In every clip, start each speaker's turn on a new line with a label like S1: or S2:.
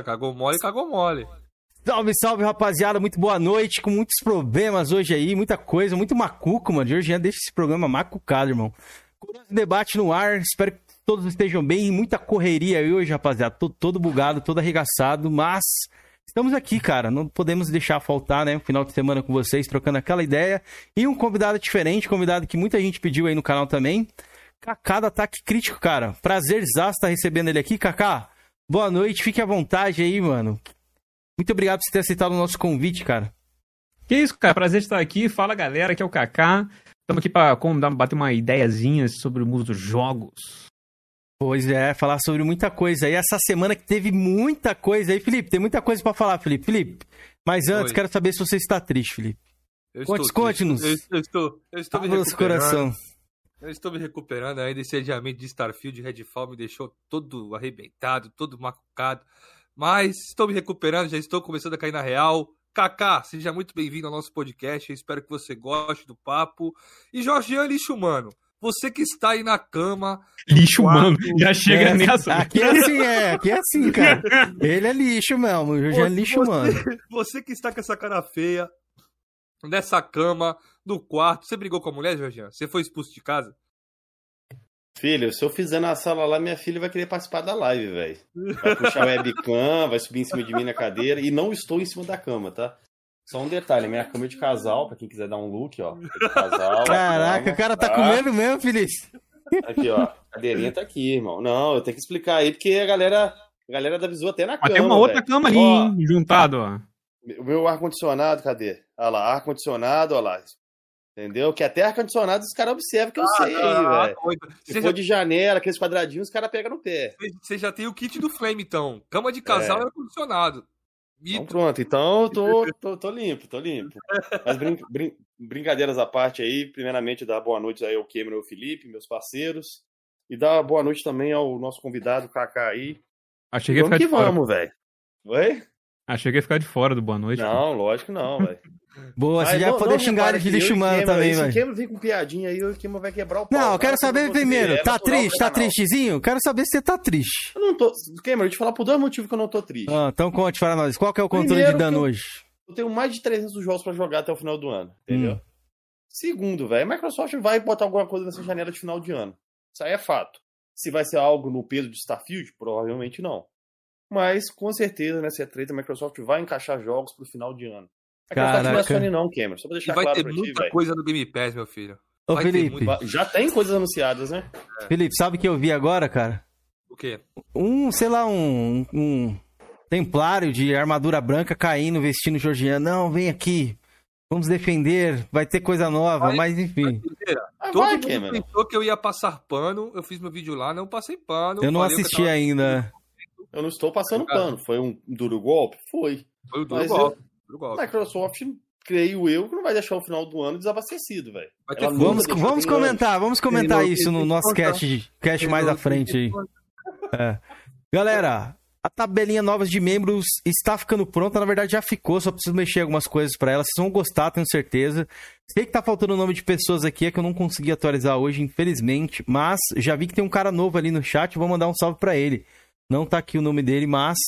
S1: Cagou mole, cagou mole.
S2: Salve, salve, rapaziada. Muito boa noite. Com muitos problemas hoje aí, muita coisa, muito macuco, mano. Georgian deixa esse programa macucado, irmão. Curioso debate no ar. Espero que todos estejam bem. Muita correria aí hoje, rapaziada. Tô todo bugado, todo arregaçado, mas estamos aqui, cara. Não podemos deixar faltar, né? Um final de semana com vocês, trocando aquela ideia. E um convidado diferente, convidado que muita gente pediu aí no canal também. Kaká do Ataque Crítico, cara. Prazer estar recebendo ele aqui, Kaká. Boa noite, fique à vontade aí, mano. Muito obrigado por você ter aceitado o nosso convite, cara.
S3: Que isso, cara. Prazer estar aqui. Fala, galera. Aqui é o Kaká. Estamos aqui para bater uma ideiazinha sobre o mundo dos jogos.
S2: Pois é, falar sobre muita coisa. E essa semana que teve muita coisa aí, Felipe, tem muita coisa para falar, Felipe. Felipe, mas antes, Oi. quero saber se você está triste, Felipe. Conte-nos.
S1: Eu, eu, estou, eu estou me
S2: recuperando. coração.
S1: Eu estou me recuperando ainda. Esse adiamento de Starfield Redfall me deixou todo arrebentado, todo macucado. Mas estou me recuperando, já estou começando a cair na real. Kaká, seja muito bem-vindo ao nosso podcast. Eu espero que você goste do papo. E Jorgian Lixo Humano, você que está aí na cama.
S3: Lixo humano, já chega é, nessa.
S2: Aqui é assim, é, aqui é assim, cara. Ele é lixo mesmo, o Jorgian é lixo
S1: você,
S2: humano.
S1: Você que está com essa cara feia, nessa cama, no quarto. Você brigou com a mulher, Jorgian? Você foi expulso de casa?
S4: Filho, se eu fizer na sala lá, minha filha vai querer participar da live, velho. Vai puxar o webcam, vai subir em cima de mim na cadeira. E não estou em cima da cama, tá? Só um detalhe, minha cama é de casal, pra quem quiser dar um look, ó. É casal,
S2: Caraca, cama, o cara tá, tá comendo mesmo, Feliz.
S4: Aqui, ó. A cadeirinha tá aqui, irmão. Não, eu tenho que explicar aí, porque a galera, a galera da Visu até na cama.
S3: Mas tem uma outra véio. cama ali, ó, hein, juntado, ó.
S4: O meu ar-condicionado, cadê? Olha lá, ar-condicionado, olha lá. Entendeu? Que até ar-condicionado os caras observam que eu ah, sei aí, ah, velho. Se for já... de janela, aqueles quadradinhos, os caras pegam no pé.
S1: Você já tem o kit do Flame, então. Cama de casal é. e ar-condicionado.
S4: Então pronto, então eu tô, tô, tô limpo, tô limpo. Mas brin brin brincadeiras à parte aí, primeiramente dar boa noite aí ao Cameron e ao Felipe, meus parceiros. E dar boa noite também ao nosso convidado, Kaká aí.
S3: Achei que ia ficar que de
S4: vamos, velho. Oi?
S3: Achei que ia ficar de fora do boa noite.
S4: Não, pô. lógico que não, velho.
S2: Boa, você já não, poder xingar ele de lixo humano também, velho.
S4: Se o Kemo vir com piadinha aí, o Kemo vai quebrar o pau.
S2: Não, eu quero saber primeiro, tá triste, tá tristezinho? Quero saber se você tá triste.
S4: Eu não tô, Kemo, eu te falar por dois motivos que eu não tô triste.
S2: Ah, então conte para nós, qual que é o controle primeiro, de dano eu, hoje?
S4: Eu tenho mais de 300 jogos pra jogar até o final do ano, entendeu? Hum. Segundo, velho, a Microsoft vai botar alguma coisa nessa janela de final de ano. Isso aí é fato. Se vai ser algo no peso de Starfield, provavelmente não. Mas, com certeza, nessa treta, a Microsoft vai encaixar jogos pro final de ano.
S2: É Caraca. não é
S4: Sony não, Cameron. Só pra deixar
S1: e vai
S4: claro
S1: ter muita
S4: ti,
S1: coisa no Game Pass, meu filho.
S2: Ô, vai Felipe. Muito...
S4: Já tem coisas anunciadas, né?
S2: É. Felipe, sabe o que eu vi agora, cara?
S1: O quê?
S2: Um, sei lá, um, um templário de armadura branca caindo, vestindo Georgiano. Não, vem aqui. Vamos defender, vai ter coisa nova, vai, mas enfim.
S1: Ah, Todo vai, mundo pensou que eu ia passar pano. Eu fiz meu vídeo lá, não passei pano.
S2: Eu não assisti eu ainda.
S4: Eu não estou passando pano. Foi um duro golpe? Foi.
S1: Foi um duro golpe. Eu...
S4: Microsoft, creio eu, que não vai deixar o final do ano desabastecido, velho.
S2: Vamos, vamos comentar, vamos comentar isso no nosso cast, cast mais à frente aí. É. Galera, a tabelinha novas de membros está ficando pronta, na verdade já ficou, só preciso mexer algumas coisas para ela. Vocês vão gostar, tenho certeza. Sei que tá faltando o nome de pessoas aqui, é que eu não consegui atualizar hoje, infelizmente, mas já vi que tem um cara novo ali no chat, vou mandar um salve para ele. Não tá aqui o nome dele, mas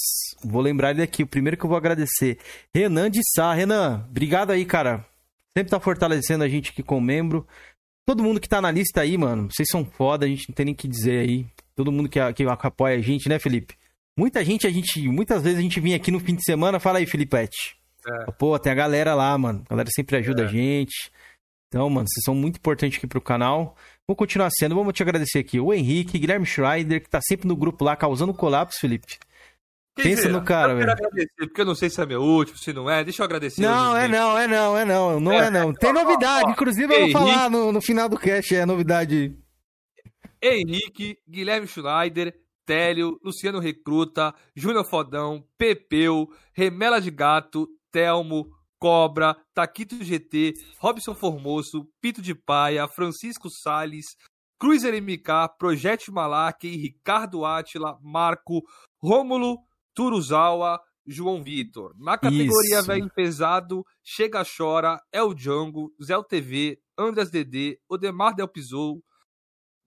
S2: vou lembrar ele aqui. O primeiro que eu vou agradecer, Renan de Sá. Renan, obrigado aí, cara. Sempre tá fortalecendo a gente aqui como membro. Todo mundo que tá na lista aí, mano, vocês são foda, a gente não tem nem que dizer aí. Todo mundo que, que apoia a gente, né, Felipe? Muita gente, a gente, muitas vezes a gente vinha aqui no fim de semana, fala aí, Filipete. É. Pô, tem a galera lá, mano. A galera sempre ajuda é. a gente. Então, mano, vocês são muito importantes aqui pro canal. Vou continuar sendo. Vamos te agradecer aqui. O Henrique, Guilherme Schreider, que tá sempre no grupo lá, causando colapso, Felipe. Quer Pensa dizer, no cara, velho.
S1: porque eu não sei se é meu último, se não é. Deixa eu agradecer.
S2: Não, é não, é não, é não. Não é, é não. Tem novidade, inclusive eu vou falar no, no final do cast, é novidade.
S1: Henrique, Guilherme Schneider, Télio, Luciano Recruta, Júnior Fodão, Pepeu, Remela de Gato, Telmo, Cobra, Taquito GT, Robson Formoso, Pito de Paia, Francisco Sales, Cruiser MK, Projeto Malak, Ricardo Átila, Marco, Rômulo, Turuzawa, João Vitor. Na categoria Isso. velho pesado, Chega Chora, El Django, Zé TV, Andras DD, Odemar Del Pisou,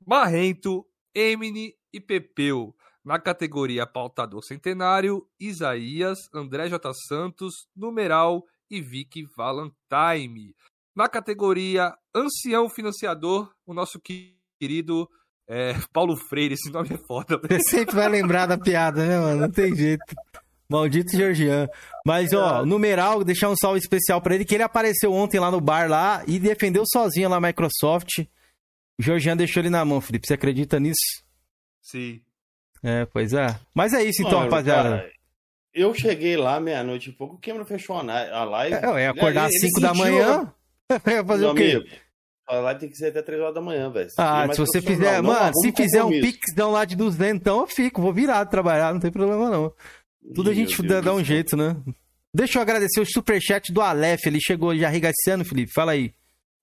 S1: Marrento, Emine e Pepeu. Na categoria Pautador Centenário, Isaías, André J. Santos, Numeral e Vicky Valentine. Na categoria Ancião Financiador, o nosso querido é, Paulo Freire, esse nome é foda.
S2: Você sempre vai lembrar da piada, né, mano? Não tem jeito. Maldito Georgian. Mas, ó, numeral, deixar um salve especial para ele, que ele apareceu ontem lá no bar lá e defendeu sozinho lá a Microsoft. O Georgian deixou ele na mão, Felipe. Você acredita nisso?
S1: Sim.
S2: É, pois é. Mas é isso então, Mano, rapaziada. Cara,
S4: eu cheguei lá meia-noite e pouco, o Cameron fechou a live.
S2: É, é acordar às 5 da manhã.
S4: É fazer Meu o quê? Amigo, a live tem que ser até 3 horas da manhã, velho.
S2: Ah, se você fizer. Mano, se fizer um pixão lá de 200, então eu fico. Vou virar trabalhar, não tem problema não. Tudo a gente dá, dá um jeito, né? Deixa eu agradecer o superchat do Aleph. Ele chegou já arregaçando, Felipe. Fala aí.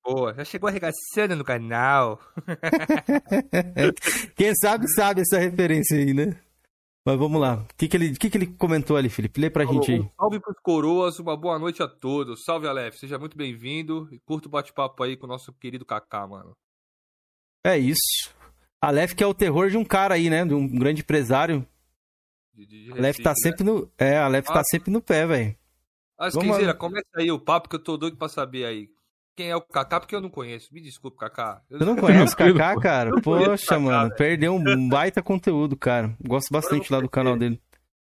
S1: Boa, já chegou arregaçando no canal.
S2: Quem sabe, sabe essa referência aí, né? Mas vamos lá. O que, que, ele, que, que ele comentou ali, Felipe? Lê pra gente aí. Um
S1: salve pros coroas, uma boa noite a todos. Salve, Aleph. Seja muito bem-vindo e curto o bate-papo aí com o nosso querido Kaká, mano.
S2: É isso. Aleph que é o terror de um cara aí, né? De um grande empresário. De, de Aleph tá né? sempre no. É, Aleph tá ah. tá sempre no pé, velho.
S1: Mas, Kenzeira, começa aí o papo que eu tô doido pra saber aí quem é o Kaká, porque eu não conheço. Me desculpe, Kaká.
S2: Eu não conhece o Kaká, cara? Poxa, Kaká, mano, velho. perdeu um baita conteúdo, cara. Gosto bastante lá do canal dele.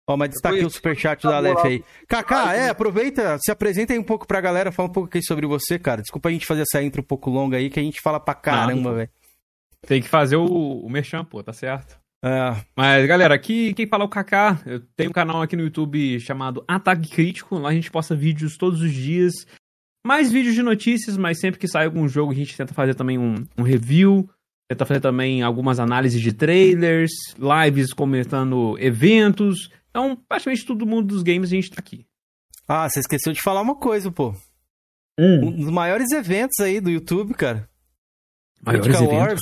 S2: Ó, mas destaquei o superchat da Aleph aí. Kaká, é, aproveita, se apresenta aí um pouco pra galera, fala um pouco aqui sobre você, cara. Desculpa a gente fazer essa intro um pouco longa aí, que a gente fala pra caramba, velho.
S3: Tem que fazer o, o merchan, pô, tá certo. É. Mas, galera, aqui quem fala é o Kaká. Eu tenho um canal aqui no YouTube chamado Ataque Crítico. Lá a gente posta vídeos todos os dias mais vídeos de notícias, mas sempre que sai algum jogo a gente tenta fazer também um, um review, tenta fazer também algumas análises de trailers, lives comentando eventos. Então, praticamente todo mundo dos games a gente tá aqui.
S2: Ah, você esqueceu de falar uma coisa, pô. Hum. Um dos maiores eventos aí do YouTube, cara.
S3: Maiores Critical eventos? Wars.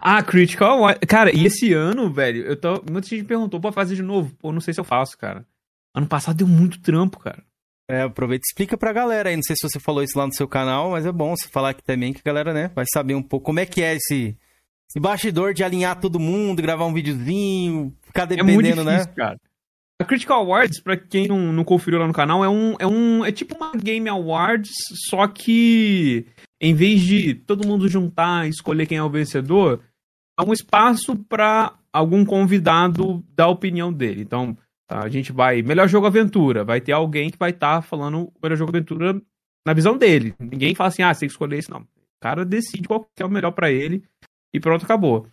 S3: Ah, Critical Wars. Cara, e esse ano, velho, eu tô. Muita gente perguntou pra fazer de novo. Pô, não sei se eu faço, cara. Ano passado deu muito trampo, cara.
S2: É, aproveita e explica pra galera aí. Não sei se você falou isso lá no seu canal, mas é bom você falar aqui também que a galera, né, vai saber um pouco como é que é esse, esse bastidor de alinhar todo mundo, gravar um videozinho, ficar dependendo, é muito difícil, né? Cara.
S3: A Critical Awards, pra quem não, não conferiu lá no canal, é um, é um. É tipo uma Game Awards, só que em vez de todo mundo juntar e escolher quem é o vencedor, há um espaço para algum convidado dar a opinião dele. Então, Tá? A gente vai. Melhor jogo aventura. Vai ter alguém que vai estar tá falando o melhor jogo aventura na visão dele. Ninguém fala assim, ah, você tem que escolher esse, não. O cara decide qual que é o melhor para ele e pronto, acabou.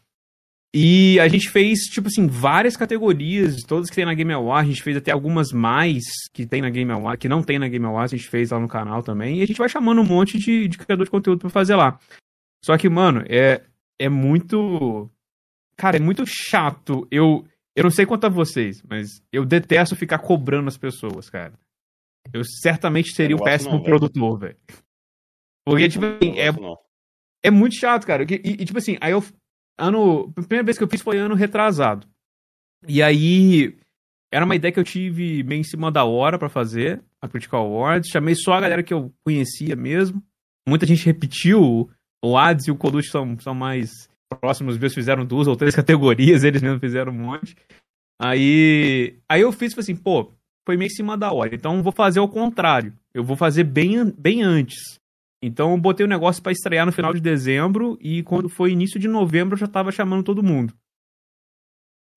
S3: E a gente fez, tipo assim, várias categorias, todas que tem na Game Awards, a gente fez até algumas mais que tem na Game Awards, que não tem na Game Awards, a gente fez lá no canal também, e a gente vai chamando um monte de, de criador de conteúdo para fazer lá. Só que, mano, é, é muito. Cara, é muito chato eu eu não sei quanto a vocês, mas eu detesto ficar cobrando as pessoas, cara. Eu certamente seria um péssimo não, produtor, velho. Porque, tipo assim, é, é muito chato, cara. E, e, tipo assim, aí eu. Ano. A primeira vez que eu fiz foi ano retrasado. E aí. Era uma ideia que eu tive meio em cima da hora para fazer, a Critical Awards. Chamei só a galera que eu conhecia mesmo. Muita gente repetiu. O Ads e o Colucci são, são mais próximos meus fizeram duas ou três categorias, eles mesmos fizeram um monte. Aí, aí eu fiz assim, pô, foi meio em cima da hora. Então vou fazer o contrário. Eu vou fazer bem, bem antes. Então eu botei o negócio para estrear no final de dezembro e quando foi início de novembro eu já tava chamando todo mundo.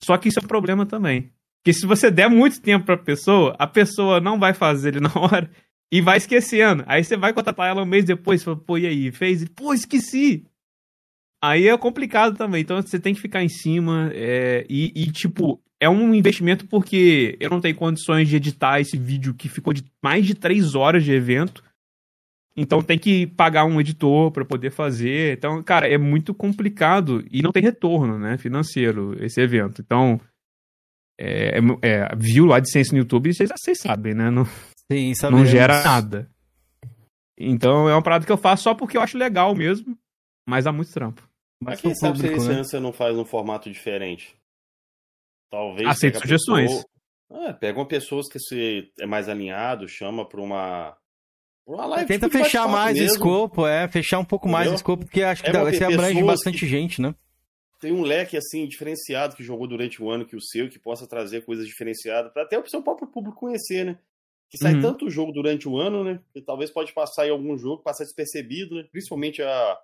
S3: Só que isso é um problema também. Porque se você der muito tempo pra pessoa, a pessoa não vai fazer ele na hora e vai esquecendo. Aí você vai contratar ela um mês depois fala, pô, e aí? Fez? Pô, esqueci. Aí é complicado também. Então você tem que ficar em cima. É, e, e, tipo, é um investimento porque eu não tenho condições de editar esse vídeo que ficou de mais de três horas de evento. Então tem que pagar um editor para poder fazer. Então, cara, é muito complicado e não tem retorno, né, financeiro esse evento. Então, é, é, é view lá de ciência no YouTube, vocês, vocês sabem, né? Não,
S2: Sim,
S3: não gera nada. Então é uma parada que eu faço só porque eu acho legal mesmo, mas dá muito trampo.
S4: Mas quem sabe público, se esse né? você não faz um formato diferente? Talvez.
S3: Aceito sugestões.
S4: Pessoa... É, pegam pessoas que se é mais alinhado, chama pra uma.
S2: uma live Tenta tipo fechar mais mesmo. o escopo, é, fechar um pouco Entendeu? mais o escopo, porque acho que é, vai ser abrange bastante que... gente, né?
S4: tem um leque assim diferenciado que jogou durante o ano que o seu, que possa trazer coisas diferenciadas para até o seu próprio público conhecer, né? Que sai uhum. tanto jogo durante o ano, né? Que talvez pode passar em algum jogo, passar despercebido, né? Principalmente a,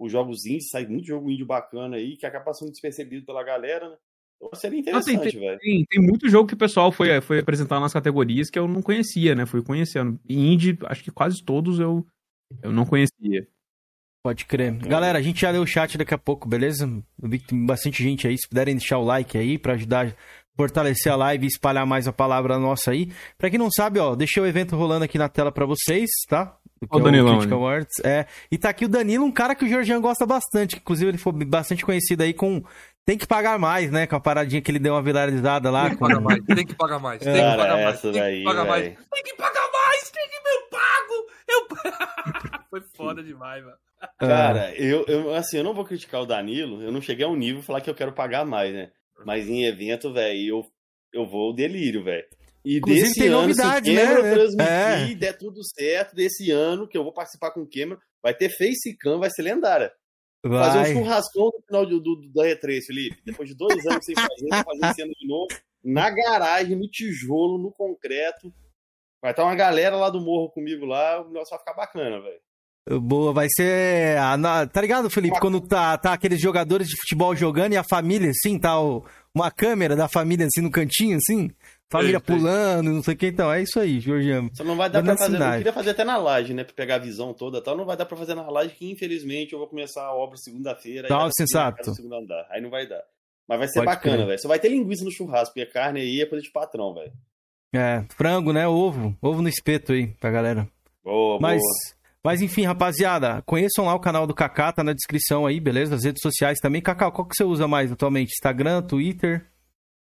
S4: os jogos indies, sai muito jogo indie bacana aí, que acaba sendo despercebido pela galera, né? Então seria interessante, assim, velho.
S3: Tem, tem, muito jogo que o pessoal foi, foi apresentar nas categorias que eu não conhecia, né? Fui conhecendo. E indie, acho que quase todos eu, eu não conhecia.
S2: Pode crer. Galera, a gente já leu o chat daqui a pouco, beleza? Eu vi que tem bastante gente aí. Se puderem deixar o like aí para ajudar a fortalecer a live e espalhar mais a palavra nossa aí. Pra quem não sabe, ó, deixei o evento rolando aqui na tela para vocês, tá?
S3: O é Danilão,
S2: o Awards. É. E tá aqui o Danilo, um cara que o Georgian gosta bastante. Inclusive, ele foi bastante conhecido aí com tem que pagar mais, né? Com a paradinha que ele deu uma viralizada lá.
S1: Tem que pagar mais, tem que pagar mais, tem que pagar mais. Tem que pagar mais. Tem que pagar mais, tem que meu pago! Eu... Foi foda demais, mano.
S4: Cara, eu, eu, assim, eu não vou criticar o Danilo, eu não cheguei a um nível falar que eu quero pagar mais, né? Mas em evento, velho, eu, eu vou delírio, velho. E Inclusive, desse tem ano, novidade, se né? transmitir, é. der tudo certo, desse ano, que eu vou participar com o Cameron, vai ter Facecam, vai ser lendária. Vai. Fazer um churrascão no final do, do, da E3, Felipe. Depois de dois anos sem fazer, vou fazer esse ano de novo. Na garagem, no tijolo, no concreto. Vai estar uma galera lá do morro comigo lá, o negócio vai ficar bacana, velho.
S2: Boa, vai ser. Tá ligado, Felipe? Quando tá, tá aqueles jogadores de futebol jogando e a família, assim, tá o, uma câmera da família, assim, no cantinho, assim. Família Eita. pulando, não sei o que. Então, é isso aí, Georgiano.
S4: Só não vai dar pra fazer. Eu queria fazer até na laje, né? Pra pegar a visão toda e tal. Não vai dar pra fazer na laje, que infelizmente eu vou começar a obra segunda-feira.
S2: Tá, sensato.
S4: Segundo andar. Aí não vai dar. Mas vai ser Pode bacana, velho. Só vai ter linguiça no churrasco, porque a carne aí é coisa de patrão, velho.
S2: É, frango, né? Ovo. Ovo no espeto aí pra galera.
S4: Boa,
S2: Mas...
S4: boa.
S2: Mas enfim, rapaziada, conheçam lá o canal do Kaká, tá na descrição aí, beleza? As redes sociais também. Kaká, qual que você usa mais atualmente? Instagram, Twitter?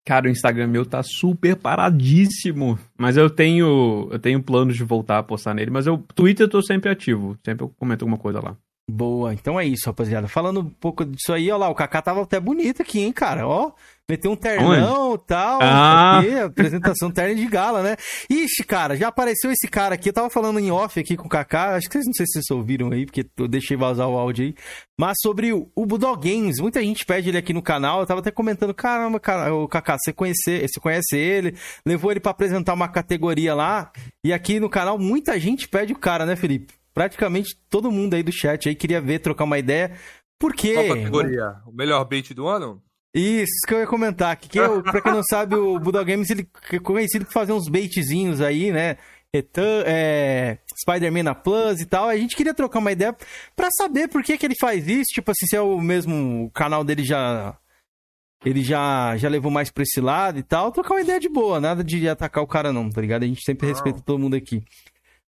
S3: Cara, o Instagram meu tá super paradíssimo. Mas eu tenho. Eu tenho planos de voltar a postar nele. Mas o Twitter eu tô sempre ativo. Sempre eu comento alguma coisa lá.
S2: Boa, então é isso, rapaziada. Falando um pouco disso aí, ó lá, o Kaká tava até bonito aqui, hein, cara, ó. Meteu um ternão e tal. Ah. Aqui, apresentação terno de gala, né? Ixi, cara, já apareceu esse cara aqui. Eu tava falando em off aqui com o Kaká. Acho que vocês não sei se vocês ouviram aí, porque eu deixei vazar o áudio aí. Mas sobre o, o Budol Games. Muita gente pede ele aqui no canal. Eu tava até comentando, caramba, cara, o Kaká, você, conhece, você conhece ele? Levou ele para apresentar uma categoria lá. E aqui no canal, muita gente pede o cara, né, Felipe? Praticamente todo mundo aí do chat aí queria ver, trocar uma ideia. Por quê?
S1: Qual categoria? O melhor bait do ano?
S2: Isso, que eu ia comentar. Que, que eu, pra quem não sabe, o Budal Games ele é conhecido por fazer uns baitzinhos aí, né? Return, é, Spider-Man na Plus e tal. A gente queria trocar uma ideia para saber por que, que ele faz isso. Tipo assim, se é o mesmo o canal dele já. Ele já, já levou mais pra esse lado e tal. Trocar uma ideia de boa, nada de atacar o cara, não, tá ligado? A gente sempre respeita todo mundo aqui.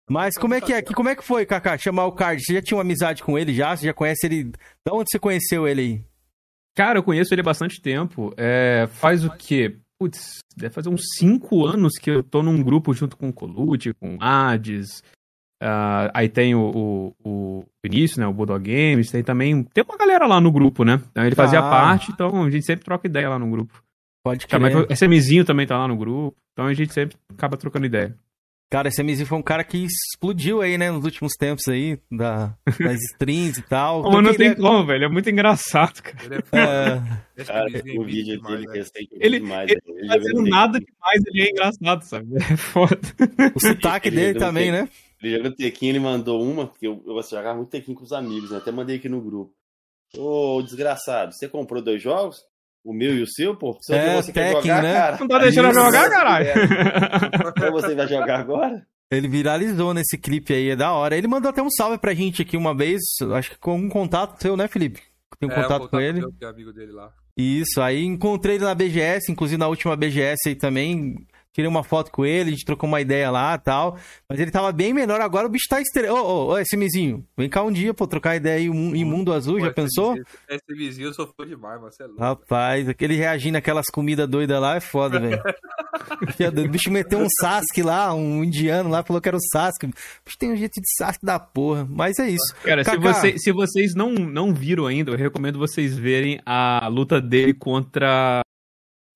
S2: Mas como é que é? Como é que foi, Kaká, chamar o Card? Você já tinha uma amizade com ele já? Você já conhece ele? De onde você conheceu ele aí?
S3: Cara, eu conheço ele há bastante tempo. É, faz o quê? Putz, deve fazer uns 5 anos que eu tô num grupo junto com o Colute, com o Hades. Uh, aí tem o, o, o Vinícius, né? O Bulldog Games. Tem também. Tem uma galera lá no grupo, né? Então ele fazia ah. parte, então a gente sempre troca ideia lá no grupo.
S2: Pode crer.
S3: SMzinho também tá lá no grupo. Então a gente sempre acaba trocando ideia.
S2: Cara, esse MZ foi um cara que explodiu aí, né, nos últimos tempos aí, da, das streams e tal.
S3: Mas não tem como, velho, é muito engraçado, cara.
S4: Ele é, é... cara o vídeo dele recente
S3: ele, demais. Ele, ele fazendo nada demais, ele é engraçado, sabe? É foda.
S2: O sotaque dele também, né?
S4: Ele jogou Tequinho, ele mandou uma, porque eu, eu jogava muito Tequinho com os amigos, né? Até mandei aqui no grupo. Ô, desgraçado, você comprou dois jogos? O meu e o seu, pô?
S2: Só é, você Tekken, jogar, né?
S3: cara. Não tá deixando eu jogar, caralho.
S4: Então você vai jogar agora?
S2: Ele viralizou nesse clipe aí, é da hora. Ele mandou até um salve pra gente aqui uma vez, acho que com um contato seu, né, Felipe? Tem um é, contato, um contato com ele. Meu,
S1: que é amigo dele lá.
S2: Isso, aí encontrei ele na BGS, inclusive na última BGS aí também tirei uma foto com ele, a gente trocou uma ideia lá e tal. Mas ele tava bem menor, agora o bicho tá estrelado. Ô, ô, ô, esse mizinho, vem cá um dia, pô, trocar ideia aí em mundo azul, Pô, já pensou?
S1: esse vizinho eu sou fã demais, Marcelo.
S2: É Rapaz, aquele reagindo aquelas comidas doidas lá é foda, velho. o bicho meteu um Sasuke lá, um indiano lá, falou que era o Sasuke. O bicho tem um jeito de Sasuke da porra, mas é isso.
S3: Cara, se, você, se vocês não, não viram ainda, eu recomendo vocês verem a luta dele contra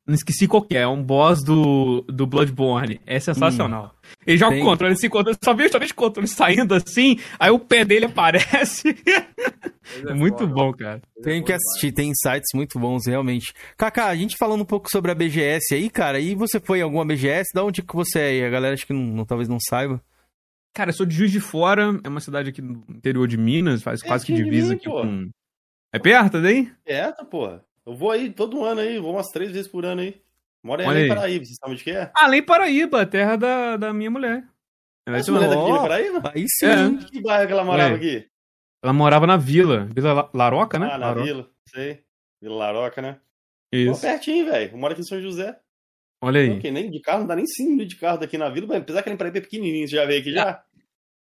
S3: Não esqueci qual que é, é um boss do, do Bloodborne. É sensacional. Hum, ele joga tem... o controle, esse controle, só vejo somente o controle saindo assim, aí o pé dele aparece. É muito foda. bom, cara.
S2: Tem que assistir, tem insights muito bons, realmente. Kaká, a gente falando um pouco sobre a BGS aí, cara, e você foi em alguma BGS? Da onde que você é? A galera acho que não, talvez não saiba.
S3: Cara, eu sou de Juiz de Fora, é uma cidade aqui no interior de Minas, faz é quase que divisa aqui com... É perto daí?
S4: Perto, porra. Eu vou aí todo ano aí, vou umas três vezes por ano aí. Moro em Além Paraíba, vocês sabem de que é?
S3: Além Paraíba, terra da, da minha mulher.
S4: Ela é mulher daqui de Paraíba?
S2: Aí sim. É.
S4: Que bairro que ela morava aqui?
S3: Ela morava na Vila. Vila Laroca, né?
S4: Ah, na
S3: Laroca.
S4: Vila, sei. Vila Laroca, né?
S3: Isso.
S4: Pô, pertinho, velho. Eu moro aqui em São José.
S3: Olha aí.
S4: Porque nem de carro, não dá nem 5 minutos de carro daqui na Vila, apesar que ele Paraíba é pequenininho, você já veio aqui já?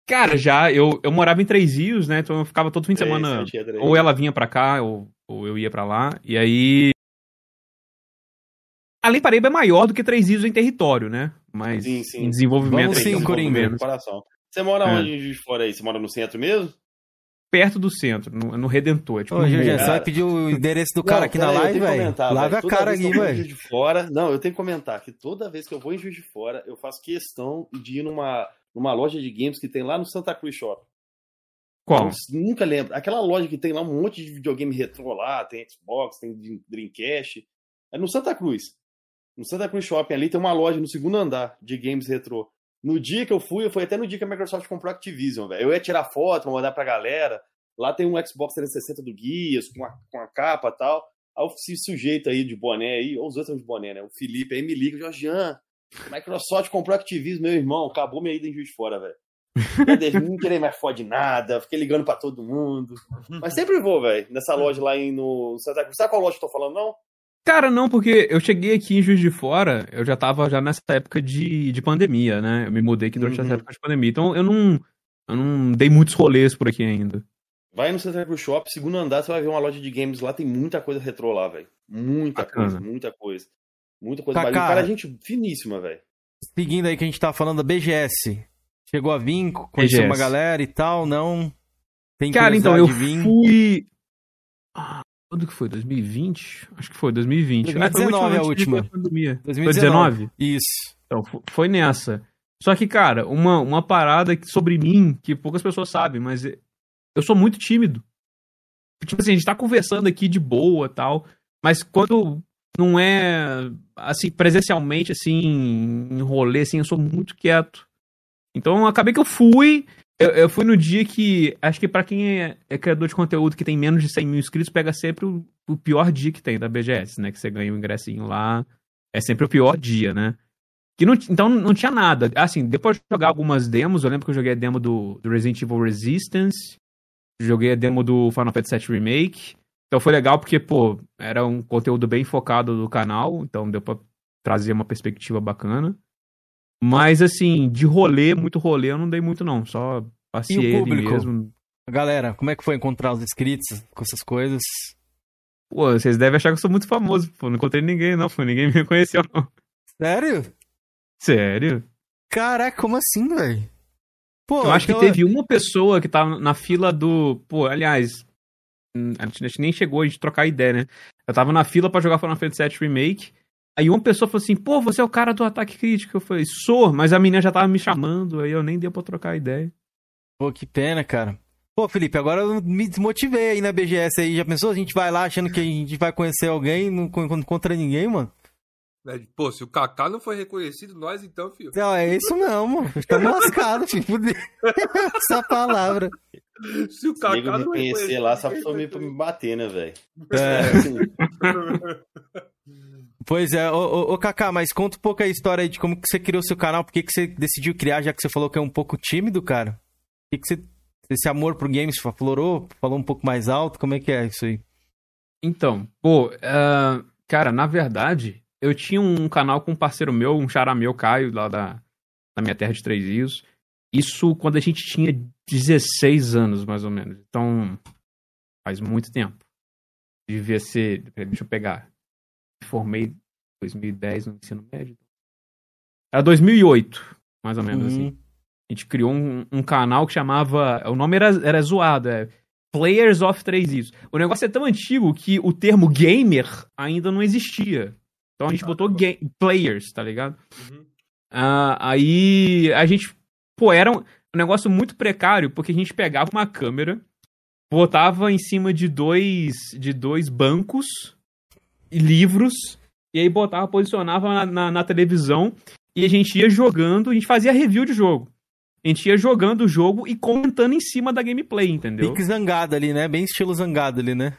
S3: Cara, já, eu, eu morava em Três Rios, né? Então eu ficava todo fim de semana. Ou ela vinha pra cá, ou, ou eu ia pra lá. E aí. A Lei Paraíba é maior do que Três Rios em território, né? Mas sim, sim. em desenvolvimento.
S2: Vamos sim, Coringa.
S4: Você mora é. onde de fora aí? Você mora no centro mesmo?
S3: Perto do centro, no, no Redentor.
S2: Tipo, Ô, Jorge, você vai pedir o endereço do cara não, aqui na live, velho? Lave a cara aqui, velho.
S4: de fora. Não, eu tenho que comentar que toda vez que eu vou em Juiz de Fora, eu faço questão de ir numa numa loja de games que tem lá no Santa Cruz Shop.
S3: Qual?
S4: Eu nunca lembro. Aquela loja que tem lá um monte de videogame retrô lá, tem Xbox, tem Dreamcast. É no Santa Cruz. No Santa Cruz Shopping ali tem uma loja no segundo andar de games retrô. No dia que eu fui, eu fui até no dia que a Microsoft comprou a Activision, velho. Eu ia tirar foto, mandar pra galera. Lá tem um Xbox 360 do Guias, com a, com a capa e tal. Aí esse sujeito aí de boné aí, ou os outros de boné, né? O Felipe aí me liga, Jorgian, Microsoft comprou Activision, meu irmão, acabou minha ida em Juiz de Fora, velho. Não querer mais fode nada, fiquei ligando pra todo mundo. Mas sempre vou, velho, nessa loja lá em, no Santa Cruz. Sabe qual loja que eu tô falando, não?
S3: Cara, não, porque eu cheguei aqui em Juiz de Fora, eu já tava já nessa época de, de pandemia, né? Eu me mudei aqui durante uhum. essa época de pandemia. Então eu não, eu não dei muitos rolês por aqui ainda.
S4: Vai no Santa Cruz Shop, segundo andar, você vai ver uma loja de games lá, tem muita coisa retrô lá, velho. Muita Bacana. coisa, muita coisa. Muita coisa. Kaká, o cara é gente finíssima, velho.
S2: Seguindo aí que a gente tá falando da BGS. Chegou a vir, conheceu BGS. uma galera e tal, não?
S3: Tem Cara, então, eu fui... Ah, quando que foi? 2020? Acho que foi, 2020.
S2: 2019 é a última.
S3: 2019?
S2: Isso.
S3: Então, foi nessa. Só que, cara, uma, uma parada sobre mim que poucas pessoas sabem, mas eu sou muito tímido. Tipo assim, a gente tá conversando aqui de boa tal, mas quando não é assim presencialmente assim em rolê assim eu sou muito quieto. Então acabei que eu fui eu, eu fui no dia que acho que para quem é, é, criador de conteúdo que tem menos de 100 mil inscritos pega sempre o, o, pior dia que tem da BGS né? Que você ganha um ingressinho lá. É sempre o pior dia né? Que não, então não tinha nada. Assim depois de jogar algumas demos eu lembro que eu joguei a demo do, do Resident Evil Resistance joguei a demo do Final Fantasy VII Remake então foi legal porque, pô, era um conteúdo bem focado do canal, então deu pra trazer uma perspectiva bacana. Mas, assim, de rolê, muito rolê, eu não dei muito, não. Só passei ele mesmo.
S2: Galera, como é que foi encontrar os inscritos com essas coisas?
S3: Pô, vocês devem achar que eu sou muito famoso, pô. Não encontrei ninguém, não, pô. Ninguém me reconheceu, não.
S2: Sério?
S3: Sério?
S2: Caraca, como assim, velho?
S3: Pô, eu acho então... que teve uma pessoa que tava na fila do. Pô, aliás, a gente nem chegou a gente trocar ideia, né? Eu tava na fila para jogar Final Fantasy VII Remake. Aí uma pessoa falou assim: pô, você é o cara do ataque crítico. Eu falei: sou, mas a menina já tava me chamando, aí eu nem deu pra trocar ideia.
S2: Pô, que pena, cara. Pô, Felipe, agora eu me desmotivei aí na BGS aí. Já pensou? A gente vai lá achando que a gente vai conhecer alguém não encontra ninguém, mano?
S1: É, pô, se o Kaká não foi reconhecido, nós então, filho.
S2: Não, é isso não, mano. Estamos lascados, filho. Essa palavra.
S4: Se o Kaká não me conhecer lá, só foi meio pra me bater, né, velho? É.
S2: pois é, ô, ô, ô, Kaká, mas conta um pouco a história aí de como que você criou seu canal, por que, que você decidiu criar, já que você falou que é um pouco tímido, cara? Por que, que você. Esse amor pro games aflorou? Falou um pouco mais alto? Como é que é isso aí?
S3: Então, pô, uh, cara, na verdade, eu tinha um canal com um parceiro meu, um xará meu, Caio, lá da, da minha terra de Três Rios. Isso quando a gente tinha 16 anos, mais ou menos. Então, faz muito tempo. Devia ser. Deixa eu pegar. Me formei em 2010 no ensino médio. Era 2008, mais ou menos assim. uhum. assim. A gente criou um, um, canal que chamava. O nome era, era zoado, é Players of 3 Rios. O negócio é tão antigo que o termo gamer ainda não existia. Então a gente botou game, players, tá ligado? Uhum. Uh, aí a gente. Pô, era um, um negócio muito precário, porque a gente pegava uma câmera, botava em cima de dois, de dois bancos e livros, e aí botava, posicionava na, na, na televisão, e a gente ia jogando, a gente fazia review de jogo. A gente ia jogando o jogo e comentando em cima da gameplay, entendeu?
S2: Pique zangado ali, né? Bem estilo zangado ali, né?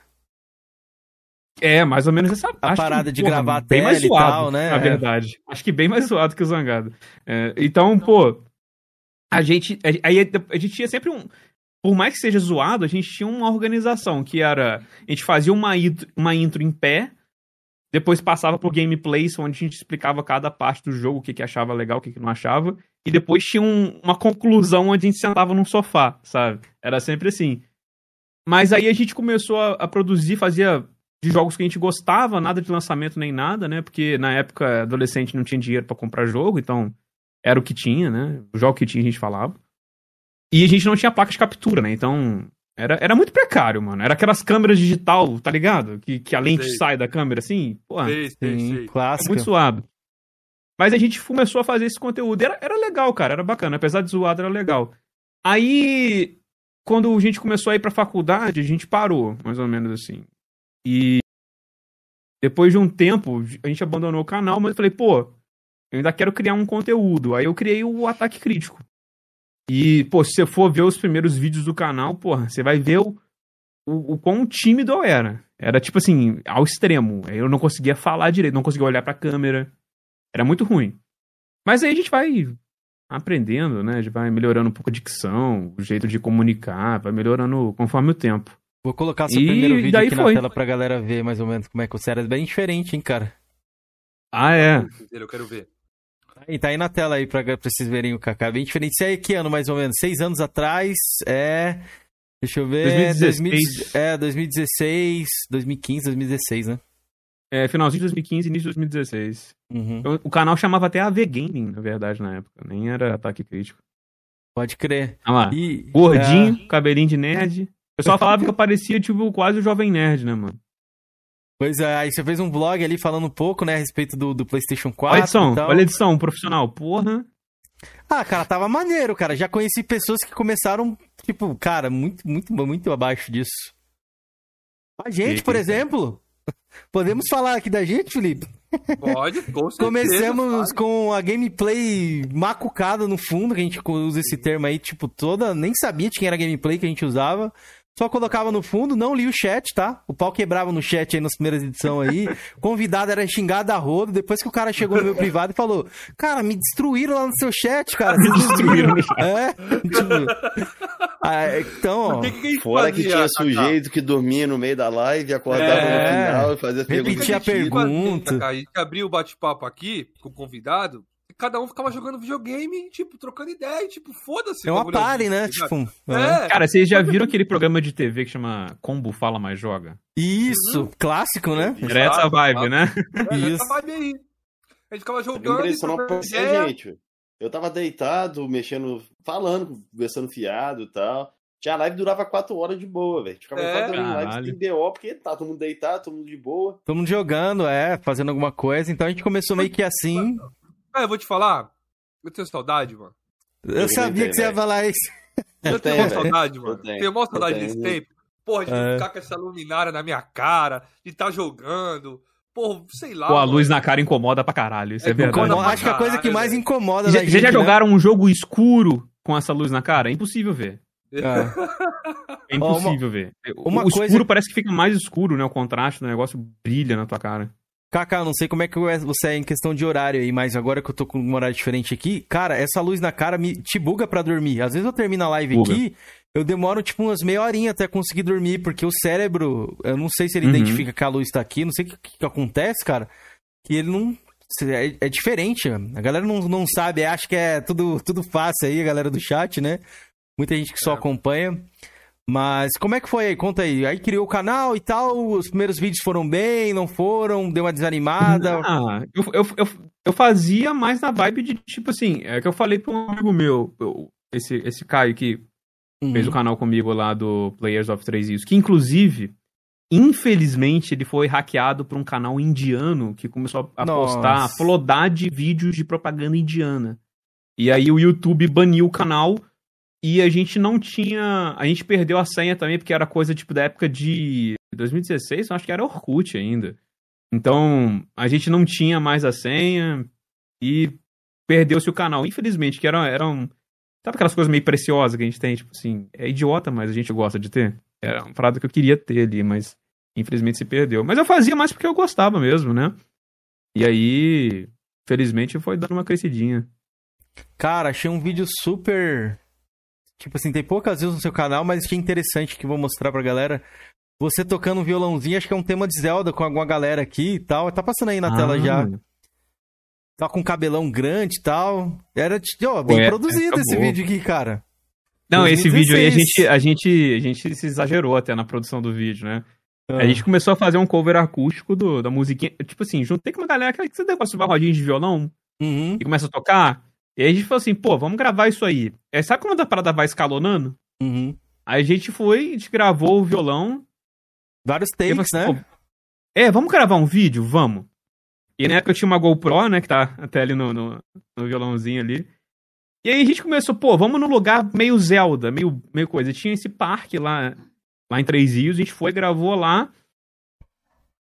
S3: É, mais ou menos essa
S2: a parada de gravar bem mais zoado, tal, né?
S3: Na é. verdade. Acho que bem mais zoado que o Zangado. É, então, pô, a gente. Aí a, gente tinha sempre um. Por mais que seja zoado, a gente tinha uma organização que era. A gente fazia uma intro, uma intro em pé, depois passava pro gameplay, onde a gente explicava cada parte do jogo, o que, que achava legal, o que, que não achava. E depois tinha um, uma conclusão onde a gente sentava num sofá, sabe? Era sempre assim. Mas aí a gente começou a, a produzir, fazia de jogos que a gente gostava, nada de lançamento nem nada, né? Porque na época adolescente não tinha dinheiro para comprar jogo, então era o que tinha, né? O jogo que tinha a gente falava. E a gente não tinha placa de captura, né? Então era, era muito precário, mano. Era aquelas câmeras digital, tá ligado? Que, que a lente sei. sai da câmera assim. Pô, sei, sei, sei. Clássico. É muito suado. Mas a gente começou a fazer esse conteúdo. Era, era legal, cara. Era bacana. Apesar de zoado, era legal. Aí, quando a gente começou a ir pra faculdade, a gente parou, mais ou menos assim. E depois de um tempo, a gente abandonou o canal, mas eu falei, pô, eu ainda quero criar um conteúdo. Aí eu criei o Ataque Crítico. E, pô, se você for ver os primeiros vídeos do canal, porra, você vai ver o, o, o quão tímido eu era. Era tipo assim, ao extremo. Eu não conseguia falar direito, não conseguia olhar pra câmera. Era muito ruim. Mas aí a gente vai aprendendo, né? A gente vai melhorando um pouco a dicção, o jeito de comunicar, vai melhorando conforme o tempo.
S2: Vou colocar seu e primeiro vídeo aqui foi. na tela pra galera ver mais ou menos como é que o Cera é bem diferente, hein, cara.
S3: Ah, é?
S1: Eu quero ver.
S2: Tá aí, tá aí na tela aí pra, pra vocês verem o Kaká. Bem diferente. Isso aí que ano, mais ou menos? Seis anos atrás, é... Deixa eu ver... 2016. É, 2016, 2015, 2016, né?
S3: É, finalzinho de 2015, início de 2016. Uhum. O canal chamava até AV Gaming, na verdade, na época. Nem era Ataque Crítico.
S2: Pode crer.
S3: Ah lá. E, Gordinho, é... cabelinho de nerd. O pessoal falava que eu parecia, tipo, quase o Jovem Nerd, né, mano?
S2: Pois é, aí você fez um vlog ali falando um pouco, né, a respeito do, do PlayStation 4. Olha
S3: a edição, olha a edição, profissional, porra.
S2: Ah, cara, tava maneiro, cara. Já conheci pessoas que começaram, tipo, cara, muito, muito, muito abaixo disso. A gente, por exemplo. Podemos falar aqui da gente, Felipe?
S1: Pode, com certeza.
S2: Começamos com a gameplay macucada no fundo, que a gente usa esse termo aí, tipo, toda. Nem sabia de quem era a gameplay que a gente usava. Só colocava no fundo, não li o chat, tá? O pau quebrava no chat aí nas primeiras edições aí. convidado era xingado a rodo. Depois que o cara chegou no meu privado e falou: Cara, me destruíram lá no seu chat, cara. Me destruíram. é? Tipo, ah, então, ó.
S4: Que que Fora que tinha sujeito que dormia no meio da live, acordava é, no final e fazia
S2: pergunta. Repetia a pergunta.
S1: A gente abriu o bate-papo aqui com o convidado cada um ficava jogando videogame, tipo, trocando ideia, tipo, foda-se.
S2: É uma pare, né? Tipo,
S3: é. Cara, vocês já viram aquele programa de TV que chama Combo Fala Mais Joga?
S2: Isso, uhum. clássico, né?
S3: Era essa vibe, né?
S1: É, Isso. essa vibe aí. A gente ficava jogando.
S4: A gente. Eu tava deitado, mexendo, falando, conversando fiado e tal. Tinha a live durava quatro horas de boa, velho. Ficava é, quatro horas live sem BO, porque tá todo mundo deitado, todo mundo de boa.
S2: Todo mundo jogando, é, fazendo alguma coisa. Então a gente começou meio que assim.
S1: Ah, eu vou te falar. Eu tenho saudade, mano.
S2: Eu, eu sabia que você ia falar isso.
S1: Eu tenho uma saudade, mano. Tenho, tenho uma saudade desse tempo. Porra, de é. ficar com essa luminária na minha cara, de estar tá jogando. Porra, sei lá.
S3: Pô, a luz na cara incomoda pra caralho. Isso é, é verdade.
S2: Acho que a coisa que mais incomoda
S3: já, gente, já né? jogaram um jogo escuro com essa luz na cara? É impossível ver. É, é impossível uma, ver. Uma o coisa... escuro parece que fica mais escuro, né? O contraste do negócio brilha na tua cara.
S2: Kaká, não sei como é que você é em questão de horário aí, mas agora que eu tô com um horário diferente aqui, cara, essa luz na cara me te buga pra dormir. Às vezes eu termino a live buga. aqui, eu demoro tipo umas meia horinha até conseguir dormir, porque o cérebro, eu não sei se ele uhum. identifica que a luz tá aqui, não sei o que, que, acontece, cara, que ele não. É, é, diferente, a galera não, não sabe, acha que é tudo, tudo fácil aí, a galera do chat, né? Muita gente que só é. acompanha. Mas como é que foi aí? Conta aí. Aí criou o canal e tal, os primeiros vídeos foram bem, não foram, deu uma desanimada.
S3: Ah, eu, eu, eu, eu fazia mais na vibe de tipo assim, é que eu falei pra um amigo meu, eu, esse, esse Caio que uhum. fez o canal comigo lá do Players of 3 Rios, que inclusive Infelizmente, ele foi hackeado por um canal indiano que começou a
S2: Nossa.
S3: postar flodar de vídeos de propaganda indiana. E aí o YouTube baniu o canal e a gente não tinha. A gente perdeu a senha também, porque era coisa tipo da época de 2016, eu acho que era Orkut ainda. Então, a gente não tinha mais a senha e perdeu-se o canal. Infelizmente, que era, era um. Sabe aquelas coisas meio preciosas que a gente tem? Tipo assim, é idiota, mas a gente gosta de ter. Era uma parada que eu queria ter ali, mas infelizmente se perdeu. Mas eu fazia mais porque eu gostava mesmo, né? E aí, felizmente, foi dando uma crescidinha.
S2: Cara, achei um vídeo super. Tipo assim, tem poucas views no seu canal, mas achei interessante que eu vou mostrar pra galera. Você tocando um violãozinho, acho que é um tema de Zelda com alguma galera aqui e tal. Tá passando aí na tela
S3: Ah,
S2: já. Tá com um cabelão grande e tal. Era, ó, bem
S3: Ué, é,
S2: produzido esse
S3: acabou.
S2: vídeo aqui, cara.
S3: Não, esse vídeo aí a
S2: 2016.
S3: gente, a, gente, a gente se exagerou até na produção do vídeo, né?
S2: Ah.
S3: A gente começou a fazer um cover acústico do, da musiquinha. Tipo assim, juntei com uma galera que você negócio de rodinha de violão
S2: Uhum,
S3: e começa a tocar. E aí a gente falou assim, pô, vamos gravar isso aí. É, sabe quando a parada vai escalonando?
S2: uhum.
S3: Aí a gente foi, a gente gravou o violão.
S2: Vários
S3: e
S2: takes,
S3: assim,
S2: né?
S3: é, vamos gravar um vídeo? Vamos. E na época eu tinha uma GoPro, né, que tá até ali no, no, no violãozinho ali. E aí a gente começou, pô, vamos num lugar meio Zelda, meio, meio coisa. Tinha esse parque lá, lá em Três Rios, a gente foi, gravou lá.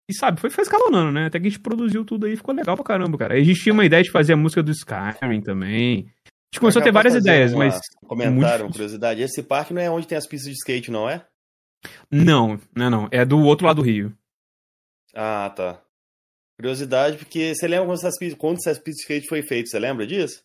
S3: E sabe, foi, foi escalonando, né? Até que a gente produziu tudo aí, ficou legal pra caramba, cara. A gente tinha uma ideia de fazer a música do Skyrim também. A gente começou a ter várias ideias,
S4: uma-
S3: mas. muito
S4: curiosidade. Esse parque não é onde tem as pistas de skate, não é?
S3: Não, não, é não. É do outro lado do rio.
S4: Ah, tá. Curiosidade, porque você lembra quando essas pistas, quando essas pistas de skate foi feito? Você lembra disso?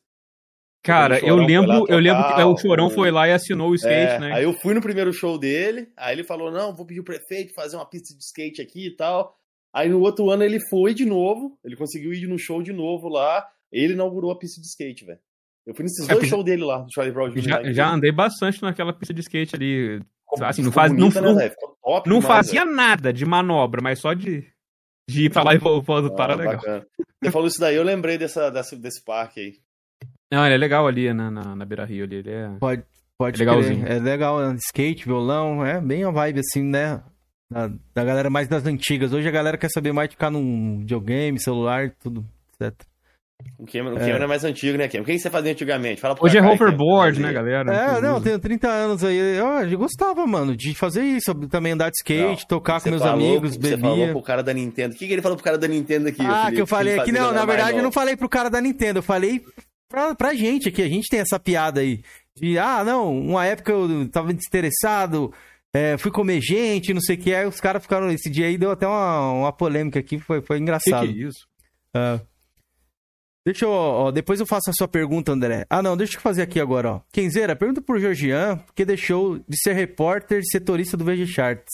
S3: Cara, eu lembro,
S4: lá
S3: eu lembro que
S4: tocar,
S3: é, o Chorão foi lá e assinou o skate,
S4: É,
S3: né?
S4: Aí eu fui no primeiro show dele, aí ele falou: não, vou pedir o prefeito fazer uma pista de skate aqui e tal. Aí no outro ano ele foi de novo, ele conseguiu ir no show de novo lá, ele inaugurou a pista de skate, velho. Eu fui nesses
S3: É,
S4: dois shows dele lá, do Charlie Brown Jr.
S3: Já, já andei bastante naquela pista de skate ali.
S4: Ficou-
S3: assim, não faz- não-
S4: bonita, né,
S3: não-?
S4: Ficou top
S3: Não
S4: demais,
S3: fazia
S4: velho.
S3: nada de manobra, mas só de, de ir pra lá e voltar
S4: Ah,
S3: era legal.
S4: bacana. Você falou isso daí, eu lembrei dessa, dessa- desse parque aí.
S3: Não, ele é legal ali na, na, na Beira Rio ali. Ele é...
S2: Pode, pode
S3: É legalzinho.
S2: crer. É legal, né? skate, violão, é bem a vibe assim, né? Da, da galera mais das antigas. Hoje a galera quer saber mais de ficar num videogame, celular, tudo, etc.
S4: O Cameron, o
S2: É.
S4: Cameron é mais antigo, né, Cameron? O que você fazia antigamente? Fala
S3: Hoje é hoverboard, né, galera?
S2: É, não, tenho 30 anos aí. Eu, eu gostava, mano, de fazer isso, também andar de skate,
S4: Não,
S2: tocar com meus
S4: falou-
S2: amigos,
S4: Você falou pro cara da Nintendo. O que, que ele falou pro cara da Nintendo aqui?
S2: Ah,
S4: Felipe?
S2: que eu falei aqui, não, na verdade eu não falei pro cara da Nintendo, eu falei pra, pra gente aqui, a gente tem essa piada aí. De, ah, não, uma época eu tava desinteressado, é, fui comer gente, não sei o que, aí os caras ficaram, esse dia aí deu até uma, uma polêmica aqui, foi, foi
S3: Que que
S2: engraçado.
S3: é isso?
S2: Ah. Deixa eu, ó, depois eu faço a sua pergunta, André. Ah, não, deixa eu fazer aqui agora, ó. Kenzeira, pergunta pro Georgian, porque deixou de ser repórter e setorista do VG Charts.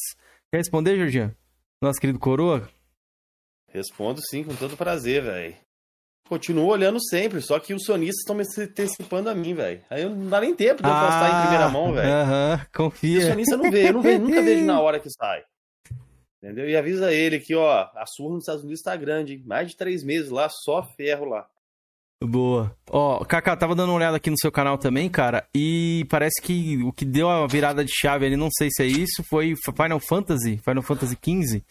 S2: Quer responder, Georgian? Nosso querido Coroa?
S4: Respondo sim, com todo prazer, velho. Continuo olhando sempre, só que os sonistas estão me antecipando a mim, velho. Aí eu não dá nem tempo de eu postar em primeira mão, velho.
S2: Ah, Aham,
S4: O
S2: confia.
S4: sonista não vê, eu não vejo, nunca vejo na hora que sai. Entendeu? E avisa ele que, ó, a surra nos Estados Unidos tá grande, hein? Mais de três meses lá, só ferro lá.
S2: Boa. Ó, Kaká, tava dando uma olhada aqui no seu canal também, cara, e parece que o que deu a virada de chave ali, não sei se é isso, foi Final Fantasy, Final Fantasy XV,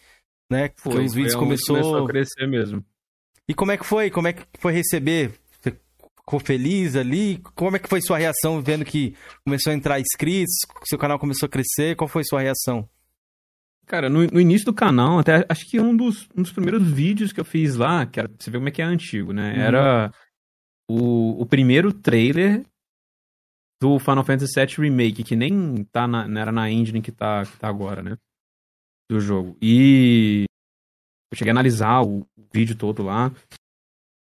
S2: né? que
S3: Foi,
S2: os vídeos começou...
S3: começou a crescer mesmo.
S2: E como é que foi? Como é que foi receber? Você ficou feliz ali? Como é que foi sua reação vendo que começou a entrar inscritos, seu canal começou a crescer? Qual foi sua reação?
S3: Cara, no, no início do canal, até acho que um dos, um dos primeiros vídeos que eu fiz lá, que era, você ver como é que é antigo, né?
S2: Uhum.
S3: Era o, o primeiro trailer do Final Fantasy VII Remake, que nem tá na, era na engine que tá, que tá agora, né? Do jogo. E eu cheguei a analisar o vídeo todo lá.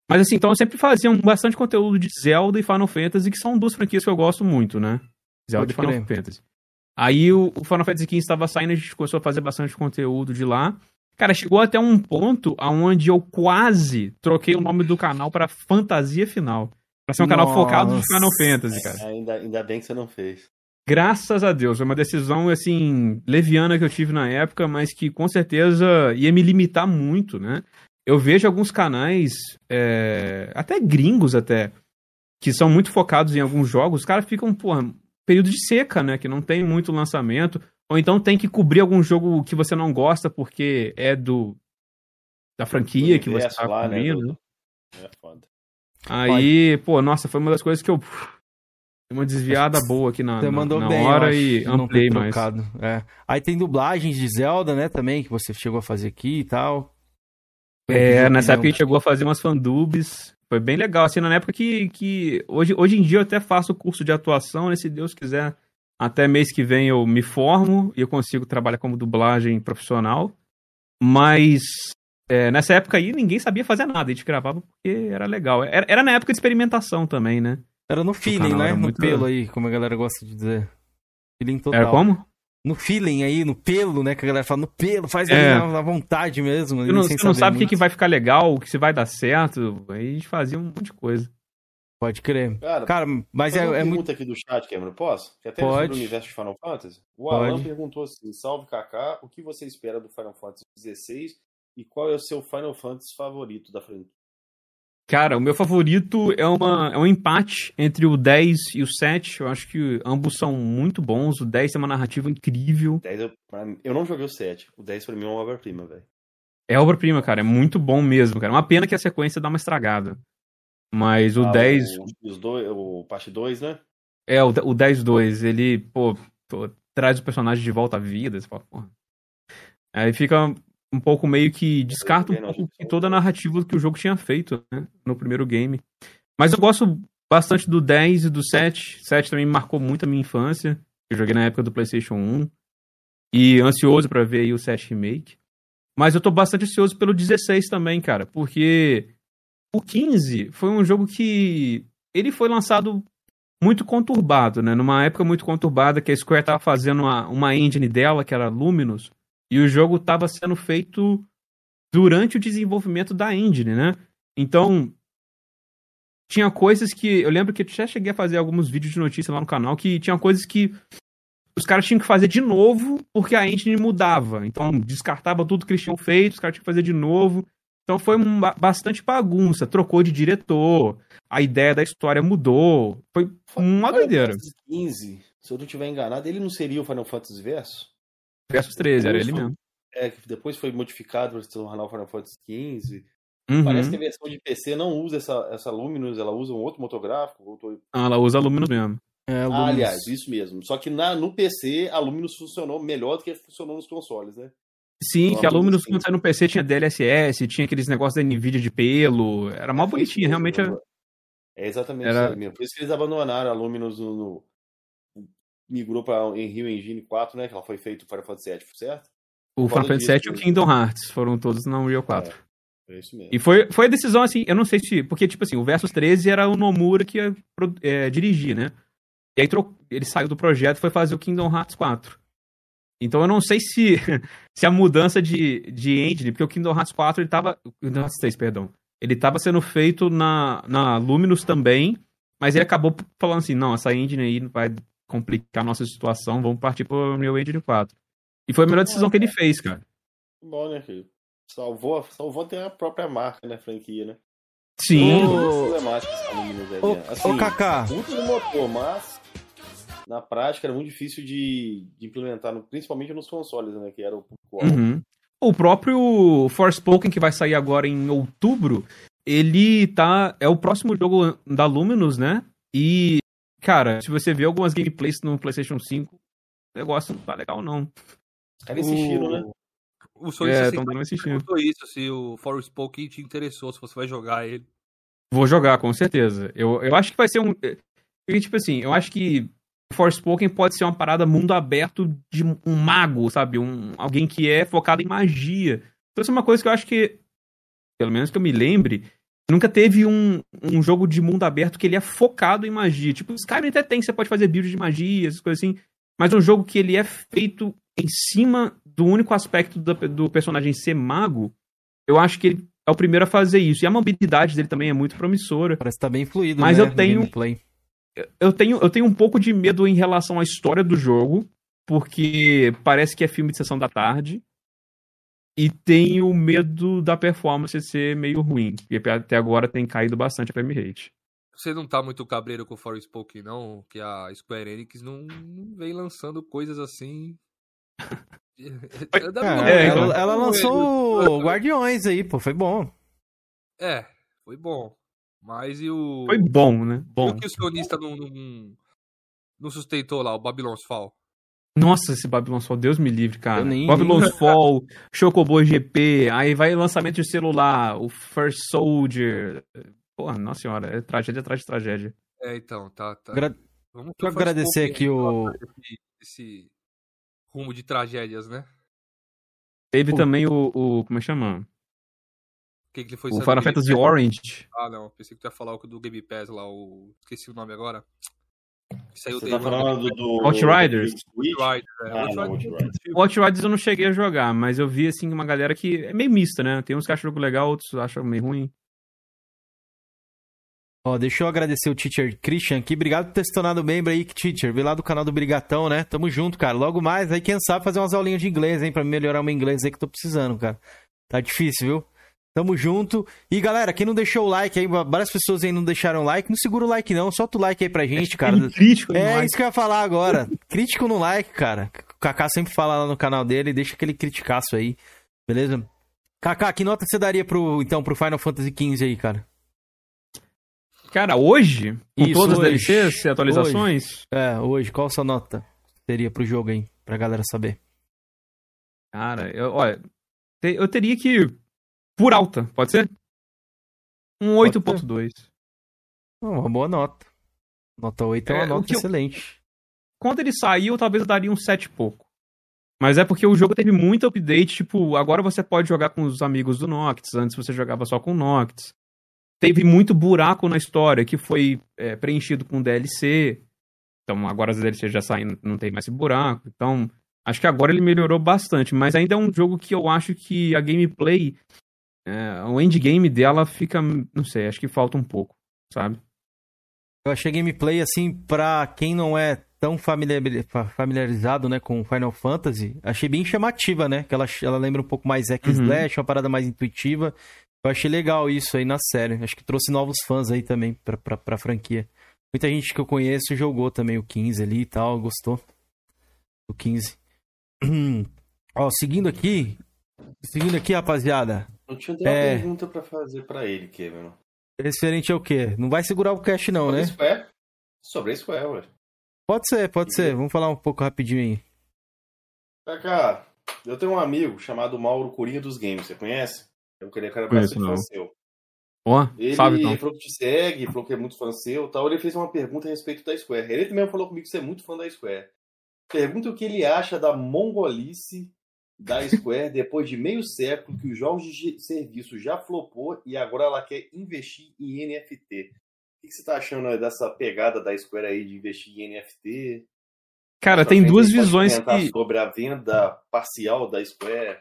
S3: Mas assim, então eu sempre fazia um, bastante conteúdo de Zelda e Final Fantasy, que são duas franquias que eu gosto muito, né? Zelda e Final. Fantasy. Aí o, o Final Fantasy XV estava saindo, a gente começou a fazer bastante conteúdo de lá. Cara, chegou até um ponto onde eu quase troquei o nome do canal para Fantasia Final. Pra ser um canal focado
S2: Nossa.
S3: Final Fantasy, cara.
S4: Ainda, ainda bem que você não fez.
S3: Graças a Deus, foi uma decisão, assim, leviana que eu tive na época, mas que com certeza ia me limitar muito, né? Eu vejo alguns canais, é, até gringos até, que são muito focados em alguns jogos, os caras ficam, porra, período de seca, né? Que não tem muito lançamento. ou então tem que cobrir algum jogo que você não gosta porque é do da franquia que você tá lá, né, cobrindo. Né? É foda. Aí, pô, nossa, foi uma das coisas que eu uma desviada boa aqui na, na, mandou na bem, hora e ampliei mais.
S2: É. Aí tem dublagens de Zelda, né, também, que você chegou a fazer aqui e tal.
S3: É, nessa época a gente chegou a fazer umas fandubs. Foi bem legal, assim, na época que, que hoje, hoje em dia eu até faço curso de atuação, né, se Deus quiser, até mês que vem eu me formo e eu consigo trabalhar como dublagem profissional. Mas é, nessa época aí ninguém sabia fazer nada, a gente gravava porque era legal. Era, era na época de experimentação também, né?
S2: Era no feeling, né? No pelo aí, como a galera gosta de dizer.
S3: Feeling total. Era como?
S2: No feeling aí, no pelo, né? Que a galera fala, no pelo, faz é. aí na, vontade mesmo.
S3: Você não, você não sabe o que, que vai ficar legal, o que se vai dar certo. Aí a gente fazia um monte de coisa.
S2: Pode crer. Cara, Cara mas é,
S4: uma
S2: é
S4: pergunta aqui do chat, Cameron, posso? Que até Pode. sobre o universo de Final Fantasy. O Pode. Alan perguntou assim: Salve Kaká, o que você espera do Final Fantasy XVI e qual é o seu Final Fantasy favorito da franquia?
S3: Cara, o meu favorito é, uma, é um empate entre o 10 e o 7. Eu acho que ambos são muito bons. O 10 tem uma narrativa incrível.
S4: 10 eu, eu não joguei o 7. O 10 pra mim é uma obra-prima, velho.
S3: É obra-prima, cara. É muito bom mesmo, cara. Uma pena que a sequência dá uma estragada. Mas o ah, 10.
S4: O, os dois, o parte 2, né?
S3: É, o, o 10-2. Ele, pô, pô, traz o personagem de volta à vida. Você fala, porra. Aí fica um pouco meio que descarta um pouco toda a narrativa que o jogo tinha feito né, no primeiro game. Mas eu gosto bastante do 10 e do 7. 7 também marcou muito a minha infância. Eu joguei na época do PlayStation 1. E ansioso para ver aí o 7 Remake. Mas eu tô bastante ansioso pelo 16 também, cara. Porque o 15 foi um jogo que. Ele foi lançado muito conturbado, né? Numa época muito conturbada que a Square tava fazendo uma, uma engine dela, que era Luminous e o jogo estava sendo feito durante o desenvolvimento da engine, né? Então, tinha coisas que. Eu lembro que eu já cheguei a fazer alguns vídeos de notícia lá no canal que tinha coisas que os caras tinham que fazer de novo porque a engine mudava. Então, descartava tudo que eles tinham feito, os caras tinham que fazer de novo. Então, foi um, bastante bagunça. Trocou de diretor, a ideia da história mudou. Foi uma doideira.
S4: 15, se eu não estiver enganado, ele não seria o Final Fantasy Verso?
S3: Versus 13, era ele mesmo.
S4: É, que depois foi modificado para se tornar o Final Fantasy XV. Uhum. Parece que a versão de PC não usa essa, essa Luminous, ela usa um outro motográfico. Outro...
S3: Ah, ela usa a Luminous mesmo.
S4: É, ah, aliás, isso mesmo. Só que na, no PC a Luminous funcionou melhor do que funcionou nos consoles, né?
S3: Sim, então, que a Luminous quando saiu no PC tinha DLSS, tinha aqueles negócios da Nvidia de pelo, era mal é, bonitinha, realmente. Era...
S4: É exatamente era... isso mesmo. Por isso que eles abandonaram a Luminous no, no migrou para Unreal Engine 4, né? Que ela foi feita o Final Fantasy VII, certo?
S3: O Final Fantasy VII e o Kingdom Hearts foram todos na Unreal 4.
S4: É, é isso mesmo.
S3: E foi, foi a decisão, assim, eu não sei se... Porque, tipo assim, o Versus 13 era o Nomura que ia é, dirigir, né? E aí ele saiu do projeto e foi fazer o Kingdom Hearts 4. Então eu não sei se, se a mudança de, de engine, porque o Kingdom Hearts 4 ele tava. Kingdom Hearts 3, perdão. Ele tava sendo feito na, na Luminous também, mas ele acabou falando assim: não, essa engine aí vai complicar a nossa situação, vamos partir pro Unreal Engine 4. E foi a melhor decisão que ele fez, cara.
S4: Bom, né, filho? Salvou, salvou ter a própria marca, né, franquia, né?
S3: Sim.
S2: Ô, assim, ô Kaká.
S4: Muito no motor, mas na prática era muito difícil de, de implementar, principalmente nos consoles, né, que era o
S3: uhum. O próprio Forspoken, que vai sair agora em outubro, ele tá. É o próximo jogo da Luminous, né? E Cara, se você vê algumas gameplays no PlayStation 5, o negócio não tá legal, não.
S4: Os caras insistiram, o... né?
S1: O Sony é, estão dando insistindo. isso, se o Forest Spoke te interessou, se você vai jogar ele.
S3: Vou jogar, com certeza. Eu, eu acho que vai ser um. Porque, tipo assim, eu acho que Forspoken pode ser uma parada mundo aberto de um mago, sabe? Um, alguém que é focado em magia. Então, isso é uma coisa que eu acho que, pelo menos que eu me lembre, Nunca teve um, um jogo de mundo aberto que ele é focado em magia. Tipo, Skyrim até tem, você pode fazer build de magia, essas coisas assim. Mas um jogo que ele é feito em cima do único aspecto do, do personagem ser mago, eu acho que ele é o primeiro a fazer isso. E a mobilidade dele também é muito promissora.
S2: Parece que tá bem fluido,
S3: Mas
S2: né,
S3: eu tenho. Eu tenho, eu tenho um pouco de medo em relação à história do jogo, porque parece que é filme de sessão da tarde. E tenho medo da performance ser meio ruim. E até agora tem caído bastante a frame rate.
S1: Você não tá muito cabreiro com o Forspoken, não? Que a Square Enix não, não vem lançando coisas assim
S2: É, ela, ela, lançou o Guardiões aí, pô, foi bom.
S1: É, foi bom. Mas e o.
S3: Foi bom, né? Bom.
S1: E o que o sionista não, não, não sustentou lá, o Babylon's Fall?
S3: Nossa, esse Babylon's Fall, Deus me livre, cara. Babylon's Fall, Chocobo GP, aí vai lançamento de celular, o First Soldier. Porra, nossa senhora, é tragédia atrás de tragédia.
S1: É, então, tá. tá.
S2: Gra... Vamos eu agradecer aqui o.
S1: Esse, esse, rumo de tragédias, né?
S3: Teve o... também o, o. Como é que chama?
S1: Que que foi
S3: o Final Fantasy Orange.
S1: Ah, não. Pensei que tu ia falar o do Game Pass lá, o. Esqueci o nome agora.
S4: Saiu Você tá falando do.
S3: Outriders?
S1: Outriders, é. Ah,
S3: Outriders. Outriders eu não cheguei a jogar, mas eu vi, assim, uma galera que é meio mista, né? Tem uns que acham o jogo legal, outros acham meio ruim.
S2: Ó, deixa eu agradecer o teacher Christian aqui. Obrigado por ter se tornado membro aí, teacher. Vem lá do canal do Brigatão, né? Tamo junto, cara. Logo mais, aí quem sabe fazer umas aulinhas de inglês, hein? Pra melhorar o meu inglês aí que eu tô precisando, cara. Tá difícil, viu? Tamo junto. E galera, quem não deixou o like aí, várias pessoas aí não deixaram o like, não segura o like não, solta o like aí pra gente, cara.
S3: É crítico
S2: É like. isso que eu ia falar agora. Crítico no like, cara. O Kaká sempre fala lá no canal dele, deixa aquele criticaço aí, beleza? Kaká, que nota você daria pro, então, pro Final Fantasy XV aí, cara?
S3: Cara, hoje, com isso, todas as DLCs e atualizações?
S2: Hoje. É, hoje, qual a sua nota seria pro jogo aí, pra galera saber?
S3: Cara, eu, olha, eu teria que por alta, pode ser? Um 8.2.
S2: Uma boa nota. Nota 8 é uma é, nota excelente. Eu...
S3: Quando ele saiu, talvez eu daria um 7 e pouco. Mas é porque o jogo teve muito update, tipo, agora você pode jogar com os amigos do Noctis, antes você jogava só com o Noctis. Teve muito buraco na história que foi é, preenchido com DLC. Então agora as DLC já saem, não tem mais esse buraco. Então, acho que agora ele melhorou bastante, mas ainda é um jogo que eu acho que a gameplay é, o endgame dela fica. Não sei, acho que falta um pouco, sabe?
S2: Eu achei gameplay, assim, pra quem não é tão familiarizado, né, com Final Fantasy, achei bem chamativa, né? Que ela, ela lembra um pouco mais Zack uhum. Uma parada mais intuitiva. Eu achei legal isso aí na série. Acho que trouxe novos fãs aí também pra, pra, pra franquia. Muita gente que eu conheço jogou também o 15 ali e tal, gostou do 15. Ó, seguindo aqui, seguindo aqui, rapaziada,
S4: eu tinha uma é... pergunta pra fazer pra ele, Kevin.
S2: Referente ao quê? Não vai segurar o cash, não,
S4: Sobre
S2: né?
S4: Square. Sobre a Square, ué.
S2: Pode ser, pode e ser. Vamos falar um pouco rapidinho aí.
S4: Cá, eu tenho um amigo chamado Mauro Corinha dos Games, você conhece? Eu queria que era bastante fã seu.
S3: Oh,
S4: ele
S3: sabe, então.
S4: falou que te segue, falou que é muito fã seu tal. Ele fez uma pergunta a respeito da Square. Ele também falou comigo que você é muito fã da Square. Pergunta o que ele acha da mongolice da Square depois de meio século que os jogos de serviço já flopou e agora ela quer investir em NFT. O que você está achando dessa pegada da Square aí de investir em NFT?
S3: Cara, tem duas visões
S4: que... sobre a venda parcial da Square.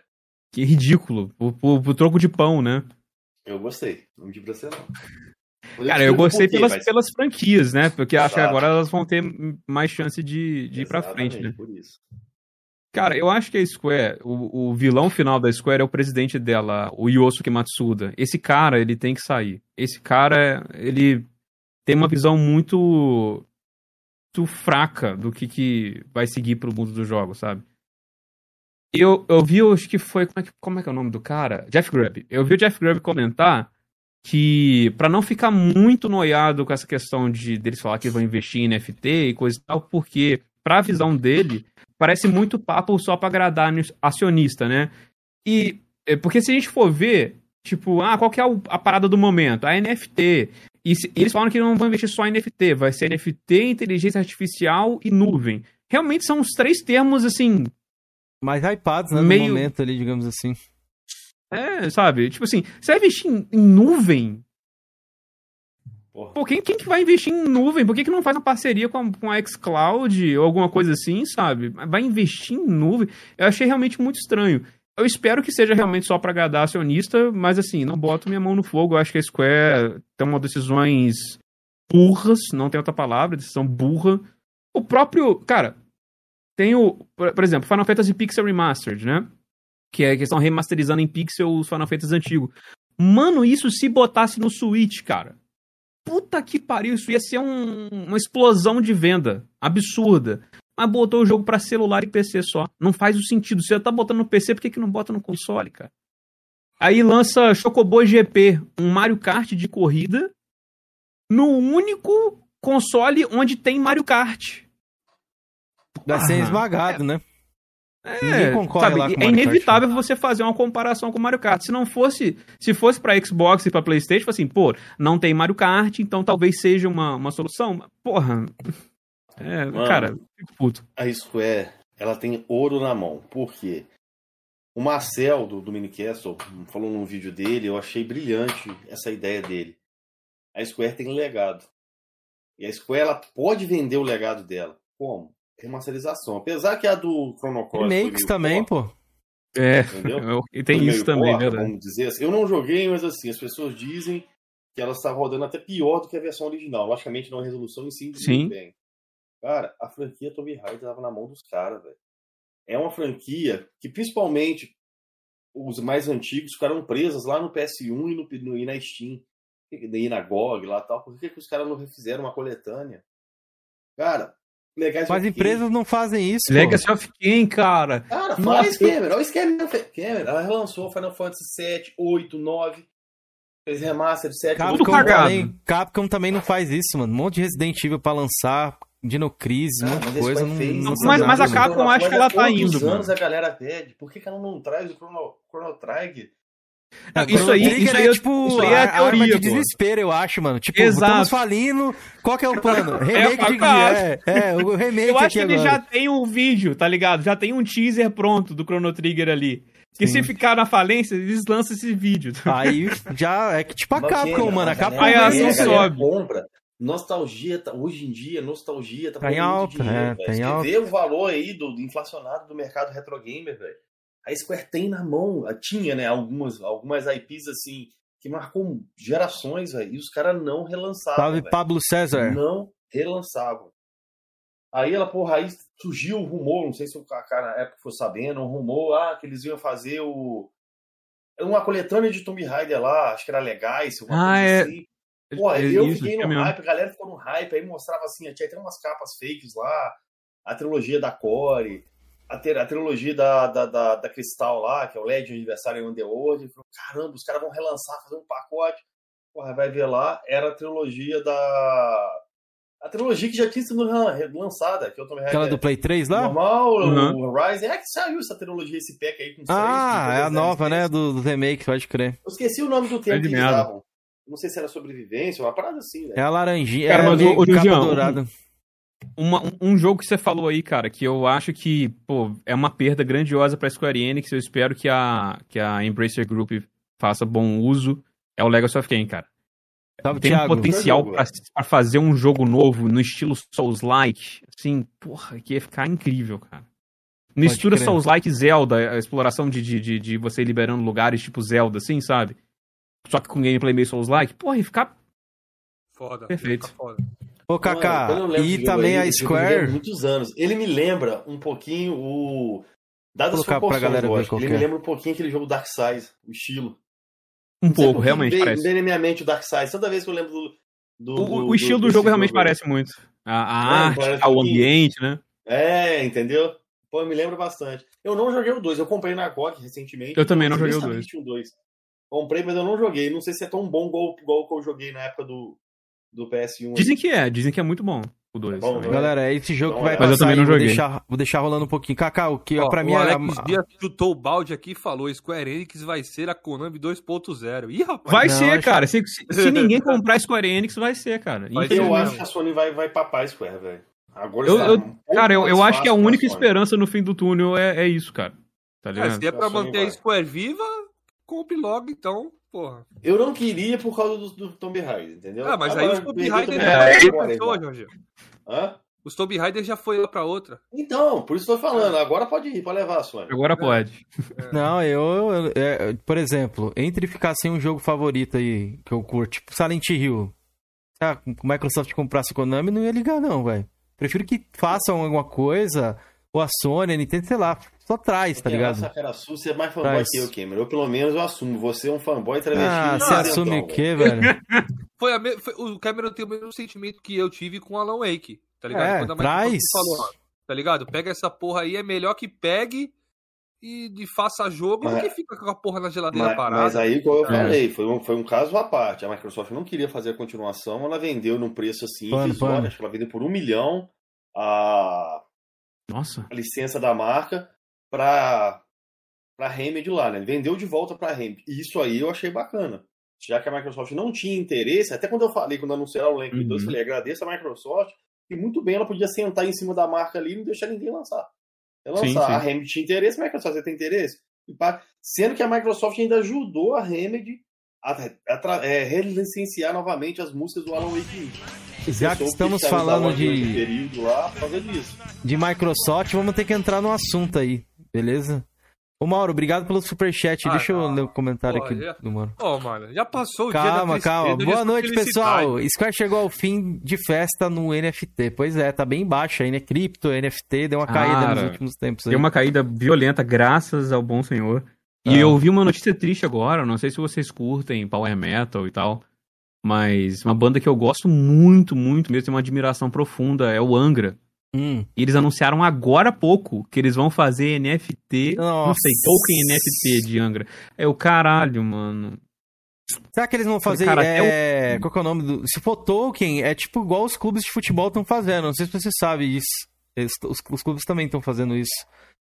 S3: Que ridículo. O, o, o troco de pão, né?
S4: Eu gostei. Não me pra você, não.
S3: Cara, eu gostei pelas, mas... pelas franquias, né? Porque acho que agora elas vão ter mais chance de, de ir pra frente, né?
S4: Por isso.
S3: Cara, eu acho que a Square, o, o, vilão final da Square é o presidente dela, o Yosuke Matsuda. Esse cara, ele tem que sair. Esse cara, ele tem uma visão muito, muito fraca do que, que vai seguir pro mundo dos jogos, sabe? Eu, eu vi, acho que foi. Como é que, como é que é o nome do cara? Jeff Grubb. Eu vi o Jeff Grubb comentar que, para não ficar muito noiado com essa questão de deles falar que vão investir em NFT e coisa e tal, porque, pra visão dele, parece muito papo só para agradar acionista, né? E é, porque se a gente for ver, tipo, ah, qual que é a parada do momento? A NFT. E se, eles falam que não vão investir só em NFT, vai ser NFT, inteligência artificial e nuvem. Realmente são os três termos, assim.
S2: Mais hypados, né? Meio... No momento ali, digamos assim.
S3: É, sabe? Tipo assim, você vai investir em, em nuvem? Porra. Pô, quem, quem que vai investir em nuvem? Por que, que não faz uma parceria com a, com a xCloud ou alguma coisa assim, sabe? Vai investir em nuvem? Eu achei realmente muito estranho. Eu espero que seja realmente só para agradar acionista, mas assim, não boto minha mão no fogo. Eu acho que a Square uma decisões burras, não tem outra palavra, decisão burra. O próprio. Cara, tem o. Por exemplo, Final Fantasy Pixel Remastered, né? Que é que estão remasterizando em pixel os Final Fantasy antigos. Mano, isso se botasse no Switch, cara puta que pariu, isso ia ser um, uma explosão de venda absurda. mas botou o jogo para celular e PC só. Não faz o sentido. Você tá botando no PC, por que, que não bota no console, cara? Aí lança Chocobo GP, um Mario Kart de corrida, no único console onde tem Mario Kart.
S2: Vai ser esmagado, é, né?
S3: É, sabe, é inevitável Kart. você fazer uma comparação com Mario Kart. Se não fosse, se fosse para Xbox e para PlayStation, assim, pô, não tem Mario Kart, então talvez seja uma, uma solução. Porra. É, Mano, cara, fico puto.
S4: A Square, ela tem ouro na mão. Por quê? O Marcel do, do Minicastle falou num vídeo dele, eu achei brilhante essa ideia dele. A Square tem um legado. E a Square ela pode vender o legado dela. Como? Remasterização. Apesar que a do Chrono Cross.
S2: Remakes também, pô.
S3: É, entendeu? e tem isso também, né?
S4: Vamos dizer assim. Eu não joguei, mas assim, as pessoas dizem que ela está rodando até pior do que a versão original. Logicamente, não a resolução em si,
S3: Sim.
S4: bem. Cara, a franquia Tomb Raider estava na mão dos caras, velho. É uma franquia que, principalmente, os mais antigos ficaram presos lá no PS1 e, no, no, e na Steam. E na GOG lá tal. Por que, que os caras não refizeram uma coletânea? Cara,
S2: Legacy Mas empresas não fazem isso.
S3: Legacy pô. of King, cara.
S4: Cara, faz Cameron. Olha o Cameron. Cameron. Ela relançou Final Fantasy 7, 8, 9. Fez remaster de 7,
S2: Capcom também, Capcom também não faz isso, mano. Um monte de Resident Evil pra lançar. Dino Crisis, monte de coisa. Não, não
S3: mas, mas a Capcom acho que ela tá indo.
S4: anos a galera pede. Por que, que ela não traz o Chrono, Chrono Trigger?
S2: Não, isso, aí, isso aí é tipo isso aí é a, teoria, arma de desespero, eu acho, mano. Tipo, Exato. estamos falindo. Qual que é o plano? Remake é, de é, é, o remake
S3: Eu acho que
S2: agora.
S3: ele já tem um vídeo, tá ligado? Já tem um teaser pronto do Chrono Trigger ali. Que se ficar na falência, eles lançam esse vídeo.
S2: Aí já é que tipo a Capcom, mano. A Capcom
S3: aí a ação sobe.
S4: Compra. Nostalgia, tá, hoje em dia, nostalgia tá,
S2: tá em alta, dinheiro, é,
S4: tá em alta. Vê o valor aí do, do inflacionado do mercado retro gamer, velho a Square tem na mão, tinha, né, algumas, algumas IPs assim, que marcou gerações, velho, e os caras não relançavam.
S2: Salve Pablo César.
S4: Não relançavam. Aí ela, porra, aí surgiu o rumor, não sei se o cara na época foi sabendo, um rumor, ah, que eles iam fazer o. Uma coletânea de Tomb Raider lá, acho que era legais,
S3: ah, é... assim.
S4: Pô, é eu isso, fiquei no hype, a galera ficou no hype, aí mostrava assim, tinha até umas capas fakes lá, a trilogia da Core, a, ter, a trilogia da, da, da, da, Cristal lá, que é o Legend Aniversário Underworld, e falou, caramba, os caras vão relançar, fazer um pacote. Porra, vai ver lá, era a trilogia da. A trilogia que já tinha sido lançada, que eu
S2: também Aquela do Play 3 lá?
S4: Normal, uhum. o Rise. É que saiu essa trilogia, esse pack aí com
S2: Ah, seis, é a nova, né? Do, do remake, pode crer.
S4: Eu esqueci o nome do tempo é que eles davam. Não sei se era sobrevivência, uma parada assim, né?
S2: É a laranjinha,
S3: Cara,
S2: é
S3: mas o, o capa dourada. Uma, um jogo que você falou aí, cara, que eu acho que, pô, é uma perda grandiosa pra Square Enix, eu espero que a, que a Embracer Group faça bom uso, é o Legacy of Kain, cara. Salve, Tem Thiago. um potencial pra, pra, fazer um jogo novo no estilo Souls-like, assim, porra, que ia ficar incrível, cara. Estilo Souls-like Zelda, a exploração de, de, de, de, você liberando lugares tipo Zelda, assim, sabe? Só que com gameplay meio Souls-like, porra, ia ficar...
S1: Foda.
S3: Perfeito.
S1: Foda.
S2: Ô, Kaká, e também aí, a Square.
S4: muitos anos. Ele me lembra um pouquinho o. Dadas
S2: as proporções, galera lógico,
S4: ele me lembra um pouquinho aquele jogo Dark Side, o estilo.
S3: Um pouco, realmente
S4: vem,
S3: parece.
S4: Vem na minha mente o Dark Side. Toda vez que eu lembro do. do,
S3: o, do o, estilo do, do jogo realmente jogo. parece muito. A, a arte, o ambiente, né?
S4: É, entendeu? Pô, me lembra bastante. Eu não joguei o 2, eu comprei na GOG recentemente.
S3: Eu também não joguei o
S4: 2. Comprei, mas eu não joguei. Não sei se é tão bom igual, igual que eu joguei na época do, do PS1.
S3: Dizem que é, dizem que é muito bom o 2. É bom,
S2: Galera, é esse jogo que vai Mas passar eu também não joguei. Vou deixar, vou deixar rolando um pouquinho. Cacau, que Ó, pra mim
S1: o Alex era... Dias chutou o balde aqui e falou: Square Enix vai ser a Konami 2.0. Ih, rapaz.
S3: Vai não, ser, cara. Se, se, ninguém comprar Square Enix, vai ser, cara.
S4: eu acho que a Sony vai, vai papar Square, velho.
S3: Agora eu, eu um Cara, eu, eu acho que a única esperança no fim do túnel é, é isso, cara. Tá ligado?
S1: É, se é pra manter a Square viva, compre logo, então. Porra.
S4: Eu não queria por causa do, do Tomb Raider, entendeu?
S1: Ah, mas Agora, aí os Tomb Raider já é, pessoa, Jorge. Hã? Os Tomb Raider já foi lá pra outra.
S4: Então, por isso tô falando. Agora pode ir, pode levar, Sônia.
S3: Agora pode.
S2: É. Não, eu, eu é, por exemplo, entre ficar sem um jogo favorito aí que eu curto, tipo Silent Hill. Ah, o Microsoft comprasse o Konami, não ia ligar, não, velho. Prefiro que façam alguma coisa, ou a Sony, a Nintendo, sei lá, só traz, tá ligado?
S4: Cara sua, você é mais fanboy traz. que eu, Cameron. Eu, pelo menos, eu assumo. Você é um fanboy travesti.
S2: Ah, você assume o quê, velho?
S1: foi, me... foi o Cameron tem o mesmo sentimento que eu tive com Alan Wake, tá ligado?
S2: É, Quando a traz.
S1: Falou, tá ligado? Pega essa porra aí, é melhor que pegue e de faça jogo mas, do que fica com a porra na geladeira
S4: mas,
S1: parada.
S4: Mas aí, igual eu é. falei, foi um, foi um caso à parte. A Microsoft não queria fazer a continuação, ela vendeu num preço assim, pano, pano. acho que ela vendeu por um milhão a,
S3: Nossa.
S4: a licença da marca pra, pra Remedy lá, né? Vendeu de volta pra Remedy. E isso aí eu achei bacana. Já que a Microsoft não tinha interesse, até quando eu falei, quando anunciaram o Link uhum. 2, eu falei, agradeço a Microsoft, e muito bem ela podia sentar em cima da marca ali e não deixar ninguém lançar. É lançar. Sim, sim. A Remedy tinha interesse, a Microsoft tem interesse. Sendo que a Microsoft ainda ajudou a Remedy a, a, a é, relicenciar novamente as músicas do Alan Wake
S2: Já que estamos falando de,
S4: lá
S2: de Microsoft, vamos ter que entrar no assunto aí, beleza? Ô Mauro, obrigado pelo superchat. Ah, Deixa eu ler o comentário aqui já... do Mauro.
S1: Ô, oh, mano, já passou o
S2: calma, dia Calma, calma. Boa noite, pessoal. Square chegou ao fim de festa no NFT. Pois é, tá bem baixo aí, né? Cripto, NFT, deu uma caída Cara, nos últimos tempos. Aí.
S3: Deu uma caída violenta, graças ao bom senhor. E ah. eu vi uma notícia triste agora, não sei se vocês curtem Power Metal e tal, mas uma banda que eu gosto muito, muito mesmo, tem uma admiração profunda, é o Angra. Hum. E eles anunciaram agora há pouco que eles vão fazer NFT, Nossa. não sei, token NFT de Angra. É o caralho, mano.
S2: Será que eles vão fazer. Cara, é... o... Qual que é o nome do. Se for token, é tipo igual os clubes de futebol estão fazendo. Não sei se você sabe isso. Eles, os, os clubes também estão fazendo isso.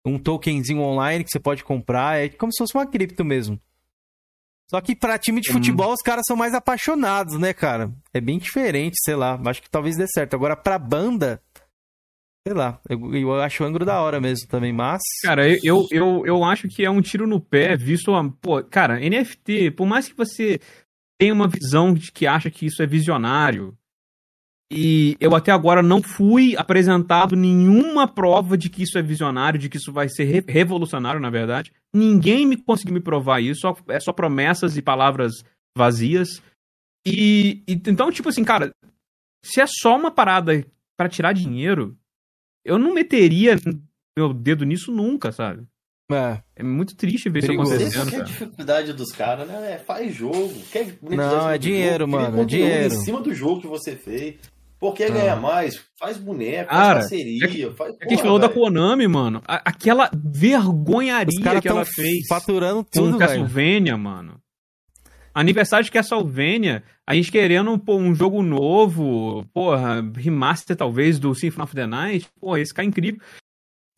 S2: Um tokenzinho online que você pode comprar. É como se fosse uma cripto mesmo. Só que pra time de hum. futebol, hum. os caras são mais apaixonados, né, cara? É bem diferente, sei lá. Acho que talvez dê certo. Agora, pra banda, Sei lá, eu, eu acho o ângulo da hora mesmo também, mas.
S3: Cara, eu, eu, eu acho que é um tiro no pé, visto. A, pô, cara, NFT, por mais que você tenha uma visão de que acha que isso é visionário, e eu até agora não fui apresentado nenhuma prova de que isso é visionário, de que isso vai ser re revolucionário, na verdade. Ninguém me conseguiu me provar isso, só, é só promessas e palavras vazias. E, e então, tipo assim, cara, se é só uma parada para tirar dinheiro, eu não meteria meu dedo nisso nunca, sabe? É. é muito triste ver Perigoso. isso acontecendo. Essa
S4: é a dificuldade dos caras, né? É, faz jogo. Quer
S2: não, é dinheiro, jogo, mano. É dinheiro.
S4: Em cima do jogo que você fez. Por que ganhar mais? Faz boneco, faz parceria. É faz,
S3: é que a gente falou da Konami, mano. Aquela vergonharia que ela fez.
S2: Faturando tudo,
S3: com Castlevania, mano. Aniversário de Castlevania, a gente querendo pô, um jogo novo, porra, remaster talvez do Symphony of the Night, porra, esse cara é incrível.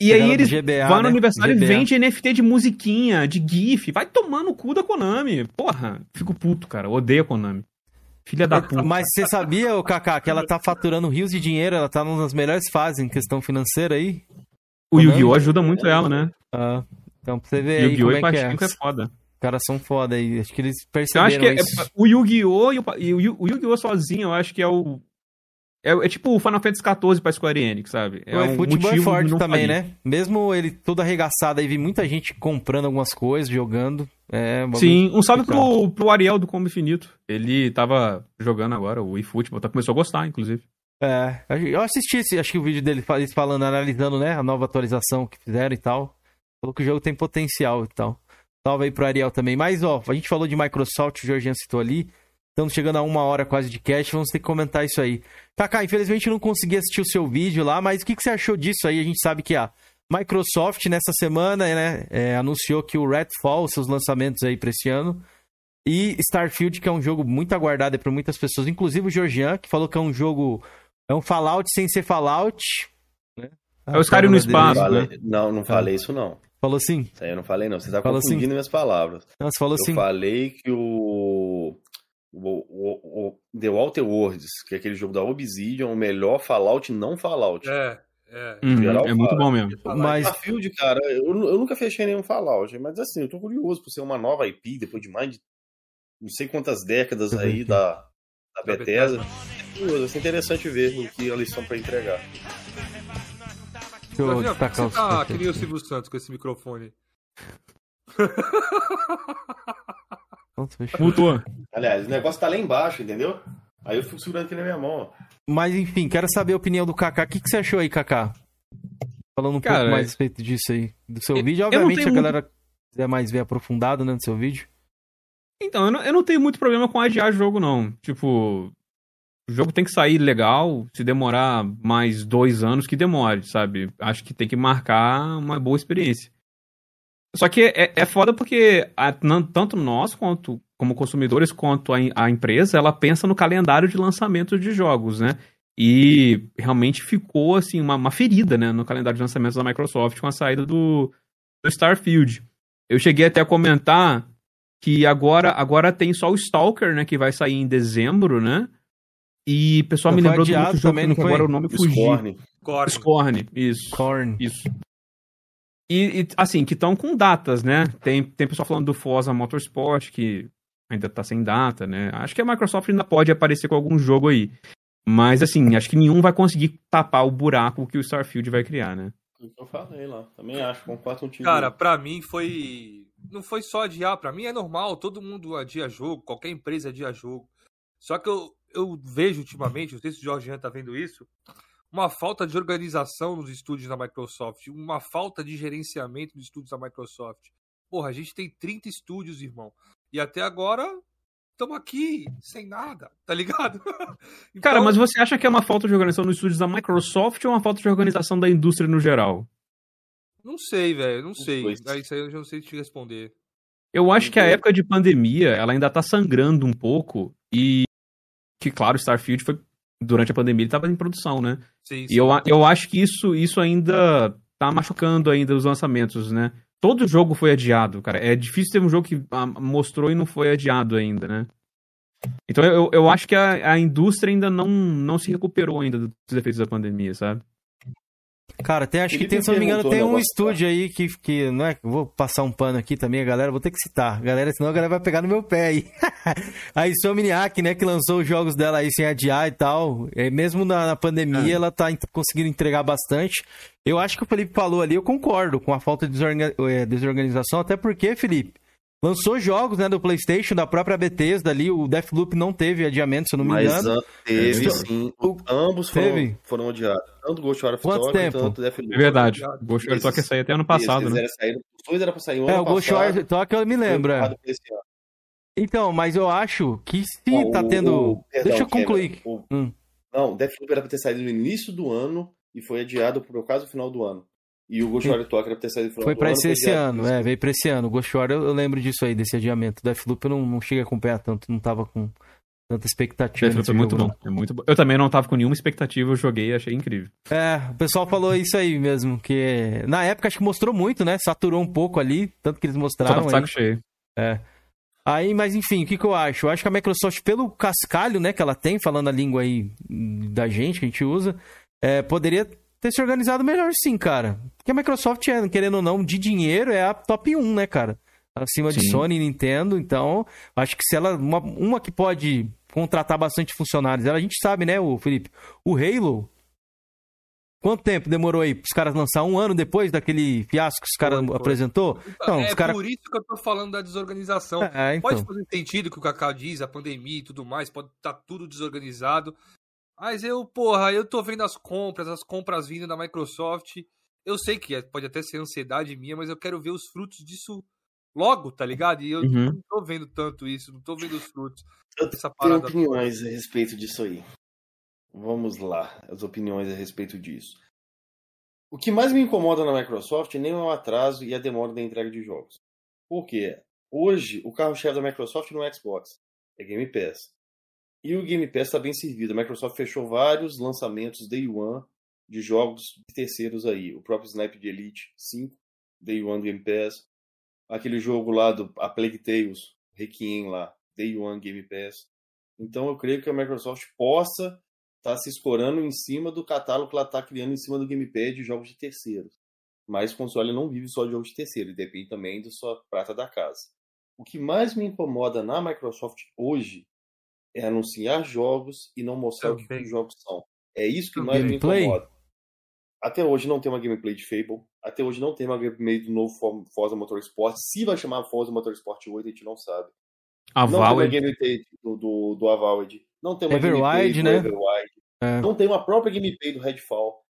S3: E aí eles GBA, vão no né? aniversário GBA. e vendem NFT de musiquinha, de GIF. Vai tomar no cu da Konami. Porra, fico puto, cara. Odeio a Konami. Filha da puta.
S2: Mas você sabia, o Kaká, que ela tá faturando rios de dinheiro, ela tá das melhores fases em questão financeira aí?
S3: O Yu-Gi-Oh! ajuda muito ela, né?
S2: Ah, então pra você ver aí como é que é.
S3: é foda
S2: caras são foda aí. Acho que eles perceberam
S3: eu acho que é, é, o Yu-Gi-Oh! e o, o Yu-Gi-Oh! sozinho, eu acho que é o. É, é, tipo o Final Fantasy XIV pra Square Enix, sabe?
S2: É o um futebol é forte também, né? Mesmo ele todo arregaçado aí, vi muita gente comprando algumas coisas, jogando. É,
S3: Sim, um salve pro, pro Ariel do Combo Infinito. Ele tava jogando agora o eFootball, tá, começou a gostar, inclusive.
S2: É, eu assisti esse, acho que o vídeo dele falando, analisando, né, a nova atualização que fizeram e tal. Falou que o jogo tem potencial e tal. Salve aí pro Ariel também. Mas, ó, a gente falou de Microsoft, o Jorginho citou ali. Estamos chegando a uma hora quase de cast, vamos ter que comentar isso aí. Kaká, infelizmente não consegui assistir o seu vídeo lá, mas o que, que você achou disso aí? A gente sabe que a Microsoft, nessa semana, né, é, anunciou que o Redfall, seus lançamentos aí pra esse ano, e Starfield, que é um jogo muito aguardado por muitas pessoas, inclusive o Georgian, que falou que é um jogo, é um Fallout sem ser Fallout.
S3: Né? É os caras no espaço,
S4: né? Não, não falei isso não.
S2: Falou assim?
S4: Isso aí eu não falei, não. Você tá falou confundindo assim? minhas palavras.
S2: Não, você falou
S4: eu
S2: assim.
S4: Eu falei que o... O, o, o, The Walter Worlds, que é aquele jogo da Obsidian, o melhor Fallout não Fallout.
S1: É, é.
S3: Uhum, geral, é muito bom mesmo.
S4: Mas... Starfield, cara, eu, eu nunca fechei nenhum Fallout, mas assim, eu tô curioso por ser uma nova IP, depois de mais de não sei quantas décadas aí da, da Bethesda. É curioso, vai ser interessante ver o que eles estão para entregar.
S1: Deixa eu Brasil, destacar você tá que nem o Silvio Santos com esse microfone.
S3: Mutou.
S4: Aliás, o negócio tá lá embaixo, entendeu? Aí eu fico segurando aqui na minha mão.
S2: Mas enfim, quero saber a opinião do Kaká. O que, que você achou aí, Kaká? Falando um Cara, pouco mais a respeito disso aí. Do seu eu, vídeo. Obviamente a galera muito... quiser mais ver aprofundado, né, no seu vídeo.
S3: Então, eu não, eu não tenho muito problema com adiar jogo, não. Tipo, o jogo tem que sair legal, se demorar mais dois anos, que demore, sabe? Acho que tem que marcar uma boa experiência. Só que é, é foda porque a, tanto nós, quanto como consumidores, quanto a, a, empresa, ela pensa no calendário de lançamento de jogos, né? E realmente ficou, assim, uma, uma ferida, né, no calendário de lançamentos da Microsoft com a saída do, do Starfield. Eu cheguei até a comentar que agora, agora tem só o Stalker, né, que vai sair em dezembro, né? E o pessoal me lembrou do outro jogo também, que agora o nome fugiu. Scorn.
S1: Corn.
S3: Scorn, isso.
S2: Corn.
S3: Isso. E, e assim, que estão com datas, né? Tem, tem pessoal falando do Forza Motorsport, que ainda tá sem data, né? Acho que a Microsoft ainda pode aparecer com algum jogo aí. Mas, assim, acho que nenhum vai conseguir tapar o buraco que o Starfield vai criar, né?
S4: Eu falei lá, também acho, concordo contigo.
S1: Cara, pra mim foi. Não foi só adiar, pra mim é normal, todo mundo adia jogo, qualquer empresa adia jogo. Só que eu, eu vejo ultimamente, não sei se o Jorge tá vendo isso, uma falta de organização nos estúdios da Microsoft, uma falta de gerenciamento nos estúdios da Microsoft. Porra, a gente tem 30 estúdios, irmão. E até agora estamos aqui sem nada, tá ligado?
S3: então... Cara, mas você acha que é uma falta de organização nos estúdios da Microsoft ou uma falta de organização da indústria no geral?
S1: Não sei, velho, não sei. Isso aí eu já não sei te responder.
S3: Eu acho que a época de pandemia, ela ainda tá sangrando um pouco e que claro, Starfield foi durante a pandemia ele estava em produção, né? Sim, sim. E eu, eu acho que isso, isso ainda tá machucando ainda os lançamentos, né? Todo jogo foi adiado, cara. É difícil ter um jogo que ah, mostrou e não foi adiado ainda, né? Então eu, eu acho que a, a indústria ainda não, não se recuperou ainda dos efeitos da pandemia, sabe?
S2: Cara, tem, acho que tem, se não me engano, tem um estúdio aí que, que não é, vou passar um pano aqui também, a galera, vou ter que citar, galera, senão a galera vai pegar no meu pé aí. a Insomniac, né, que lançou os jogos dela aí sem adiar e tal, e mesmo na, na pandemia, é. ela tá conseguindo entregar bastante. Eu acho que o Felipe falou ali, eu concordo com a falta de é, desorganização, até porque, Felipe, Lançou jogos, né, do PlayStation, da própria Bethesda ali. O Deathloop não teve adiamento, se eu não me
S4: Mas,
S2: engano.
S4: teve, então, sim. O... Ambos foram, foram adiados. Tanto Ghostwire
S2: Quanto tempo?
S3: tanto Deathloop. É verdade. O Ghostwire Tokyo saiu até ano passado, eles, né? Sair,
S4: os dois eram pra sair um
S2: é,
S4: ano
S2: o Ghostwire Tokyo eu me lembro. É. Então, mas eu acho que se tá tendo... O, perdão, Deixa eu concluir.
S4: O... Hum. Não, o Deathloop era pra ter saído no início do ano e foi adiado por quase o final do ano. E o Ghostwire Tokyo deve ter saído
S2: Foi pra esse, esse ano, é, veio pra esse ano. O Ghostwire eu, eu lembro disso aí, desse adiamento. O Deathloop eu não, não cheguei a acompanhar tanto, não tava com tanta expectativa.
S3: Deathloop é muito bom, é muito bom. Eu também não tava com nenhuma expectativa, eu joguei e achei incrível.
S2: É, o pessoal falou isso aí mesmo, que na época acho que mostrou muito, né? Saturou um pouco ali, tanto que eles mostraram. Só
S3: saco cheio.
S2: É. Aí, mas enfim, o que, que eu acho? Eu acho que a Microsoft, pelo cascalho, né, que ela tem, falando a língua aí da gente, que a gente usa, é, poderia ter se organizado melhor sim, cara. Porque a Microsoft, é, querendo ou não, de dinheiro, é a top 1, né, cara? Acima sim. de Sony e Nintendo. Então, acho que se ela. Uma, uma que pode contratar bastante funcionários. Ela, a gente sabe, né, o Felipe? O Halo. Quanto tempo demorou aí os caras lançar? Um ano depois daquele fiasco que os caras apresentou?
S1: Então, é cara... por isso que eu tô falando da desorganização. É, então. Pode fazer sentido que o Cacau diz, a pandemia e tudo mais, pode estar tá tudo desorganizado. Mas eu, porra, eu tô vendo as compras, as compras vindo da Microsoft. Eu sei que é, pode até ser ansiedade minha, mas eu quero ver os frutos disso logo, tá ligado? E eu uhum. não tô vendo tanto isso, não tô vendo os frutos.
S4: Eu tenho opiniões toda. a respeito disso aí. Vamos lá, as opiniões a respeito disso. O que mais me incomoda na Microsoft nem é o atraso e a demora da entrega de jogos. Por quê? Hoje, o carro-chefe da Microsoft no Xbox é Game Pass. E o Game Pass está bem servido. A Microsoft fechou vários lançamentos Day One de jogos de terceiros aí. O próprio Sniper de Elite 5, Day One Game Pass. Aquele jogo lá do A Plague Tales, Requiem lá, Day One Game Pass. Então eu creio que a Microsoft possa estar tá se escorando em cima do catálogo que ela está criando em cima do Game Pass de jogos de terceiros. Mas o console não vive só de jogos de terceiro, depende também da sua prata da casa. O que mais me incomoda na Microsoft hoje é anunciar jogos e não mostrar o que os jogos são. É isso que mais gameplay? me incomoda. Até hoje não tem uma gameplay de Fable. Até hoje não tem uma gameplay do novo Forza Motorsport. Se vai chamar Forza Motorsport 8, a gente não sabe.
S3: A
S4: não tem uma gameplay do, do, do. Não tem uma
S2: Everwild, gameplay né? do
S4: Everwild. É. Não tem uma própria gameplay do Redfall.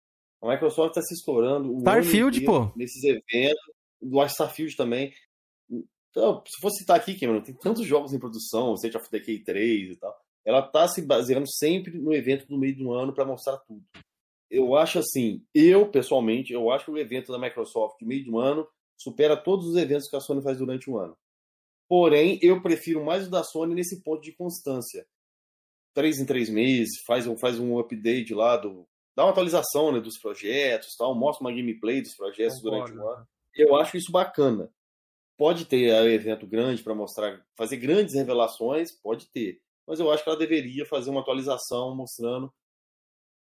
S4: A Microsoft está se explorando.
S2: Starfield, pô.
S4: Nesses eventos. Do Starfield também. Então, se fosse citar aqui, Cameron, tem tantos jogos em produção, State of Decay 3 e tal. ela tá se baseando sempre no evento do meio do ano para mostrar tudo. Eu acho assim, eu pessoalmente, eu acho que o evento da Microsoft meio do ano supera todos os eventos que a Sony faz durante o ano. Porém, eu prefiro mais o da Sony nesse ponto de constância. Três em três meses, faz um, faz um update lá, do, dá uma atualização né, dos projetos, tal, mostra uma gameplay dos projetos Concordo. durante o ano. Eu acho isso bacana. Pode ter um evento grande para mostrar, fazer grandes revelações, pode ter. Mas eu acho que ela deveria fazer uma atualização mostrando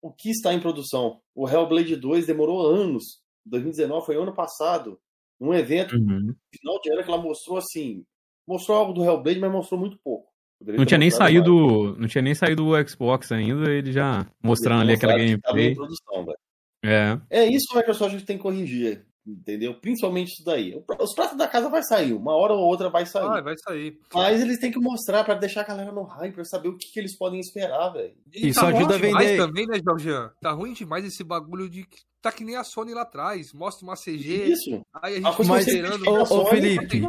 S4: o que está em produção. O Hellblade 2 demorou anos. 2019 foi ano passado. Num evento uhum. final de ano que ela mostrou assim, mostrou algo do Hellblade, mas mostrou muito pouco.
S3: não tinha nem saído, não tinha nem saído o Xbox ainda, ele já mostrando ali aquela gameplay. Produção,
S4: é. é isso que a Microsoft tem que corrigir, entendeu? Principalmente isso daí. Os pratos da casa vai sair, uma hora ou outra vai sair.
S1: Ah, vai sair.
S4: Mas eles têm que mostrar para deixar a galera no hype, para saber o que, que, eles podem esperar, velho.
S1: Isso tá ajuda a vender. também, né, Jorge? Tá ruim demais esse bagulho de tá que nem a Sony lá atrás, mostra uma CG.
S4: Isso.
S1: Aí a gente fica esperando. Ô,
S2: ô Felipe,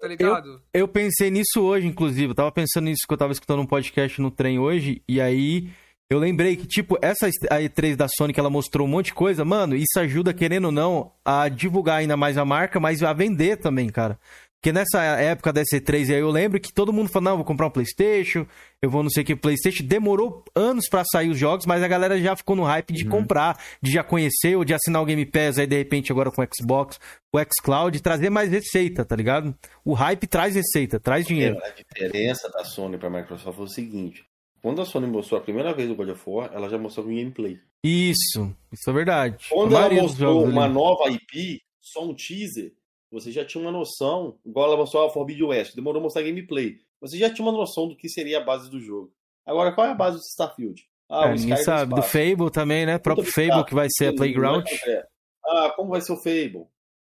S2: tá ligado? Eu, eu, pensei nisso hoje, inclusive. Eu tava pensando nisso que eu tava escutando um podcast no trem hoje. E aí eu lembrei que, tipo, essa a E3 da Sony que ela mostrou um monte de coisa, mano, isso ajuda, querendo ou não, a divulgar ainda mais a marca, mas a vender também, cara. Porque nessa época da C3 aí eu lembro que todo mundo falou, não, vou comprar um Playstation, eu vou não sei o que, Playstation. Demorou anos para sair os jogos, mas a galera já ficou no hype de uhum. comprar, de já conhecer ou de assinar o Game Pass aí de repente agora com o Xbox, o xCloud, trazer mais receita, tá ligado? O hype traz receita, traz dinheiro.
S4: A diferença da Sony pra Microsoft foi o seguinte, quando a Sony mostrou a primeira vez o God of War, ela já mostrou um gameplay.
S2: Isso, isso é verdade.
S4: Quando ela mostrou uma ali. nova IP, só um teaser, você já tinha uma noção, igual ela mostrou a Forbidden West, demorou a mostrar gameplay. Você já tinha uma noção do que seria a base do jogo. Agora, qual é a base do Starfield?
S2: Ah, é, ninguém sabe. Do Fable também, né? O próprio Fable que vai ser a Playground.
S4: É. Ah, como vai ser o Fable?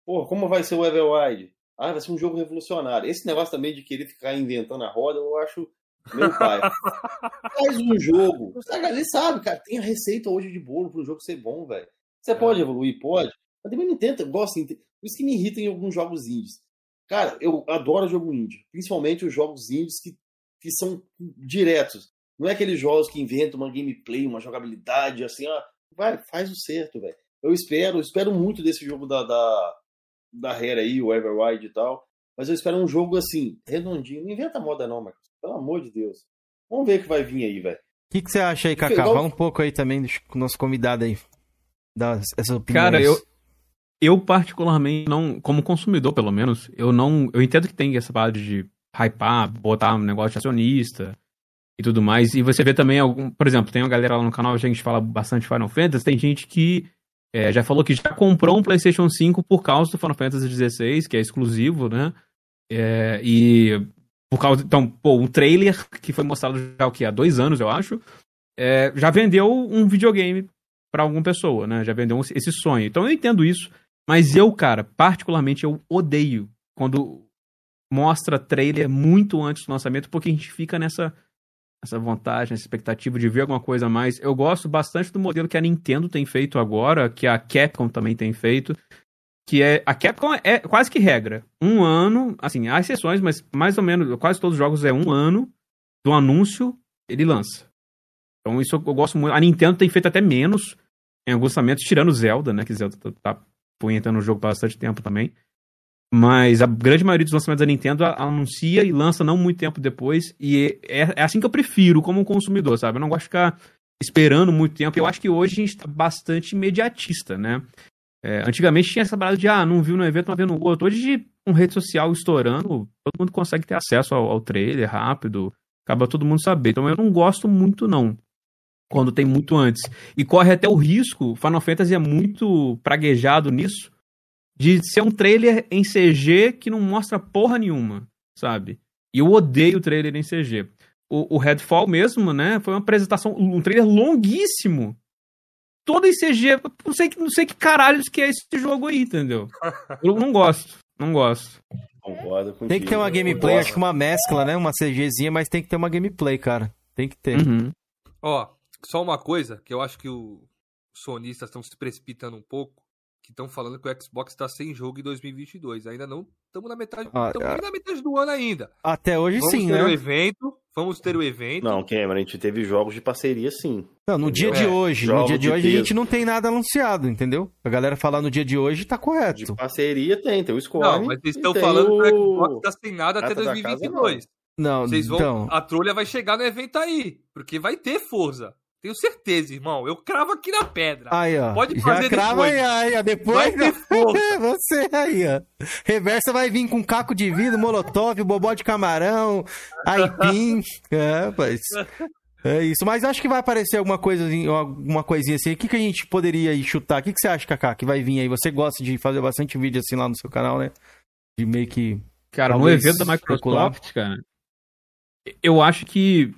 S4: Pô, como vai ser o Everwild? Ah, vai ser um jogo revolucionário. Esse negócio também de querer ficar inventando a roda, eu acho meu pai. Faz um jogo. Ele sabe, cara, tem a receita hoje de bolo para um jogo ser bom, velho. Você é. pode evoluir? Pode. Mas também não tenta, gosta. Por isso que me irrita em alguns jogos indies. Cara, eu adoro jogo indie. Principalmente os jogos indies que, que são diretos. Não é aqueles jogos que inventam uma gameplay, uma jogabilidade, assim, ó. Vai, faz o certo, velho. Eu espero, eu espero muito desse jogo da, da, da Rare aí, o Everwild e tal. Mas eu espero um jogo assim, redondinho. Não inventa moda, não, Marcos. Pelo amor de Deus. Vamos ver o que vai vir aí, velho.
S2: O que, que você acha aí, Kaká? Fala um pouco aí também do nosso convidado aí. Das, essas opiniões.
S3: Cara, eu, eu particularmente não, como consumidor pelo menos, eu não, eu entendo que tem essa parte de hypar, botar um negócio de acionista e tudo mais. E você vê também algum, por exemplo, tem uma galera lá no canal, a gente fala bastante Final Fantasy, tem gente que é, já falou que já comprou um PlayStation 5 por causa do Final Fantasy XVI, que é exclusivo, né? É, e por causa. Então, pô, um trailer que foi mostrado já o que? Há dois anos, eu acho. É, já vendeu um videogame para alguma pessoa, né? Já vendeu esse sonho. Então eu entendo isso. Mas eu, cara, particularmente, eu odeio quando mostra trailer muito antes do lançamento, porque a gente fica nessa, nessa vontade, nessa expectativa de ver alguma coisa a mais. Eu gosto bastante do modelo que a Nintendo tem feito agora, que a Capcom também tem feito, que é a Capcom é quase que regra. Um ano, assim, há exceções, mas mais ou menos, quase todos os jogos é um ano do anúncio, ele lança. Então isso eu gosto muito. A Nintendo tem feito até menos em alguns lançamentos, tirando Zelda, né, que Zelda tá, tá punhetando no jogo há bastante tempo também. Mas a grande maioria dos lançamentos da Nintendo anuncia e lança não muito tempo depois. E é, é assim que eu prefiro como consumidor, sabe? Eu não gosto de ficar esperando muito tempo. Eu acho que hoje a gente tá bastante imediatista, né? É, antigamente tinha essa parada de, ah, não viu no evento, não viu no outro. Hoje, com rede social estourando, todo mundo consegue ter acesso ao, ao trailer rápido, acaba todo mundo saber. Então eu não gosto muito, não, quando tem muito antes. E corre até o risco, Final Fantasy é muito praguejado nisso, de ser um trailer em CG que não mostra porra nenhuma, sabe? E eu odeio trailer em CG. O, o Redfall mesmo, né, foi uma apresentação, um trailer longuíssimo, todo em CG. Não sei, não sei que caralhos que é esse jogo aí, entendeu? Eu não gosto. Não gosto.
S2: Concordo contigo. Tem que ter uma gameplay, acho que uma mescla, né? Uma CGzinha, mas tem que ter uma gameplay, cara. Tem que ter.
S1: Uhum. Ó, só uma coisa que eu acho que os sonistas estão se precipitando um pouco. que estão falando que o Xbox está sem jogo em 2022. Ainda não estamos na metade,
S2: Ah,
S1: estamos
S2: é.
S1: na metade do ano ainda.
S2: Até hoje
S1: Vamos
S2: sim,
S1: ter
S2: né?
S1: o evento, vamos ter o evento.
S4: Não, Cameron, a gente teve jogos de parceria sim.
S2: Não, no dia
S1: É,
S2: de hoje, no
S4: jogo
S2: dia de
S4: de
S2: hoje a
S4: peso.
S2: gente não tem nada anunciado, entendeu? A galera falar no dia de hoje tá
S4: De
S2: correto.
S4: parceria tem, tem o Score.
S1: Não, mas vocês estão falando que o Xbox tá sem nada até
S4: Prata da casa,
S1: 2022.
S2: Não,
S1: Vocês vão,
S2: então,
S1: a trolha vai chegar no evento aí, porque vai ter Forza. Tenho certeza, irmão. Eu cravo aqui na pedra.
S2: aí, ó.
S1: Pode
S2: já
S1: fazer
S2: crava
S1: depois.
S2: aí, aí, ó. Depois
S1: Vai ter Forza.
S2: você aí, ó. Reversa vai vir com caco de vidro, molotov, bobó de camarão, aipim. é, rapaz. É isso, mas acho que vai aparecer alguma coisa, assim, alguma coisinha assim. O que, que a gente poderia aí chutar? O que, que você acha, Kaká, que vai vir aí? Você gosta de fazer bastante vídeo assim lá no seu canal, né? De meio que.
S3: Cara, no evento da. Microsoft, cara, eu acho que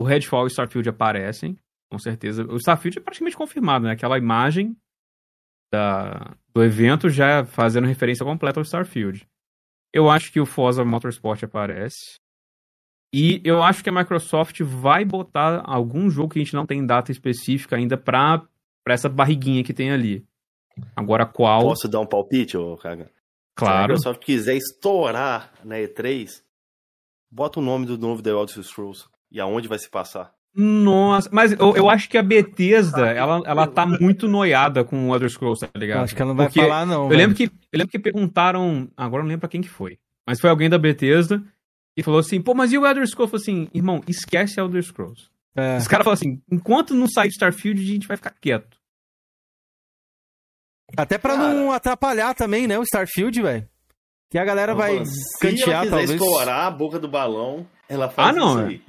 S3: o Redfall e o Starfield aparecem, com certeza. O Starfield é praticamente confirmado, né? Aquela imagem da, do evento já fazendo referência completa ao Starfield. Eu acho que o Forza Motorsport aparece. E eu acho que a Microsoft vai botar algum jogo que a gente não tem data específica ainda pra, pra essa barriguinha que tem ali. Agora qual?
S4: Posso dar um palpite, ô Caga? Se a
S3: Claro.
S4: Microsoft quiser estourar na E3, bota o nome do novo The Elder Scrolls e aonde vai se passar.
S3: Nossa, mas eu, eu acho que a Bethesda, ela, ela tá muito noiada com o Elder Scrolls, tá ligado?
S2: Acho que ela não vai
S3: Porque
S2: falar, não.
S3: Eu
S2: velho.
S3: lembro, que, eu lembro que perguntaram, agora eu não lembro pra quem que foi, mas foi alguém da Bethesda e falou assim, pô, mas e o Elder Scrolls? Eu falei assim, irmão, esquece Elder Scrolls.
S2: É.
S3: Os caras falaram assim, enquanto não sair Starfield, a gente vai ficar quieto.
S2: Até pra não atrapalhar também, né? O Starfield, velho. Que a galera vai
S4: Mano, se
S2: cantear,
S4: ela
S2: talvez.
S4: estourar a boca do balão, ela faz
S3: Ah, não,
S4: isso aí.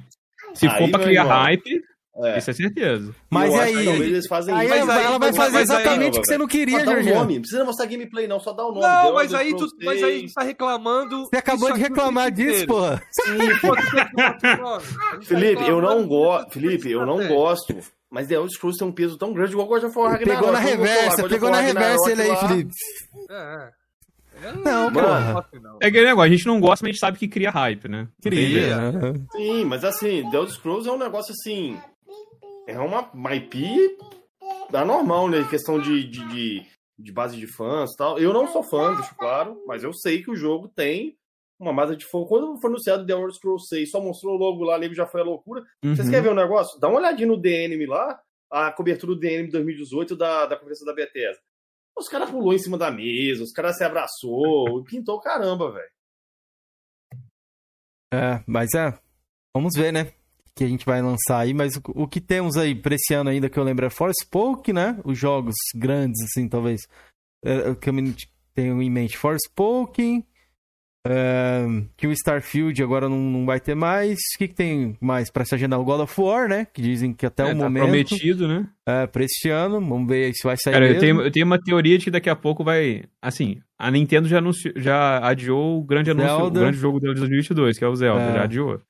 S3: Se
S4: Aí,
S3: for pra criar
S4: irmão,
S3: hype,
S4: É.
S3: isso é certeza.
S2: Mas
S4: que
S2: aí?
S4: talvez eles fazem
S2: Aí
S4: isso.
S1: Mas
S2: ela,
S1: aí-
S2: ela vai fazer
S1: aí-
S2: exatamente o que você não queria,
S4: Só dá um nome. Não precisa mostrar gameplay, não. Só dá o nome.
S1: Não, mas aí, tu, mas aí
S4: 6.
S1: tu tá reclamando.
S2: Você acabou de
S1: o
S2: reclamar disso, porra.
S1: Pô, o gente tá
S4: Felipe, eu não gosto. Felipe, eu não
S1: é.
S4: gosto. Mas The Elder Scrolls tem um peso tão grande igual God of War Ragnarok.
S2: Pegou na reversa, pegou na reversa ele aí. Felipe.
S1: É, é.
S2: Não,
S1: eu
S2: porra.
S1: não.
S3: É aquele negócio, a gente não gosta, mas a gente sabe que cria hype, né?
S2: Né?
S4: Sim, mas assim, The Elder Scrolls é um negócio assim. É uma, uma IP anormal, né? Questão de, de, de, de base de fãs e tal. Eu não sou fã, deixo claro, mas eu sei que o jogo tem uma base de fã. Quando foi anunciado The Elder Scrolls 6, só mostrou o logo lá, nego já foi a loucura. Vocês
S2: Uhum.
S4: querem ver um negócio? Dá uma olhadinha no DNM lá, a cobertura do DNM 2018 da, da conferência da Bethesda. Os caras pulou em cima da mesa, os caras se abraçou, pintou caramba, velho.
S2: É, mas é. Vamos ver, né? O que a gente vai lançar aí. Mas o, que temos aí pra esse ano ainda que eu lembro é Forspoken, né? Os jogos grandes, assim, talvez. É, o que eu tenho em mente. Forspoken. É, que o Starfield agora não, não vai ter mais. O que, que tem mais pra essa agenda? O God of War, né? Que dizem que até
S3: É,
S2: o
S3: tá
S2: momento.
S3: prometido, né?
S2: É, pra esse ano. Vamos ver se vai sair
S3: Cara, eu
S2: mesmo.
S3: tenho, eu tenho uma teoria de que daqui a pouco vai. Assim, a Nintendo já, anunciou, já adiou o grande anúncio, o
S2: Zelda.
S3: grande jogo de 2022, que é o Zelda,
S2: É.
S3: já adiou.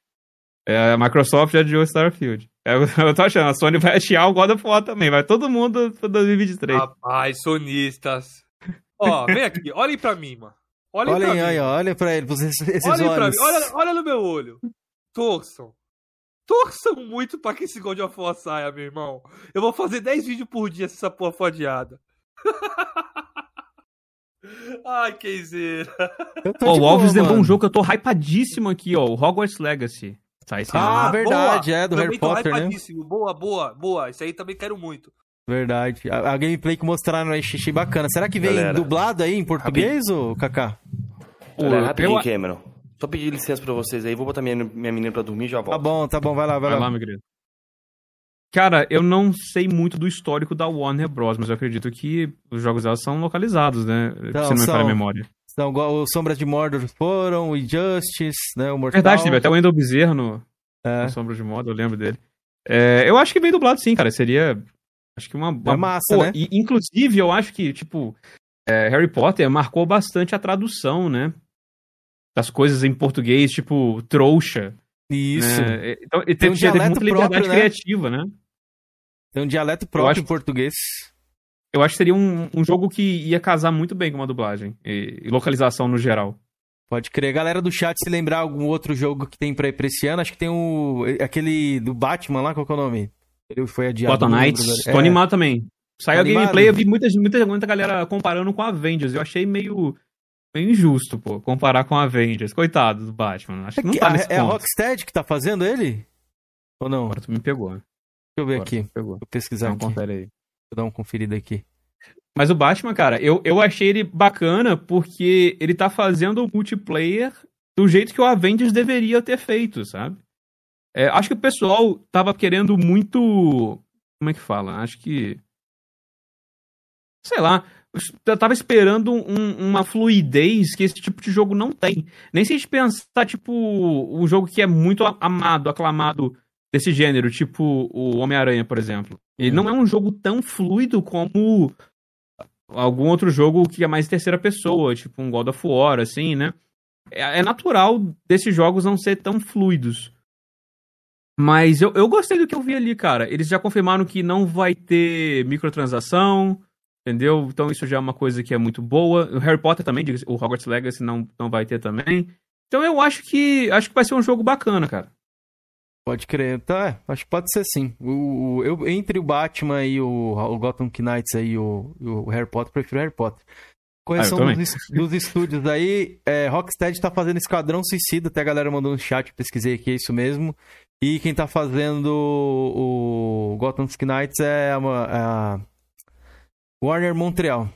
S3: É, a Microsoft já adiou o Starfield. É, eu, eu tô achando, a Sony vai adiar o God of War também, vai todo mundo pra 2023.
S1: Rapaz, sonistas. Ó, vem aqui, olhem pra mim, mano. Olhem
S2: Olhem
S1: pra
S2: aí, olha pra ele, esses, esses
S1: Olhem pra
S2: olhos.
S1: mim, olha, olha no meu olho. Torçam. Torçam muito pra que esse God of War saia, meu irmão. Eu vou fazer 10 vídeos por dia se essa porra for adiada. Ai,
S2: tô
S3: Ó, o Alves
S2: boa,
S3: lembrou um jogo que eu tô hypadíssimo aqui, ó, o Hogwarts Legacy. Sai esse
S2: Ah,
S3: ano.
S2: verdade, é, do
S1: Também
S2: Harry Potter, né?
S1: Boa, boa, boa. Isso aí também quero muito.
S2: Verdade. A, a gameplay que mostraram aí, achei bacana. Será que vem
S4: Galera,
S2: dublado aí em português, ô Kaká?
S3: Pô,
S4: Olha,
S3: eu-
S4: rapidinho, Cameron. Só pedir licença pra vocês aí, vou botar minha, minha menina pra dormir e já volto.
S2: Tá bom, tá bom, vai lá, vai,
S3: Vai
S2: lá.
S3: lá, meu querido. Cara, eu não sei muito do histórico da Warner Bros, mas eu acredito que os jogos dela são localizados, né?
S2: Então,
S3: se não me falha a memória.
S2: Então, igual o Sombras de Mordor foram, o Injustice, né, o Mortal.
S3: Verdade, teve até o Wendell Bezerra no,
S2: É.
S3: no Sombra de Moda, eu lembro dele. É, eu acho que vem dublado sim, cara. Seria. Acho que uma. uma
S2: É massa,
S3: pô,
S2: né?
S3: e, inclusive, eu acho que, tipo, é, Harry Potter marcou bastante a tradução, né? Das coisas em português, tipo, trouxa.
S2: Isso.
S3: Né? Então, ele
S2: Tem um
S3: já teve
S2: dialeto
S3: muita liberdade
S2: próprio, né?
S3: criativa, né?
S2: Tem um dialeto próprio
S3: acho-
S2: em português.
S3: Eu acho que seria um, um jogo que ia casar muito bem com uma dublagem e, e localização no geral.
S2: Pode crer. Galera do chat, se lembrar algum outro jogo que tem pra ir pra esse ano, acho que tem o. aquele do Batman lá, qual que é o nome? Ele foi adiado.
S3: Gotham Knights, tô
S2: É,
S3: animado também. Saiu a gameplay, eu vi muita, muita, muita galera comparando com Avengers. Eu achei meio, meio injusto, pô, comparar com Avengers. Coitado do Batman. Acho que não tá
S2: é,
S3: nesse
S2: É a Rocksteady que tá fazendo ele? Ou não?
S3: Agora tu me pegou. Deixa
S2: eu ver Agora aqui. Vou pesquisar
S3: Não,
S2: aqui.
S3: Confere aí.
S2: Vou dar uma conferida aqui.
S3: Mas o Batman, cara, eu, eu achei ele bacana porque ele tá fazendo o multiplayer do jeito que o Avengers deveria ter feito, sabe? É, acho que o pessoal tava querendo muito. Como é que fala? Acho que. Sei lá. Eu tava esperando um, uma fluidez que esse tipo de jogo não tem. Nem se a gente pensar, tipo, um jogo que é muito amado, aclamado desse gênero, tipo o Homem-Aranha, por exemplo. Ele não é um jogo tão fluido como algum outro jogo que é mais terceira pessoa, tipo um God of War, assim, né? É, é natural desses jogos não ser tão fluidos. Mas eu, eu gostei do que eu vi ali, cara. Eles já confirmaram que não vai ter microtransação, entendeu? Então isso já é uma coisa que é muito boa. O Harry Potter também, o Hogwarts Legacy não, não vai ter também. Então eu acho que acho que vai ser um jogo bacana, cara.
S2: Pode crer, tá, é, acho que pode ser sim. O, o, eu, entre o Batman e o, o Gotham Knights aí, o, o Harry Potter, prefiro Harry Potter. Correção ah, dos, dos, estúdios aí, é, Rocksteady tá fazendo Esquadrão Suicida, até a galera mandou no chat, pesquisei aqui, é isso mesmo. E quem tá fazendo o, Gotham Knights é a, a, Warner Montreal.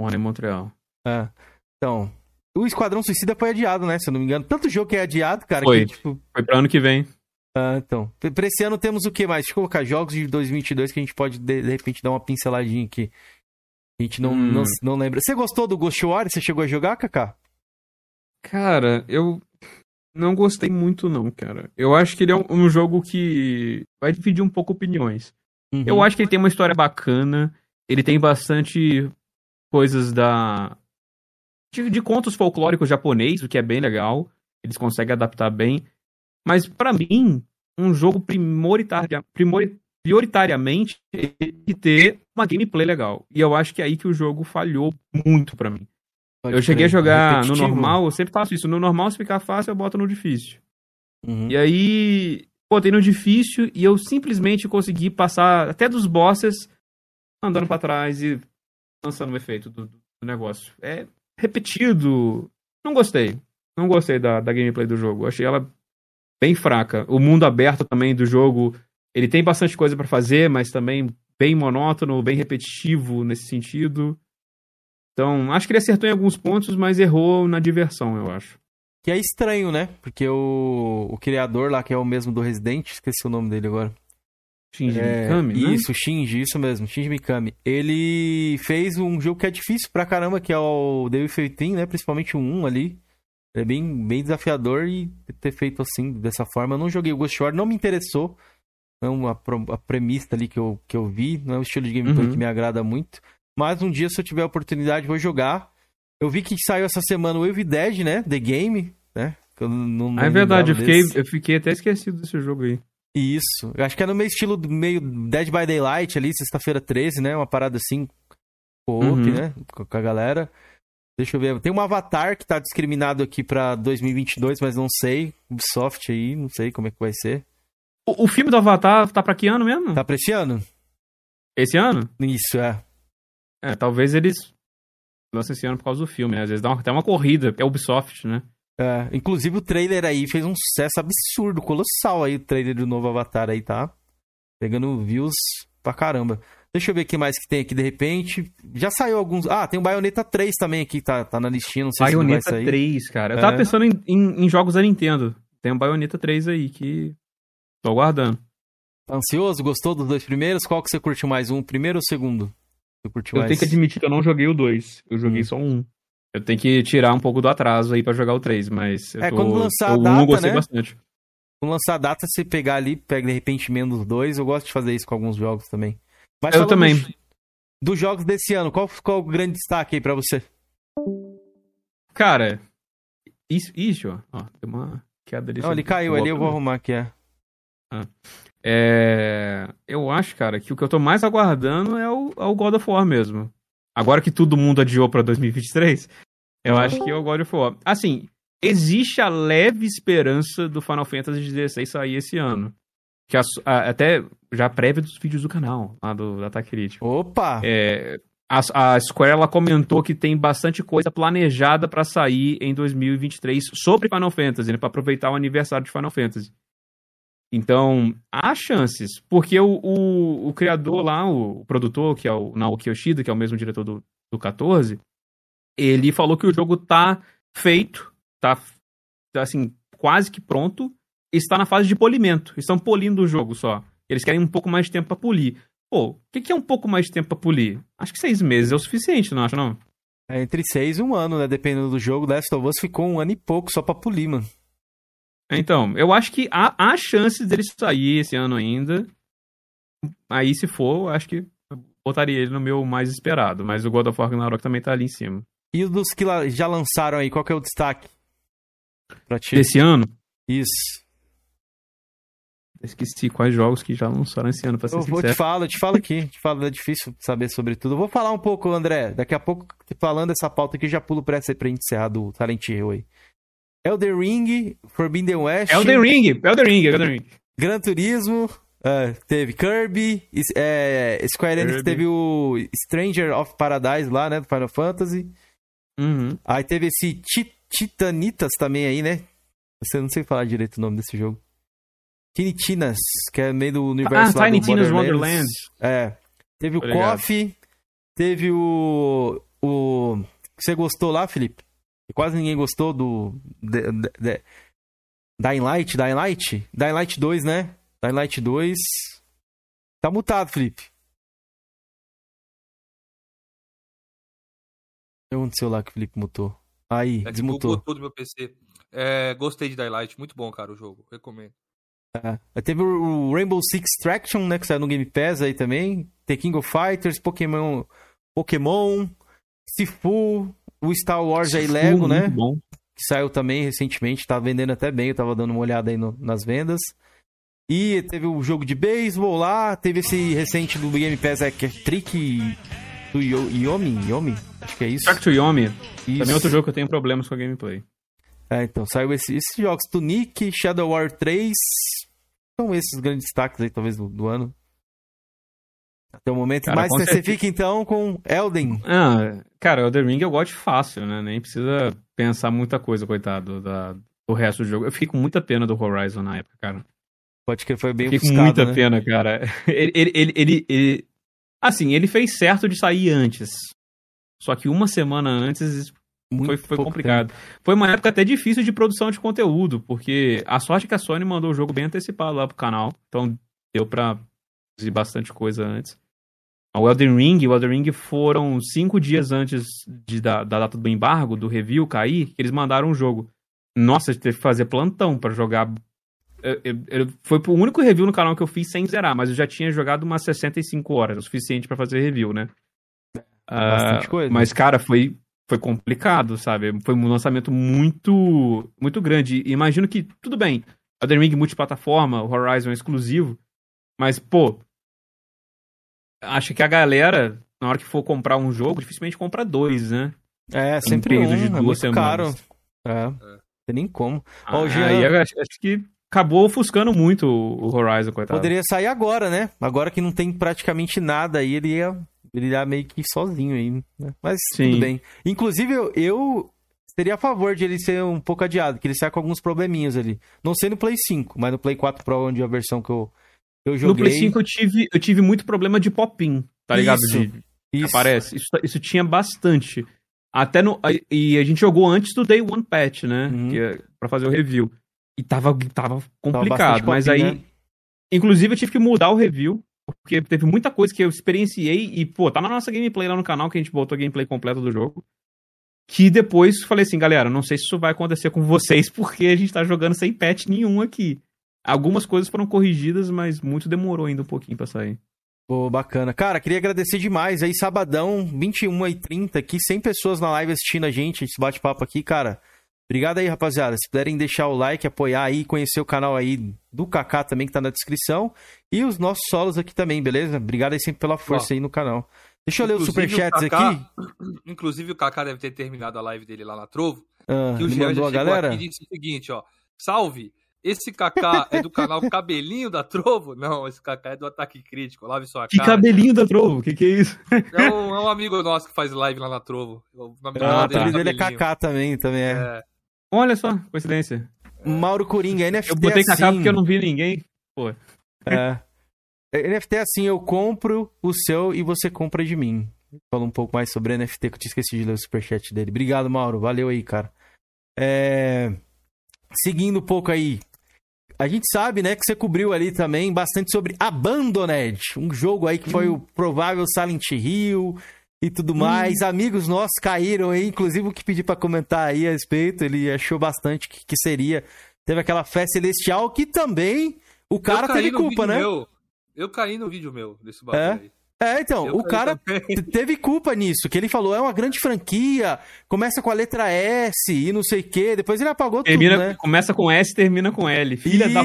S3: Warner Montreal.
S2: É. Então, o Esquadrão Suicida foi adiado, né? Se eu não me engano. Tanto jogo que é adiado, cara.
S3: Foi.
S2: Que, tipo...
S3: Foi pra ano que vem.
S2: Ah, então. Pra esse ano temos o que mais? Deixa eu colocar jogos de 2022 que a gente pode, de, de repente, dar uma pinceladinha aqui. A gente não, hum. não, não lembra. Você gostou do Ghost War? Você chegou a jogar, Kaká?
S3: Cara, eu não gostei muito, não, cara. Eu acho que ele é um, um jogo que vai dividir um pouco opiniões. Uhum. Eu acho que ele tem uma história bacana. Ele tem bastante coisas da. De, de contos folclóricos japonês, o que é bem legal. Eles conseguem adaptar bem. Mas para mim, um jogo primoritaria, primor, prioritariamente tem que ter uma gameplay legal. E eu acho que é aí que o jogo falhou muito para mim. Pode eu cheguei a jogar no normal, eu sempre faço isso. No normal, se ficar fácil, eu boto no difícil. Uhum. E aí, botei no difícil e eu simplesmente consegui passar até dos bosses andando para trás e lançando o efeito do, do, negócio. É repetido. Não gostei. Não gostei da, da gameplay do jogo. Achei ela bem fraca. O mundo aberto também do jogo, ele tem bastante coisa para fazer, mas também bem monótono, bem repetitivo nesse sentido. Então, acho que ele acertou em alguns pontos, mas errou na diversão, eu acho.
S2: Que é estranho, né? Porque o, o criador lá, que é o mesmo do Resident, esqueci o nome dele agora.
S3: Shinji é, Mikami,
S2: né? Isso, Shinji, isso mesmo, Shinji Mikami. Ele fez um jogo que é difícil pra caramba, que é o Devil Cry, né? Principalmente o 1 ali. É bem, bem desafiador e ter feito assim, dessa forma. Eu não joguei o Ghost War, não me interessou. Não a, a premissa ali que eu, que eu vi, não é o estilo de gameplay uhum. que me agrada muito. Mas um dia, se eu tiver a oportunidade, vou jogar. Eu vi que saiu essa semana o Evil Dead, né? The Game, né?
S3: Eu não, não ah, é verdade, eu fiquei, eu fiquei até esquecido desse jogo aí.
S2: Isso. Eu acho que é no meio estilo meio Dead by Daylight ali, sexta-feira 13, né? Uma parada assim, co uhum. né? Com a galera. Deixa eu ver. Tem um Avatar que tá discriminado aqui pra 2022, mas não sei. Ubisoft aí, não sei como é que vai ser.
S3: O, o filme do Avatar tá pra que ano mesmo?
S2: Tá pra esse ano.
S3: Esse ano?
S2: Isso, é.
S3: É, talvez eles lancem esse ano por causa do filme, né? Às vezes dá uma, até uma corrida, é Ubisoft, né?
S2: É, inclusive o trailer aí fez um sucesso absurdo, colossal aí, o trailer do novo Avatar aí, tá? Pegando views pra caramba. Deixa eu ver o que mais que tem aqui de repente. Já saiu alguns. Ah, tem o Bayonetta 3 também aqui, tá, tá na listinha, não sei
S3: Bayonetta
S2: se vai sair.
S3: 3, cara. Eu tava é. pensando em, em, em, jogos da Nintendo. Tem o Bayonetta 3 aí que. Tô aguardando.
S2: Tá ansioso? Gostou dos dois primeiros? Qual que você curtiu mais? Um, primeiro ou segundo?
S3: Eu, curti eu mais... tenho que admitir que eu não joguei o 2. Eu joguei hum. só um. Eu tenho que tirar um pouco do atraso aí pra jogar o 3, mas. é, tô...
S2: quando lançar a data. Um, gostei né? bastante. Quando lançar a data, se pegar ali, pega de repente menos dois. Eu gosto de fazer isso com alguns jogos também.
S3: Mas eu também. Dos,
S2: dos, jogos desse ano, qual, qual o grande destaque aí pra você?
S3: Cara, isso, isso ó, tem uma queda ali.
S2: Não, ele caiu ali, eu vou arrumar aqui, é.
S3: Ah. É. Eu acho, cara, que o que eu tô mais aguardando é o, é o God of War mesmo. Agora que todo mundo adiou pra 2023, eu acho que é o God of War. Assim, existe a leve esperança do Final Fantasy XVI sair esse ano. que a, a, até já prévia dos vídeos do canal, lá do, Ataque Crítico.
S2: Opa!
S3: É, a, a Square ela comentou que tem bastante coisa planejada para sair em 2023 sobre Final Fantasy, né, para aproveitar o aniversário de Final Fantasy. Então, há chances, porque o, o, o criador lá, o, produtor, que é o Naoki Yoshida, que é o mesmo diretor do, do 14, ele falou que o jogo tá feito, tá, tá assim, quase que pronto, está na fase de polimento. Estão polindo o jogo só. Eles querem um pouco mais de tempo para polir. Pô, o que, que, é um pouco mais de tempo pra polir? Acho que seis meses é o suficiente, não acha, não?
S2: É entre seis e um ano, né? Dependendo do jogo. Last of Us ficou um ano e pouco só pra polir, mano.
S3: Então, eu acho que há, há chances dele sair esse ano ainda. Aí, se for, acho que botaria ele no meu mais esperado. Mas o God of War Ragnarok também tá ali em cima.
S2: E dos que já lançaram aí, qual que é o destaque?
S3: Pra ti? Desse ano?
S2: Isso.
S3: Esqueci quais jogos que já lançaram esse ano, pra ser
S2: eu
S3: sincero.
S2: vou te falar, eu te falo aqui. Te falo, é difícil saber sobre tudo. Eu vou falar um pouco, André. Daqui a pouco, falando essa pauta aqui, já pulo pra essa pra gente encerrar do Talent Hill aí. Elden Ring, Forbidden West.
S3: Elden Ring, Elden Ring, Elden Ring.
S2: Gran Turismo, uh, teve Kirby, é, Square Enix teve o Stranger of Paradise lá, né, do Final Fantasy.
S3: Uhum.
S2: Aí teve esse Titanitas também aí, né? Você não sei falar direito o nome desse jogo. Tiny Tinas, que é meio do universo
S3: ah, Tiny Tinas Wonderland.
S2: É. Teve o Coffee, teve o. O. Você gostou lá, Felipe? Quase ninguém gostou do. De, de, de, Dying Light? Dying Light? Dying Light 2, né? Dying Light 2. Tá mutado, Felipe. Onde lá que o Felipe mutou? Aí, é desmutou.
S1: Mutou do meu PC. É, gostei de Dying Light, muito bom, cara, o jogo. Recomendo.
S2: É. Teve o Rainbow Six Traction, né? Que saiu no Game Pass aí também. The King of Fighters, Pokémon. Pokémon, Sifu, o Star Wars aí Lego, né?
S3: Bom.
S2: Que saiu também recentemente, tá vendendo até bem, eu tava dando uma olhada aí no, nas vendas. E teve o jogo de beisebol lá, teve esse recente do Game Pass, é, que é Trick do Yomi, Yomi? Acho que é isso.
S3: Track to Yomi. Isso. Também é outro jogo que eu tenho problemas com a gameplay.
S2: É, então, saiu esse, esses jogos. Tunic, Shadow War 3. São esses grandes destaques aí, talvez, do, do ano. Até o momento. Cara, Mais específico, então, com Elden.
S3: Ah, cara, Elden Ring eu gosto fácil, né? Nem precisa pensar muita coisa, coitado, da, do resto do jogo. Eu fiquei com muita pena do Horizon na época, cara.
S2: Pode que foi bem
S3: Fiquei com muita né? pena, cara. Ele, ele, ele, ele, ele, Assim, ele fez certo de sair antes. Só que uma semana antes muito foi, foi complicado. Tempo. Foi uma época até difícil de produção de conteúdo, porque a sorte é que a Sony mandou o jogo bem antecipado lá pro canal, então deu pra produzir bastante coisa antes. O Elden Ring, o Elden Ring foram cinco dias antes de, da, da data do embargo, do review cair, que eles mandaram o jogo. Nossa, teve que fazer plantão para jogar. Eu, eu, eu, foi o único review no canal que eu fiz sem zerar, mas eu já tinha jogado umas 65 horas, o suficiente para fazer review, né?
S2: Bastante uh, coisa.
S3: Mas, cara, foi, foi complicado, sabe? Foi um lançamento muito muito grande. Imagino que, tudo bem, Elden Ring multiplataforma, o Horizon é exclusivo, mas, pô, acho que a galera, na hora que for comprar um jogo, dificilmente compra dois, né?
S2: É, sempre um, de é duas é caro. É, não tem nem como.
S3: Ah, Hoje, aí eu acho, acho que acabou ofuscando muito o Horizon, coitado.
S2: Poderia sair agora, né? Agora que não tem praticamente nada aí, ele ia brilhar meio que sozinho aí, né? Mas Sim. tudo bem. Inclusive, eu, eu seria a favor de ele ser um pouco adiado, que ele saia com alguns probleminhas ali. Não sei no Play 5, mas no Play 4 Pro, onde é a versão que eu, eu joguei...
S3: No Play 5 eu tive, eu tive muito problema de pop-in, tá ligado? Isso, de, isso. Aparece. Isso, isso tinha bastante. Até no... E a gente jogou antes do Day One Patch, né? Uhum. É pra fazer o review. E tava, tava complicado, tava mas aí... Né? Inclusive eu tive que mudar o review porque teve muita coisa que eu experienciei e, pô, tá na nossa gameplay lá no canal que a gente botou a gameplay completa do jogo. Que depois falei assim, galera, não sei se isso vai acontecer com vocês porque a gente tá jogando sem patch nenhum aqui. Algumas coisas foram corrigidas, mas muito demorou ainda um pouquinho pra sair.
S2: Pô, bacana. Cara, queria agradecer demais. Aí, sabadão, 21h30 aqui, 100 pessoas na live assistindo a gente, esse bate-papo aqui, cara. Obrigado aí, rapaziada. Se puderem deixar o like, apoiar aí, conhecer o canal aí do Kaká também, que tá na descrição. E os nossos solos aqui também, beleza? Obrigado aí sempre pela força Ó, aí no canal. Deixa eu ler os superchats aqui.
S1: Inclusive, o Kaká deve ter terminado a live dele lá na Trovo.
S2: Ah, que o Jean mandou a galera?
S1: aqui disse o seguinte, ó. Salve! Esse Kaká é do canal Cabelinho da Trovo? Não, esse Kaká é do Ataque Crítico. Lave sua
S3: que
S1: cara.
S3: Que cabelinho da Trovo? O que, que é isso?
S1: É um, é um, amigo nosso que faz live lá na Trovo. O
S2: nome ah, tá. dele é Kaká também, também é. é.
S3: Olha só, coincidência.
S2: Mauro Coringa, NFT
S3: Eu botei Kaká assim... porque eu não vi ninguém. Pô.
S2: É. NFT é assim, eu compro o seu e você compra de mim. Fala um pouco mais sobre NFT, que eu tinha esquecido de ler o superchat dele. Obrigado, Mauro. Valeu aí, cara. É... Seguindo um pouco aí, a gente sabe, né, que você cobriu ali também bastante sobre Abandoned, um jogo aí que foi hum. o provável Silent Hill e tudo mais. Hum. Amigos nossos caíram aí, inclusive o que pedi para comentar aí a respeito, ele achou bastante que, que, seria. Teve aquela fé celestial que também o cara teve culpa, né?
S1: Meu. Eu caí no vídeo meu desse bagulho é? aí.
S2: É, então, eu o cara teve culpa nisso, que ele falou, é uma grande franquia, começa com a letra S e não sei o quê, depois ele apagou
S3: termina,
S2: tudo, né?
S3: Começa com S e termina com L, filha Isso. da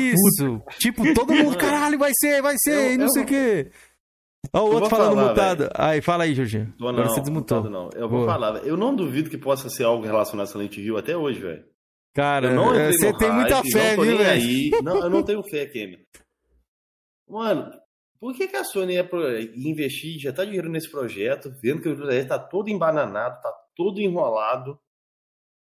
S3: puta.
S2: Tipo, todo mundo, caralho, vai ser, vai ser, eu, e não eu, sei o quê. Ó, o outro falando falar, mutado. Véio. Aí, fala aí, Jorginho.
S4: Não, Agora você desmutou. Não. Eu vou Boa. falar, eu não duvido que possa ser algo relacionado a Silent Hill até hoje, velho.
S2: Cara, você tem muita fé, viu,
S4: velho? Não, eu não tenho fé, Kemi. Mano, por que, que a Sony ia investir, já tá dinheiro nesse projeto, vendo que o projeto tá todo embananado, tá todo enrolado?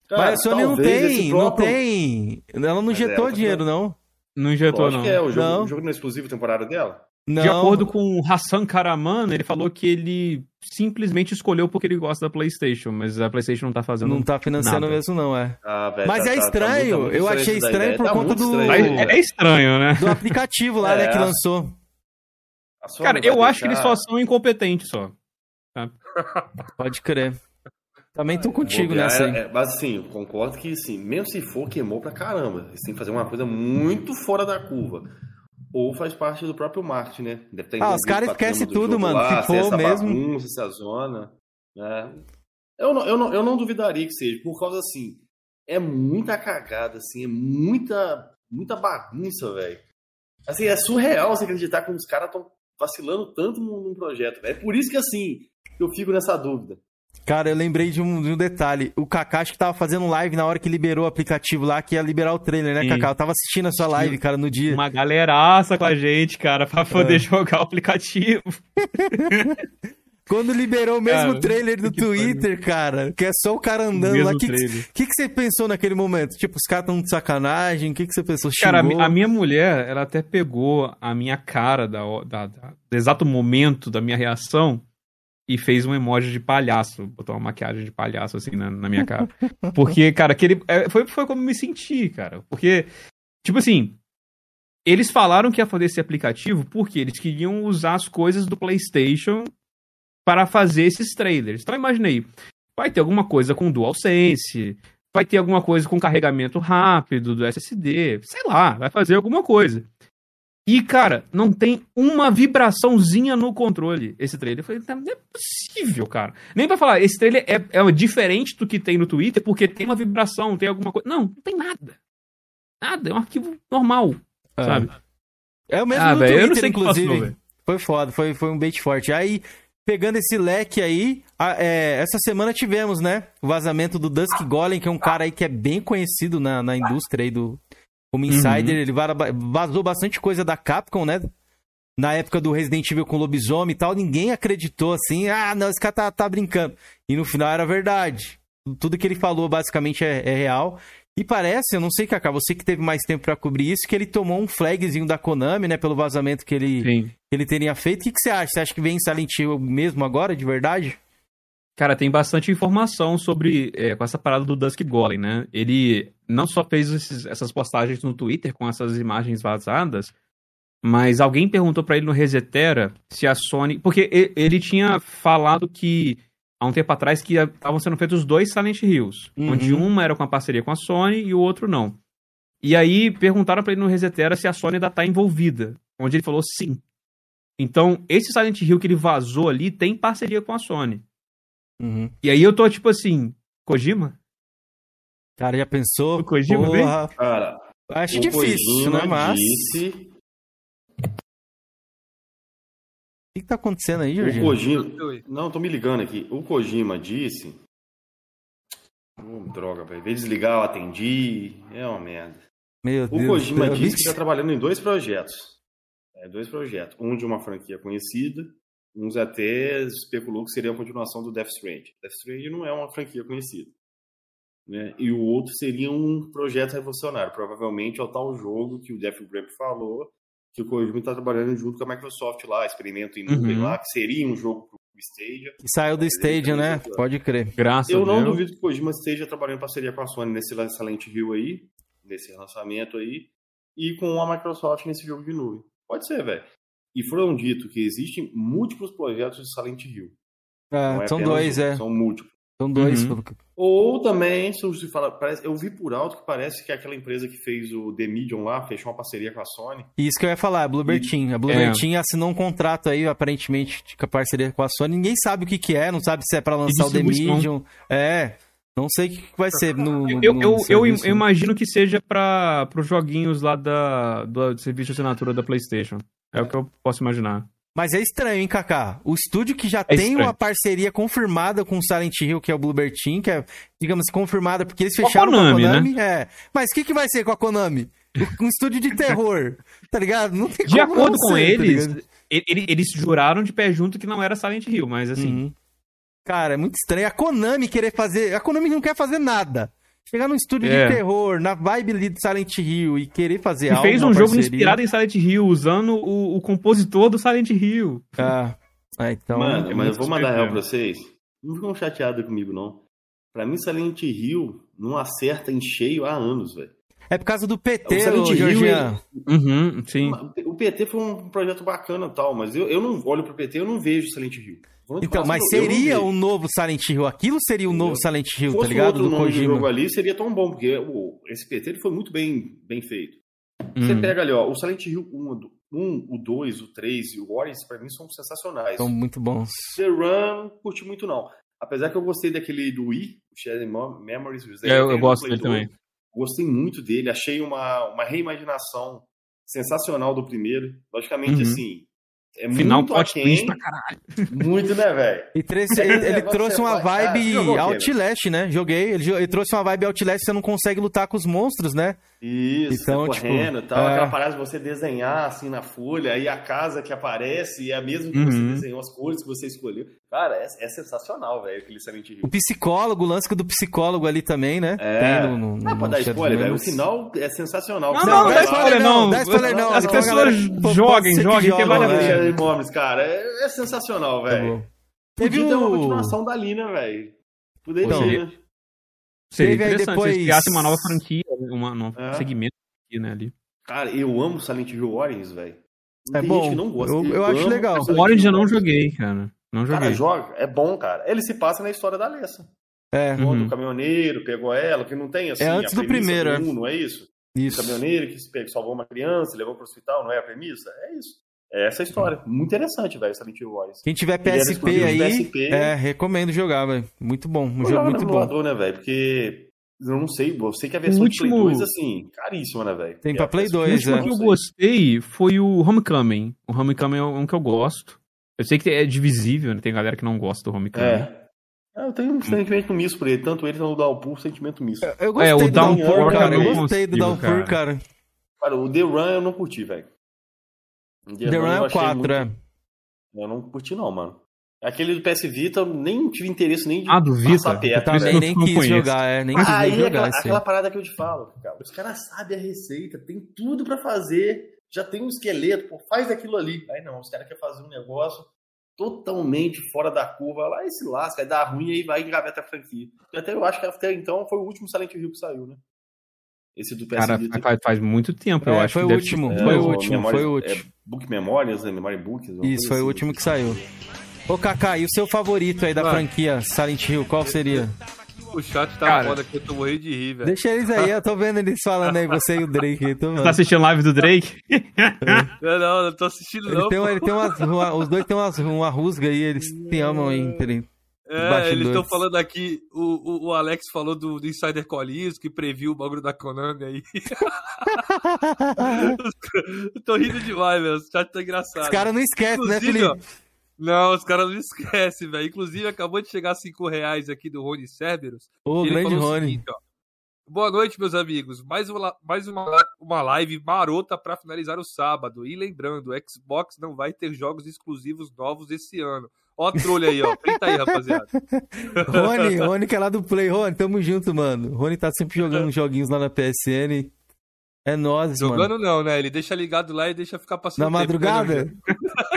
S2: Cara, Mas a Sony não tem, próprio... não tem. Ela não injetou ela dinheiro, não.
S3: Não injetou, não.
S4: que é, o jogo, não. o jogo não é exclusivo temporário dela?
S3: Não. De acordo com o Hassan Karaman, ele falou que ele simplesmente escolheu porque ele gosta da PlayStation, mas a PlayStation não tá fazendo
S2: Não tá financiando nada. mesmo, não, é. Ah, véio, mas tá, é estranho, tá, tá eu achei estranho por tá conta do.
S3: Estranho. É, é, estranho, né?
S2: Do aplicativo lá, né, é, né, que lançou.
S3: Cara, eu deixar... acho que eles só são incompetentes só.
S2: Tá? Pode crer. Também tô contigo nessa aí.
S4: É, mas assim, eu concordo que sim, mesmo se for, queimou pra caramba. Eles têm que fazer uma coisa muito fora da curva. Ou faz parte do próprio marketing, né?
S2: Deve ter ah, os caras esquecem tudo, mano. Lá, se for mesmo. Bagunça,
S4: essa zona. Né? Eu, não, eu, não, eu não duvidaria que seja, por causa assim, é muita cagada, assim, é muita, muita bagunça, velho. Assim, é surreal você acreditar que os caras estão vacilando tanto num projeto. É por isso que, assim, eu fico nessa dúvida.
S2: Cara, eu lembrei de um, de um detalhe. O Kaká acho que tava fazendo live na hora que liberou o aplicativo lá, que ia liberar o trailer, né, Kaká? Eu tava assistindo a sua live, cara, no dia.
S3: Uma galeraça com a gente, cara, pra poder é. jogar o aplicativo.
S2: Quando liberou o mesmo cara, trailer do Twitter, cara, que é só o cara andando o lá. O que, que, que, você pensou naquele momento? Tipo, os caras estão de sacanagem? O que, que você pensou?
S3: Cara, a minha mulher, ela até pegou a minha cara da, da, da, do exato momento da minha reação e fez um emoji de palhaço. Botou uma maquiagem de palhaço assim na, na minha cara. Porque, cara, aquele. É, foi, foi como me senti, cara. Porque, tipo assim. Eles falaram que ia fazer esse aplicativo porque eles queriam usar as coisas do PlayStation para fazer esses trailers. Então imaginei, vai ter alguma coisa com DualSense, vai ter alguma coisa com carregamento rápido do SSD, sei lá, vai fazer alguma coisa. E, cara, não tem uma vibraçãozinha no controle esse trailer. Eu falei, não é possível, cara. Nem pra falar, esse trailer é, é diferente do que tem no Twitter, porque tem uma vibração, tem alguma coisa. Não, não tem nada. Nada, é um arquivo normal, é. sabe?
S2: É o mesmo ah, no Twitter, eu não sei inclusive. Passou, foi foda, foi, foi um bait forte. Aí, pegando esse leque aí, a, é, essa semana tivemos, né, o vazamento do Dusk Golem, que é um cara aí que é bem conhecido na, na indústria aí do como insider. Uhum. Ele vazou bastante coisa da Capcom, né? Na época do Resident Evil com lobisomem e tal, ninguém acreditou assim, ah, não, esse cara tá, tá brincando. E no final era verdade. Tudo que ele falou basicamente é, é real. E parece, eu não sei, Kaká, você que teve mais tempo para cobrir isso, que ele tomou um flagzinho da Konami, né, pelo vazamento que ele, que ele teria feito. O que, que você acha? Você acha que vem Silent Hill mesmo agora, de verdade?
S3: Cara, tem bastante informação sobre é, com essa parada do Dusk Golem, né? Ele não só fez esses, essas postagens no Twitter com essas imagens vazadas, mas alguém perguntou para ele no Resetera se a Sony, porque ele tinha falado que há um tempo atrás que estavam sendo feitos dois Silent Hills, uhum. onde uma era com a parceria com a Sony e o outro não. E aí perguntaram para ele no Resetera se a Sony ainda tá envolvida, onde ele falou sim. Então, esse Silent Hill que ele vazou ali tem parceria com a Sony. Uhum. E aí eu tô tipo assim, Kojima?
S2: Cara, já pensou?
S3: O Kojima Porra.
S4: Cara,
S2: acho difícil, né? Mas. Disse O que, que tá acontecendo aí, Jorginho?
S4: O Kojima. Não, tô me ligando aqui. O Kojima disse. Oh, droga, velho. De desligar, eu atendi. É uma merda.
S2: Meu
S4: O
S2: Deus.
S4: Kojima
S2: do céu.
S4: disse que está trabalhando em dois projetos. É, dois projetos. Um de uma franquia conhecida, uns até especulou que seria a continuação do Death Stranding. Death Stranding não é uma franquia conhecida. Né? E o outro seria um projeto revolucionário. Provavelmente é o tal jogo que o Jeff Grubb falou, que o Kojima está trabalhando junto com a Microsoft lá, experimento em nuvem
S3: Uhum.
S4: lá, que seria um jogo pro Stadia.
S2: Que saiu do Stadia, né? Pode crer.
S3: Graças
S4: Eu
S3: a
S4: não
S3: Deus.
S4: duvido que o Kojima esteja trabalhando em parceria com a Sony nesse Silent Hill aí, nesse lançamento aí, e com a Microsoft nesse jogo de nuvem. Pode ser, velho. E foram dito que existem múltiplos projetos de Silent Hill.
S2: É,
S4: Não é
S2: são dois,
S4: um,
S2: é.
S4: São múltiplos.
S2: São dois.
S3: Uhum.
S2: pelo que-
S4: Ou também, se fala, parece, eu vi por alto que parece que aquela empresa que fez o The Medium lá fechou uma parceria com a Sony.
S2: Isso que eu ia falar, a Bluebird Team. A Bluebird Team assinou um contrato aí, aparentemente, de parceria com a Sony. Ninguém sabe o que, que é, não sabe se é pra lançar o The
S3: distribuição.
S2: Medium. É. Não sei o que vai ser no. no-
S3: Eu, eu, eu imagino que seja para os joguinhos lá da, do serviço de assinatura da PlayStation. É o que eu posso imaginar.
S2: Mas é estranho, hein, Kaká? O estúdio que já
S3: É
S2: tem
S3: estranho.
S2: uma parceria confirmada com o Silent Hill, que é o Bluebird Team, que é, digamos, confirmada, porque eles
S3: Com a
S2: fecharam
S3: Konami,
S2: com a Konami. É. Mas o que, que vai ser com a Konami? Um estúdio de terror, tá ligado? Não tem
S3: De
S2: como
S3: acordo com
S2: ser, tá
S3: eles,
S2: ligado?
S3: ele- ele- eles juraram de pé junto que não era Silent Hill, mas assim.
S2: Uhum. Cara, é muito estranho. A Konami querer fazer. A Konami não quer fazer nada. Chegar num estúdio
S3: É.
S2: de terror, na vibe ali do Silent Hill e querer fazer
S3: E
S2: algo.
S3: fez um jogo
S2: parceria.
S3: inspirado em Silent Hill, usando o, o compositor do Silent Hill.
S2: Ah, ah, então.
S4: Mano,
S3: é
S4: mas eu vou mandar real pra vocês. Não ficam chateados comigo, não. Pra mim, Silent Hill não acerta em cheio há anos, velho.
S2: É por causa do
S4: O
S2: PT,
S4: Silent
S2: ô,
S4: Hill,
S2: Georgian.
S3: Uhum, sim.
S4: O PT foi um projeto bacana e tal, mas eu, eu não olho pro PT, eu não vejo Silent Hill.
S2: Então, mas seria o novo Silent Hill. Aquilo seria o novo Silent Hill, tá ligado?
S4: outro
S2: Do
S4: nome de jogo ali, seria tão bom, porque o, esse PT ele foi muito bem, bem feito. Você
S3: Uhum.
S4: pega ali, ó, o Silent Hill 1, o do- 1, o 2, o 3 e o Warriors, pra mim, são sensacionais.
S2: São muito bons.
S4: The Run, curti muito não. Apesar que eu gostei daquele do Wii, o Mem- Memories. o
S3: É, eu, eu gosto dele também.
S4: Gostei muito dele, achei uma, uma reimaginação sensacional do primeiro. Logicamente,
S3: Uhum.
S4: assim, é
S3: Final
S4: muito
S3: plot twist pra caralho.
S4: muito, né, velho?
S2: Ele, ele
S4: Negócio
S2: trouxe
S4: é
S2: uma.
S4: Ah,
S2: vibe
S4: quê,
S2: Outlast, né? Joguei. Ele, ele trouxe uma vibe Outlast, você não consegue lutar com os monstros, né?
S4: Isso,
S2: Então,
S4: você
S2: tipo,
S4: correndo e tal.
S2: é.
S4: Aquela parada de você desenhar assim na folha, aí a casa que aparece é a mesma que você
S3: Uhum.
S4: desenhou, as cores que você escolheu. Cara, é, é sensacional, velho, aquele Silent Hill.
S2: O psicólogo, o lance do psicólogo ali também, né?
S4: É.
S2: Tem no, no,
S4: Não, pode dar spoiler, velho. O final é sensacional.
S3: Não,
S4: Você
S3: não,
S4: vai
S3: dá spoiler não.
S2: Dá spoiler não.
S3: As pessoas joguem, joguem, que vale a pena.
S4: cara, é, é sensacional,
S2: Tá
S4: velho.
S2: Teve
S4: uma continuação da Lina, velho. Poderia
S2: Então,
S4: ser, né?
S3: Seria
S2: Teve aí
S3: interessante
S2: depois-
S3: se eles criassem uma nova franquia, uma, um
S4: É.
S3: segmento aqui, né, ali.
S4: Cara, eu amo Silent Hill Origins, velho.
S2: É
S4: Tem
S2: bom.
S4: gente que não gosta.
S2: Eu- eu acho
S4: amo
S2: legal.
S3: O Orange
S4: Hill
S3: eu não
S4: Origins.
S3: joguei, cara. Não
S4: Cara,
S3: joguei.
S4: joga, é bom, cara. Ele se passa na história da Alessa.
S2: É,
S3: Uhum.
S4: Quando o caminhoneiro pegou ela, que não tem assim.
S2: É antes
S4: a
S2: do primeiro,
S4: do
S2: é.
S4: um, não é isso? O
S2: isso.
S4: caminhoneiro que se pegou, salvou uma criança, levou pro hospital, não é a premissa? É isso. É essa a história. Muito interessante, velho, Silent Hill Origins.
S2: Quem tiver PSP aí,
S4: PSP.
S2: é, recomendo jogar, velho. Muito bom. Um jogo muito bom.
S4: né, velho? Porque eu não sei, eu sei que a versão
S3: O
S4: de Play
S3: último-
S4: 2, assim, caríssima, né, velho?
S2: Tem pra
S4: a
S2: Play
S4: PSP,
S3: O
S2: 2,
S3: último
S2: é.
S3: que eu gostei foi o Homecoming. O Homecoming é um que eu gosto. Eu sei que é divisível, né? Tem galera que não gosta do Homecoming.
S4: É. Eu tenho um sentimento misto por ele, tanto ele quanto o Downpour, sentimento misto.
S2: Eu gostei
S3: É, o
S2: do
S3: Downpour,
S2: Downpour, cara.
S3: cara,
S2: Eu
S3: eu
S2: gostei do Downpour,
S3: cara.
S2: cara.
S4: Cara, o The Run eu não curti, velho.
S2: The Run é
S4: eu
S2: o
S4: achei
S2: 4,
S4: muito-
S2: é.
S4: Eu não curti, não, mano. Aquele do PS Vita, eu nem tive interesse nem de
S3: Ah, do Vita?
S4: passar perto,
S2: Eu nem
S3: Não
S2: quis
S3: conheço.
S2: jogar, é. Nem quis
S4: Aí
S2: nem
S4: é
S2: jogar
S4: aquela,
S2: aí.
S4: aquela parada que eu te falo, cara. Os caras sabem a receita, tem tudo pra fazer, já tem um esqueleto, pô, faz aquilo ali. Aí não, os caras querem fazer um negócio totalmente fora da curva, lá e se lasca, aí dá ruim e aí vai engaveta a franquia. Até eu acho que até então foi o último Silent Hill que saiu, né? Esse do PS
S3: Cara,
S4: Vita.
S3: faz, faz muito tempo, eu
S2: É,
S3: acho
S2: foi
S3: que
S2: o último,
S3: ser-
S2: foi
S3: É,
S2: o
S3: o-
S2: último,
S4: Memórias-
S2: foi o último.
S4: É, Book Memórias, né? Memory Books.
S2: Isso, foi o
S4: assim.
S2: último que saiu. Ô, Kaká, e o seu favorito aí da
S1: Ah.
S2: franquia Silent Hill, qual seria?
S1: O chat tá
S3: Cara.
S1: foda que eu tô morrendo de rir, velho.
S2: Deixa eles aí, eu tô vendo eles falando aí, você e o Drake. aí, Tô
S3: Tá
S2: vendo.
S3: assistindo live do Drake?
S1: Não, não, não tô assistindo
S2: Ele
S1: não.
S2: tem,
S1: pô.
S2: ele tem umas, uma- os dois tem umas, uma rusga aí, eles se amam aí. entre-
S1: É, eles
S2: bastidores.
S1: estão falando aqui, o, o, o Alex falou do, do Insider Colis, que previu o bagulho da Konami aí. Eu tô rindo demais, velho. O chat tá engraçado.
S2: Os caras não esquecem, né,
S1: Inclusive, ó,
S2: Felipe?
S1: Não, os caras não esquecem, velho. Inclusive, acabou de chegar 5 reais aqui do Rony Cerberus.
S2: Ô, grande Rony.
S1: seguinte. Boa noite, meus amigos. Mais uma, mais uma, uma live marota para finalizar o sábado. E lembrando, o Xbox não vai ter jogos exclusivos novos esse ano. Ó a trolha aí, ó. Printa aí, rapaziada.
S2: Rony, Rony que é lá do Play. Rony, tamo junto, mano. Rony tá sempre jogando joguinhos lá na PSN. É nóis,
S1: mano. Jogando não, né? Ele deixa ligado lá e deixa ficar passando
S2: Na madrugada?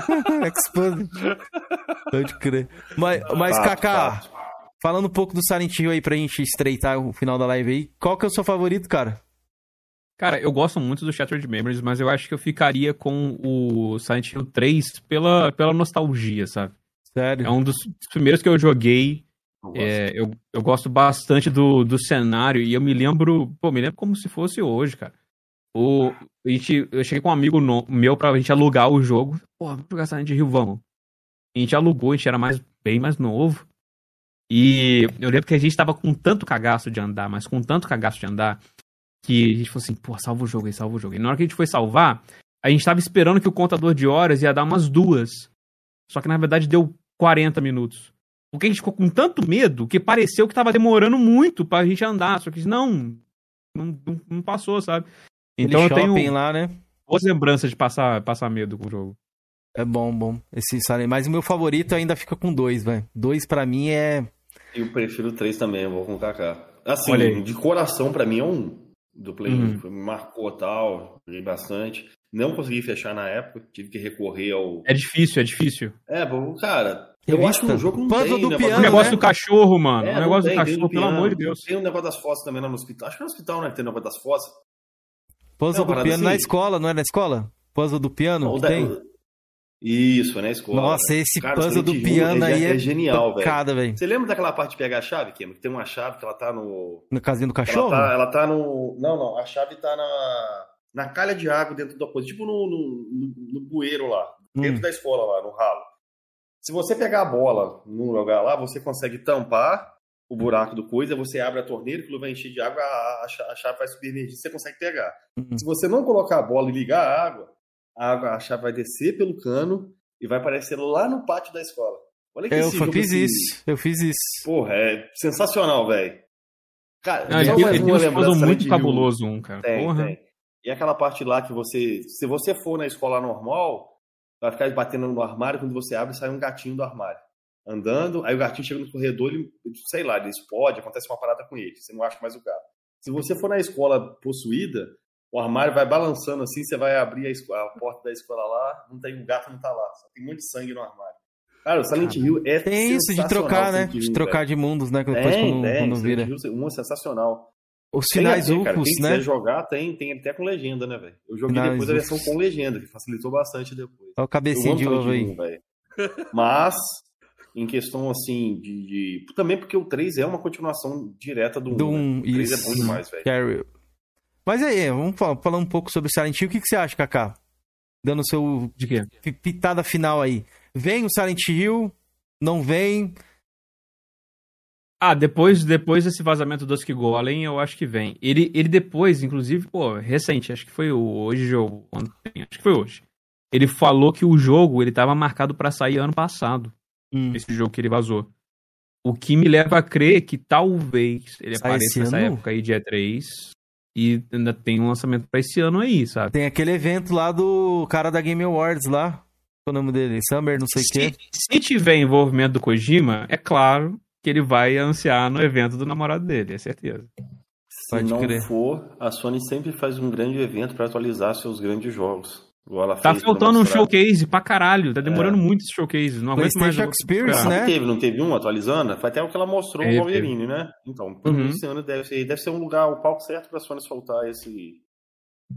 S2: Exposed. Pode crer. Mas, mas Kaká, falando um pouco do Silent Hill aí pra gente estreitar o final da live aí, qual que é o seu favorito, cara?
S3: Cara, eu gosto muito do Shattered Memories, mas eu acho que eu ficaria com o Silent Hill 3 pela, pela nostalgia, sabe?
S2: Sério?
S3: É um dos primeiros que eu joguei. Eu, é, eu, eu, gosto bastante do, do cenário e eu me lembro, pô, me lembro como se fosse hoje, cara. O, a gente, eu cheguei com um amigo no, meu pra gente alugar o jogo. Pô, vamos jogar Silent Hill, vamos. A gente alugou, a gente era mais, bem mais novo. E eu lembro que a gente tava com tanto cagaço de andar, mas com tanto cagaço de andar, que a gente falou assim, pô, salva o jogo aí, salva o jogo. E na hora que a gente foi salvar, a gente tava esperando que o contador de horas ia dar umas duas. Só que na verdade deu 40 minutos. Porque a gente ficou com tanto medo que pareceu que tava demorando muito pra gente andar. Só que não, não, não passou, sabe?
S2: Então Aquele eu tenho lá, né?
S3: boas lembranças de passar, passar medo com o jogo.
S2: É bom, bom. Esse Silent Mas o meu favorito ainda fica com dois, velho. Dois pra mim é.
S4: Eu prefiro três também, eu vou com o Kaká. Assim, de coração pra mim é um do Play uhum. Me marcou tal, joguei bastante. Não consegui fechar na época, tive que recorrer ao.
S3: É difícil, é difícil.
S4: É, bom, cara, eu Revista. acho que no jogo não
S2: Puzzle
S4: tem.
S2: Do
S3: negócio, piano, o negócio né? do cachorro, mano. É, o negócio tem, do cachorro, pelo amor de Deus.
S4: Tem o um negócio das fotos também lá no hospital. Acho que é no hospital, né? Tem o negócio das fotos.
S2: Puzzle do piano assim? na escola, não é na escola? Puzzle do piano? Não, tem?
S4: Isso, é na escola.
S2: Nossa, esse Cara, puzzle do piano é, aí é, é genial, velho.
S4: Você lembra daquela parte de pegar a chave, Kim? Que tem uma chave que ela tá no.
S2: No casinho do cachorro?
S4: Ela tá, ela tá no. Não, não. A chave tá na na calha de água dentro da coisa, tipo no, no, no, no bueiro lá, dentro hum. da escola lá, no ralo. Se você pegar a bola num lugar lá, você consegue tampar o buraco do coisa, você abre a torneira, aquilo vai encher de água, a, a chave vai subir energia, você consegue pegar. Uhum. Se você não colocar a bola e ligar a água, a, água, a chave vai descer pelo cano e vai aparecer lá no pátio da escola.
S2: Olha que Eu fiz isso, eu fiz isso.
S4: Porra, é sensacional, velho.
S3: Cara, não, só mais uma lembrança muito cabuloso um, cara.
S4: Tem, Porra. tem. E aquela parte lá que você, se você for na escola normal, vai ficar batendo no armário, quando você abre, sai um gatinho do armário. Andando, aí o gatinho chega no corredor, ele, sei lá, ele explode, acontece uma parada com ele, você não acha mais o gato. Se você for na escola possuída, o armário vai balançando assim, você vai abrir a, escola, a porta da escola lá, não tem o gato não tá lá, só tem muito sangue no armário. Cara, o Silent Hill é
S2: Tem isso de trocar, né? de trocar velho. de mundos, né? Depois
S4: tem, quando, tem, quando vira. um é sensacional.
S2: Os finais
S4: tem,
S2: cara, quem
S4: né?
S2: quiser
S4: jogar, tem, tem até com legenda, né, velho? Eu joguei finais depois a versão com legenda, que facilitou bastante depois.
S2: Olha o cabecinho de ovo aí.
S4: Mas, em questão, assim, de, de, Também porque o 3 é uma continuação direta do 1.
S2: Do 1,
S4: né? O 3 isso. é bom demais, velho.
S2: Mas aí, vamos falar, falar, um pouco sobre o Silent Hill. O que, que você acha, Kaká? Dando o seu...
S3: De quê?
S2: Pitada final aí. Vem o Silent Hill? Não vem?
S3: Ah, depois, depois desse vazamento do Dusk Golem, eu acho que vem. Ele, ele depois, inclusive, pô, recente, acho que foi hoje jogo, ontem, acho que foi hoje. Ele falou que o jogo ele tava marcado para sair ano passado. Hum. Esse jogo que ele vazou. O que me leva a crer que talvez ele Sai apareça nessa ano? época aí, dia 3. E ainda tem um lançamento pra esse ano aí, sabe?
S2: Tem aquele evento lá do cara da Game Awards lá. Qual é o nome dele? Summer, não sei o quê.
S3: Se tiver envolvimento do Kojima, é claro que ele vai anunciar no evento do namorado dele, é certeza.
S4: Se Pode não crer. for, a Sony sempre faz um grande evento para atualizar seus grandes jogos.
S3: Tá faltando um showcase pra caralho, tá demorando é. muito esse showcase. Não aguento mais.
S2: Experience, né?
S4: Não teve, não teve um atualizando? Foi até o que ela mostrou no Wolverine, né? Então, uhum. esse ano deve ser, deve ser um lugar, o palco certo pra Sony soltar esse,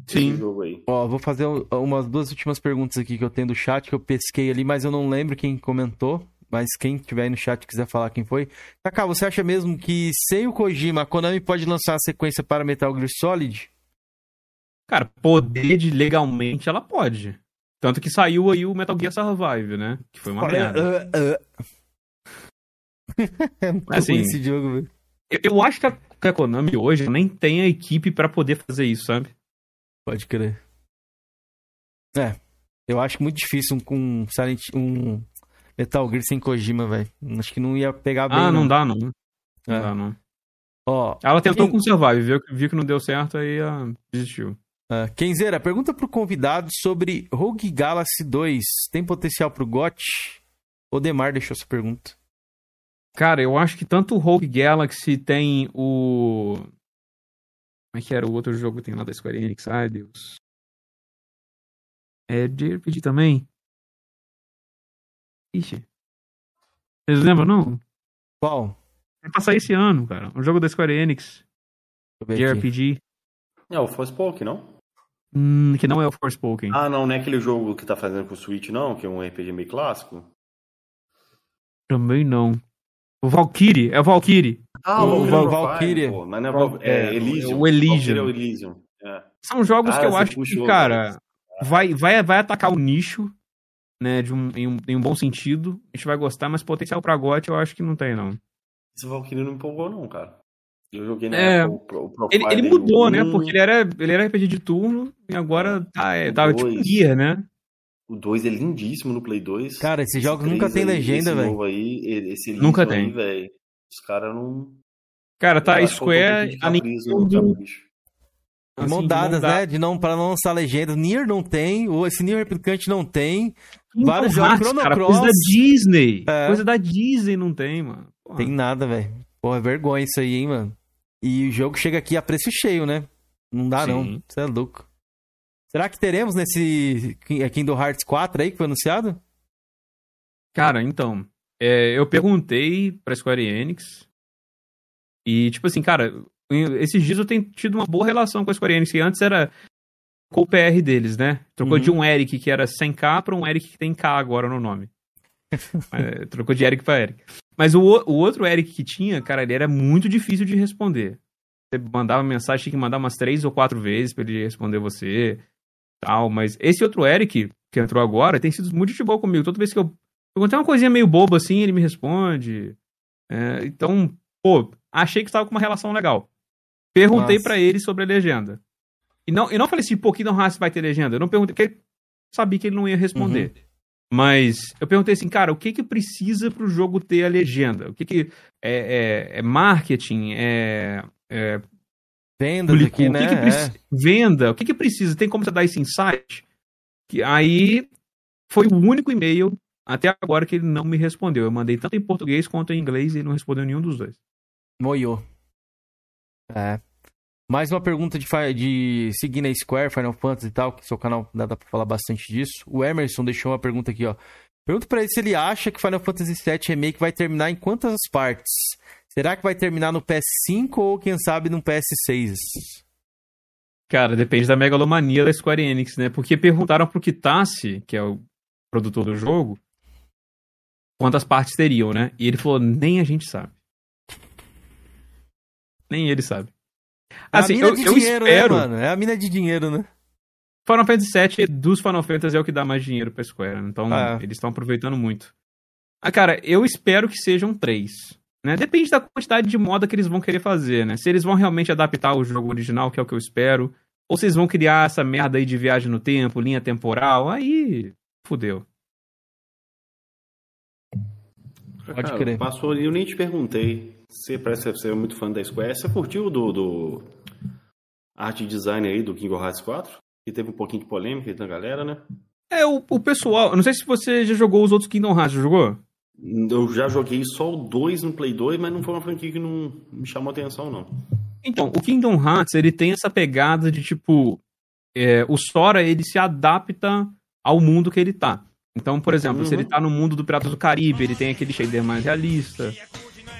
S2: Sim. Esse jogo aí. Ó, vou fazer umas duas últimas perguntas aqui que eu tenho do chat, que eu pesquei ali, mas eu não lembro quem comentou mas quem tiver aí no chat quiser falar quem foi. Kaká, você acha mesmo que sem o Kojima, a Konami pode lançar a sequência para Metal Gear Solid?
S3: Cara, poder de legalmente ela pode. Tanto que saiu aí o Metal Gear Survive, né? Que foi uma Olha, merda. Uh, uh.
S2: é muito assim, esse jogo, velho.
S3: Eu, eu, acho que a, que a Konami hoje nem tem a equipe para poder fazer isso, sabe?
S2: Pode crer. É, eu acho muito difícil com um, Silent, um Metal Gear sem Kojima, velho. Acho que não ia pegar bem.
S3: Ah, não, não. dá, não. Não é. dá, não. Ó, ela tentou quem... com o Survive, viu, viu que não deu certo, aí uh, desistiu.
S2: Uh, Kenzeira, pergunta pro convidado sobre Rogue Galaxy 2. Tem potencial pro GOT? O Demar deixou essa pergunta.
S3: Cara, eu acho que tanto o Rogue Galaxy tem o. Como é que era o outro jogo que tem lá da Square Enix? Ai, Deus. É de RPG também? Ixi. Vocês lembram, não?
S2: Qual?
S3: Vai passar esse ano, cara. Um jogo da Square Enix. De RPG.
S4: É o Forspoken, não?
S3: Hum, que não é o Forspoken.
S4: Ah, não, não é aquele jogo que tá fazendo com o Switch, não? Que é um RPG meio clássico?
S3: Também não. O Valkyrie, é o Valkyrie.
S4: Ah, o, o Valkyrie. Mas não é, Val... é, é Elysium.
S3: O Elysium.
S4: É o Elysium. É.
S3: São jogos que eu acho que, cara, vai, vai, vai atacar o nicho, né, de um, em, um, em um bom sentido. A gente vai gostar, mas potencial pra GOT eu acho que não tem, não.
S4: Esse Valkyrie não empolgou, não, cara. Eu joguei na
S3: é, época, o, o ele, ele mudou, né? Porque ele era, ele era RPG de turno e agora tá, é, tava tipo guia, né?
S4: O 2 é lindíssimo no Play 2.
S2: Cara, esses jogos nunca tem legenda, velho.
S4: Esse
S3: nunca tem.
S4: Aí, Os caras não.
S3: Cara, tá Square, a Nintendo...
S2: Assim, dadas, né? De não, pra não lançar legenda. Nier não tem, ou esse Nier Replicante não tem. Vários jogos
S3: Chrono cara, Cross. Coisa da Disney. É. Coisa da Disney não tem, mano.
S2: Porra. Tem nada, velho. Pô, é vergonha isso aí, hein, mano. E o jogo chega aqui a preço cheio, né? Não dá, Sim. não. Você é louco. Será que teremos nesse Kingdom Hearts 4 aí que foi anunciado?
S3: Cara, então. É, eu perguntei pra Square Enix. E, tipo assim, cara, esses dias eu tenho tido uma boa relação com a Square Enix, que antes era com o PR deles, né? Trocou uhum. de um Eric que era 100k pra um Eric que tem K agora no nome. é, trocou de Eric pra Eric. Mas o, o outro Eric que tinha, cara, ele era muito difícil de responder. Você mandava mensagem, tinha que mandar umas três ou quatro vezes pra ele responder você. Tal, mas esse outro Eric, que entrou agora, tem sido muito de boa comigo. Toda vez que eu perguntei uma coisinha meio boba assim, ele me responde. É, então, pô, achei que estava com uma relação legal. Perguntei para ele sobre a legenda. E não, e não falei assim, pô, Kingdom Hearts vai ter legenda. Eu não perguntei, porque sabia que ele não ia responder. Uhum. Mas eu perguntei assim, cara, o que que precisa pro jogo ter a legenda? O que que é, é, é marketing? É, é
S2: venda aqui, né?
S3: O que que né? é. Venda. O que que precisa? Tem como você dar esse insight? Que aí foi o único e-mail até agora que ele não me respondeu. Eu mandei tanto em português quanto em inglês e ele não respondeu nenhum dos dois.
S2: Moiou. É. Mais uma pergunta de, de seguir na Square, Final Fantasy e tal, que seu canal dá pra falar bastante disso. O Emerson deixou uma pergunta aqui, ó. Pergunta pra ele se ele acha que Final Fantasy VII Remake vai terminar em quantas partes? Será que vai terminar no PS5 ou, quem sabe, no PS6?
S3: Cara, depende da megalomania da Square Enix, né? Porque perguntaram pro Kitase, que é o produtor do jogo, quantas partes teriam, né? E ele falou, nem a gente sabe. Nem ele sabe.
S2: É assim, a mina eu, de eu dinheiro, né, espero... né, mano? É a mina de dinheiro, né?
S3: Final Fantasy VII dos Final Fantasy é o que dá mais dinheiro pra Square. Então, ah. eles estão aproveitando muito. Ah, cara, eu espero que sejam três. Né? Depende da quantidade de moda que eles vão querer fazer, né? Se eles vão realmente adaptar o jogo original, que é o que eu espero, ou se eles vão criar essa merda aí de viagem no tempo, linha temporal, aí fudeu.
S4: Pode crer. Passou ali, eu nem te perguntei. Você parece ser muito fã da Square. Você curtiu do, do arte design aí do King of Hearts 4? Que teve um pouquinho de polêmica da galera, né?
S3: É, o, o pessoal. Eu não sei se você já jogou os outros Kingdom Hearts, já jogou?
S4: Eu já joguei só o 2 no Play 2, mas não foi uma franquia que não me chamou atenção, não.
S3: Então, o Kingdom Hearts, ele tem essa pegada de, tipo... É, o Sora, ele se adapta ao mundo que ele tá. Então, por exemplo, uhum. se ele uhum. tá no mundo do Piratas do Caribe, ele tem aquele shader mais realista.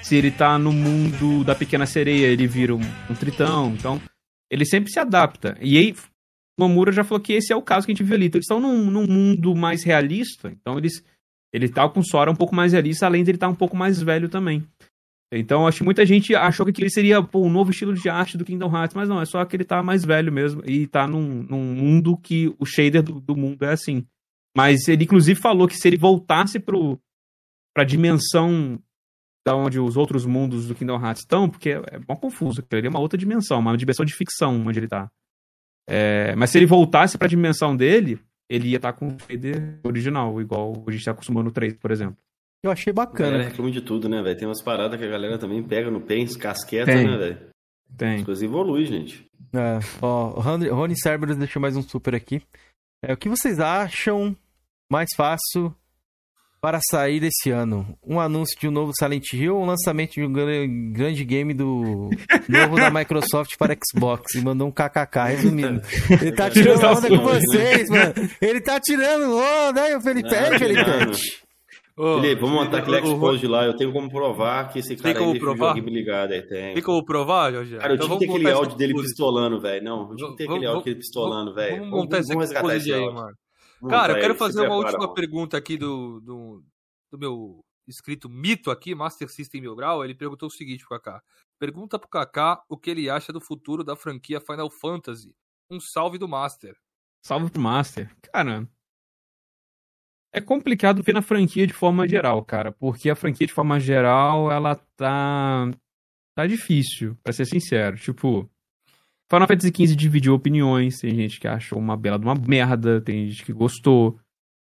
S3: Se ele tá no mundo da Pequena Sereia, ele vira um, um tritão. Então, ele sempre se adapta. E aí, o Nomura já falou que esse é o caso que a gente viu ali. Então, eles estão num, num mundo mais realista. Então, eles ele tá com Sora um pouco mais realista, além de ele estar tá um pouco mais velho também. Então, acho que muita gente achou que ele seria pô, um novo estilo de arte do Kingdom Hearts, mas não, é só que ele tá mais velho mesmo e tá num, num mundo que o shader do, do, mundo é assim. Mas ele, inclusive, falou que se ele voltasse pro, pra dimensão da onde os outros mundos do Kingdom Hearts estão, porque é bom confuso, porque ele é uma outra dimensão, uma dimensão de ficção onde ele tá. É, mas se ele voltasse pra dimensão dele, ele ia estar tá com o shader original, igual a gente está acostumando no 3, por exemplo.
S2: Eu achei bacana. A
S4: galera reclama de tudo, né, velho? Tem umas paradas que a galera também pega no pens, casqueta, né, velho?
S3: Tem.
S4: As coisas evoluem, gente.
S2: É, ó, o Rony Cerberus deixou mais um super aqui. É, o que vocês acham mais fácil para sair desse ano? Um anúncio de um novo Silent Hill ou um lançamento de um grande game do novo da Microsoft para Xbox? E mandou um kkk, resumindo. Ele tá tirando onda com vocês, mano. Ele tá tirando onda, aí, o Felipe. Aí, Felipe.
S4: Ô, Felipe, vamos montar aquele Xbox lá. Eu tenho como provar que esse cara
S1: tem como aí provar?
S4: o ligado. Aí, tem.
S1: Tem como provar, Jorge?
S4: Cara, eu então tinha que ter aquele áudio dele pistolando, velho. Não, eu tinha que ter aquele áudio dele pistolando, velho.
S1: Vamos montar esse exposed aí, mano. Cara, eu quero fazer uma última pergunta aqui do, do, do meu inscrito mito aqui, Master System Mil Grau. Ele perguntou o seguinte pro Kaká. Pergunta pro Kaká o que ele acha do futuro da franquia Final Fantasy. Um salve do Master.
S3: Salve pro Master. Cara, é complicado ver na franquia de forma geral, cara, porque a franquia de forma geral, ela tá tá difícil, para ser sincero. Tipo, Final Fantasy XV dividiu opiniões, tem gente que achou uma bela de uma merda, tem gente que gostou.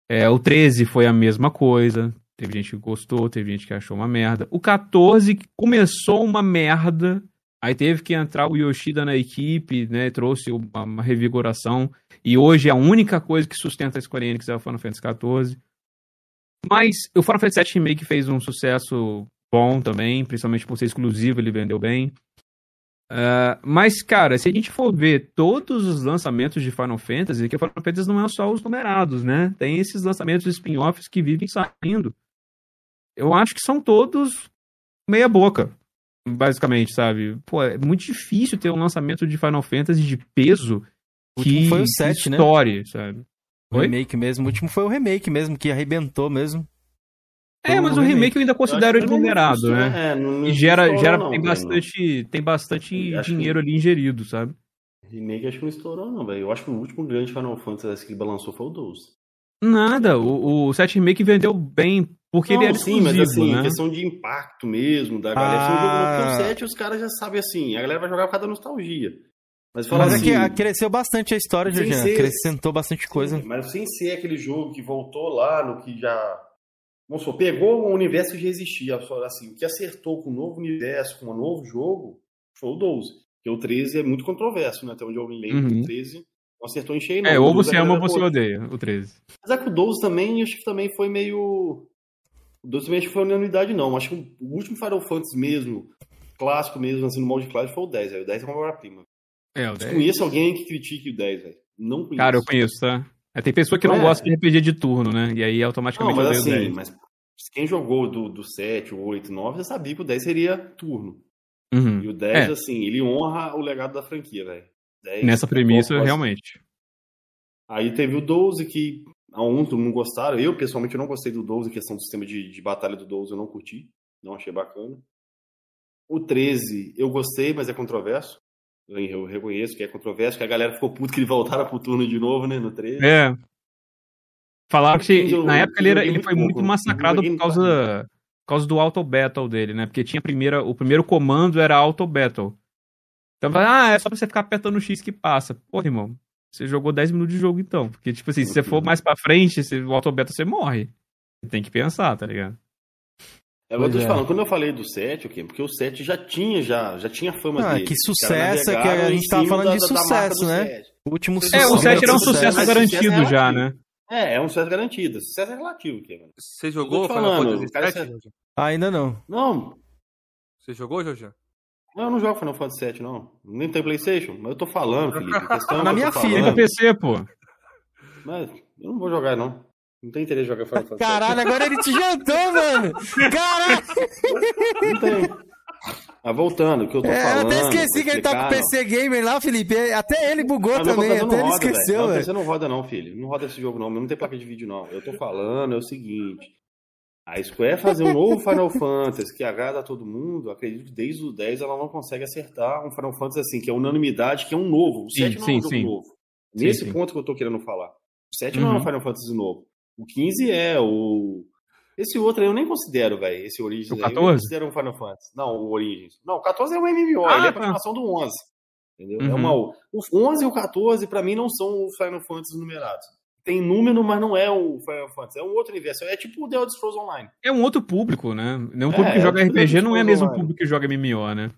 S3: É, o 13 foi a mesma coisa, teve gente que gostou, teve gente que achou uma merda. O 14 começou uma merda, aí teve que entrar o Yoshida na equipe, né, trouxe uma, uma revigoração. E hoje a única coisa que sustenta a Square Enix é o Final Fantasy XIV. Mas o Final Fantasy VII Remake fez um sucesso bom também, principalmente por ser exclusivo, ele vendeu bem. Uh, mas, cara, se a gente for ver todos os lançamentos de Final Fantasy, que o Final Fantasy não é só os numerados, né? Tem esses lançamentos spin-offs que vivem saindo. Eu acho que são todos meia boca, basicamente, sabe? Pô, é muito difícil ter um lançamento de Final Fantasy de peso
S2: o último foi o 7,
S3: né? Story, sabe?
S2: O remake mesmo. O último foi o remake mesmo, que arrebentou mesmo.
S3: É, mas o remake, remake eu ainda considero ele numerado, né? É, não, não e gera, gera não, tem, bastante, tem bastante dinheiro ali ingerido, sabe?
S4: Remake acho que não estourou, não, velho. Eu acho que o último grande Final Fantasy que ele balançou foi o 12.
S3: Nada, o, o 7 Remake vendeu bem, porque não, ele era sim, mas assim, né?
S4: questão de impacto mesmo, da galera. Ah. Se o 7, os caras já sabem assim, a galera vai jogar por causa da nostalgia.
S2: Mas, mas assim, é que cresceu bastante a história, Jorginho. Acrescentou bastante coisa.
S4: Sim, mas sem ser aquele jogo que voltou lá no que já. Vamos supor, pegou um universo que já existia. Assim, o que acertou com o um novo universo, com um novo jogo, foi o 12. Porque o 13 é muito controverso, né? Até onde eu lembro, uhum. o 13 não acertou em cheio, não.
S3: É, ou você ama ou você odeia o 13.
S4: Mas é que o 12 também, acho que também foi meio. O 12 também acho que foi unanimidade, não. Acho que o último Final Fantasy mesmo, clássico mesmo, assim, no molde clássico, foi o 10. Aí o 10 é uma obra-prima. É, o 10. Conheço alguém que critique o 10, velho. Não conheço.
S3: Cara, eu conheço, tá? É, tem pessoa que não, é. gosta de RPG de turno, né? E aí automaticamente
S4: não, mas assim, mas quem jogou do, do 7, o 8, 9 já sabia que o 10 seria turno. Uhum. E o 10, é. assim, ele honra o legado da franquia, velho.
S3: Nessa premissa, realmente.
S4: Aí teve o 12, que a um não gostaram. Eu, pessoalmente, não gostei do 12, questão do sistema de, de batalha do 12, eu não curti. Não achei bacana. O 13, eu gostei, mas é controverso. Eu reconheço que é controverso, que a galera ficou puto que ele voltara pro turno de novo, né, no 13.
S3: É. Falaram que eu, na época ele, era, ele foi muito massacrado por causa, por causa do auto battle dele, né? Porque tinha primeira, o primeiro comando era auto battle. Então, ah, é só pra você ficar apertando o X que passa. Porra, irmão, você jogou 10 minutos de jogo então. Porque, tipo assim, se você for mais pra frente, se, o auto battle você morre. Tem que pensar, tá ligado?
S4: É, eu tô te é. falando, quando eu falei do 7, okay, porque o 7 já tinha, já, já tinha fama ah, dele.
S2: Que sucesso, é que a gente tava falando da, de sucesso, né?
S3: O último sucesso. É, o 7 era um sucesso, garantido sucesso é já, né?
S4: É, é um sucesso garantido. Sucesso é relativo, Kevin.
S1: Você jogou Final Fantasy
S2: 7? Ainda não.
S4: Não.
S1: Você jogou, Jorge?
S4: Não, eu não jogo Final Fantasy 7, não. Nem tem Playstation. Mas eu tô falando, Felipe.
S3: Na minha filha, no PC, pô.
S4: Mas eu não vou jogar, não. Não tem interesse em jogar Final Fantasy.
S2: Caralho, agora ele te jantou, mano! Caralho!
S4: Não tem. Ah, voltando, o que eu tô é, falando.
S2: Eu até esqueci que ele tá com o PC Gamer lá, Felipe. Até ele bugou ah, também, até ele roda, esqueceu,
S4: velho. Você não roda não, filho. Não roda esse jogo não, não tem placa de vídeo não. Eu tô falando é o seguinte. A Square fazer um novo Final Fantasy que agrada a todo mundo, acredito que desde o 10 ela não consegue acertar um Final Fantasy assim, que é unanimidade, que é um novo. O 7 sim, não é um jogo sim. novo. Nesse sim, ponto que eu tô querendo falar. O 7 uhum. não é um uhum. Final Fantasy novo. O 15 é, o. Esse outro aí eu nem considero, velho. Esse Origins. O
S3: 14?
S4: eu considero um Final Fantasy. Não, o Origins. Não, o 14 é um MMO, ah, ele é a continuação tá. do 11. Entendeu? É uhum. É uma, o 11 e o 14, pra mim, não são os Final Fantasy numerados. tem número, mas não é o Final Fantasy. É um outro universo. É tipo o The Elder Scrolls Online.
S3: É um outro público, né? Não um público é, que joga é RPG não é mesmo online. público que joga MMO, né?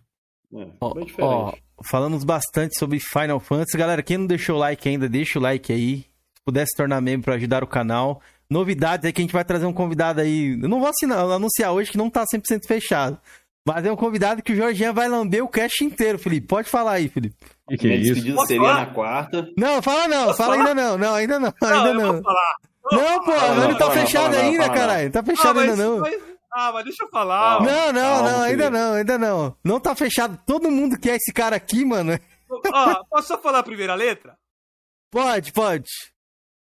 S2: É, ó, ó, falamos bastante sobre Final Fantasy. Galera, quem não deixou o like ainda, deixa o like aí. Se pudesse tornar membro para ajudar o canal. Novidades é que a gente vai trazer um convidado aí. Eu não vou assinar, anunciar hoje que não tá 100% fechado. Mas é um convidado que o Jorginho vai lamber o cast inteiro, Felipe. Pode falar aí, Felipe.
S4: Que que é Minha despedida seria falar? na quarta.
S2: Não, fala não, Posso fala falar? ainda não. Não, ainda não, ainda não. não. Não, pô, não, não, tá fechado não, ainda, caralho. Tá fechado ah, ainda não.
S1: Mas... Ah, mas deixa eu falar.
S2: Não, não, não, ainda não, ainda não. Não tá fechado. Todo mundo quer esse cara aqui, mano.
S1: Ó, posso só falar a primeira letra?
S2: Pode, pode.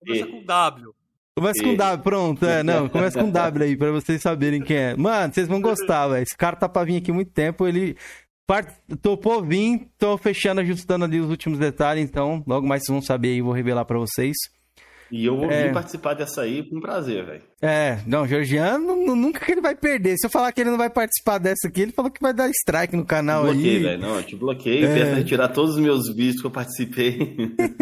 S1: Começa e... com W.
S2: Começa e... com W, pronto. É, não, começa com W aí, pra vocês saberem quem é. Mano, vocês vão gostar, velho. Esse cara tá pra vir aqui muito tempo, ele part... topou vir, tô fechando, ajustando ali os últimos detalhes, então logo mais vocês vão saber aí, vou revelar pra vocês.
S4: E eu vou é... participar dessa aí com prazer, velho.
S2: É, não, Georgiano, nunca que ele vai perder. Se eu falar que ele não vai participar dessa aqui, ele falou que vai dar strike no canal
S4: bloqueei,
S2: aí.
S4: velho. Não, eu te bloqueei, é... tenta retirar todos os meus vídeos que eu participei.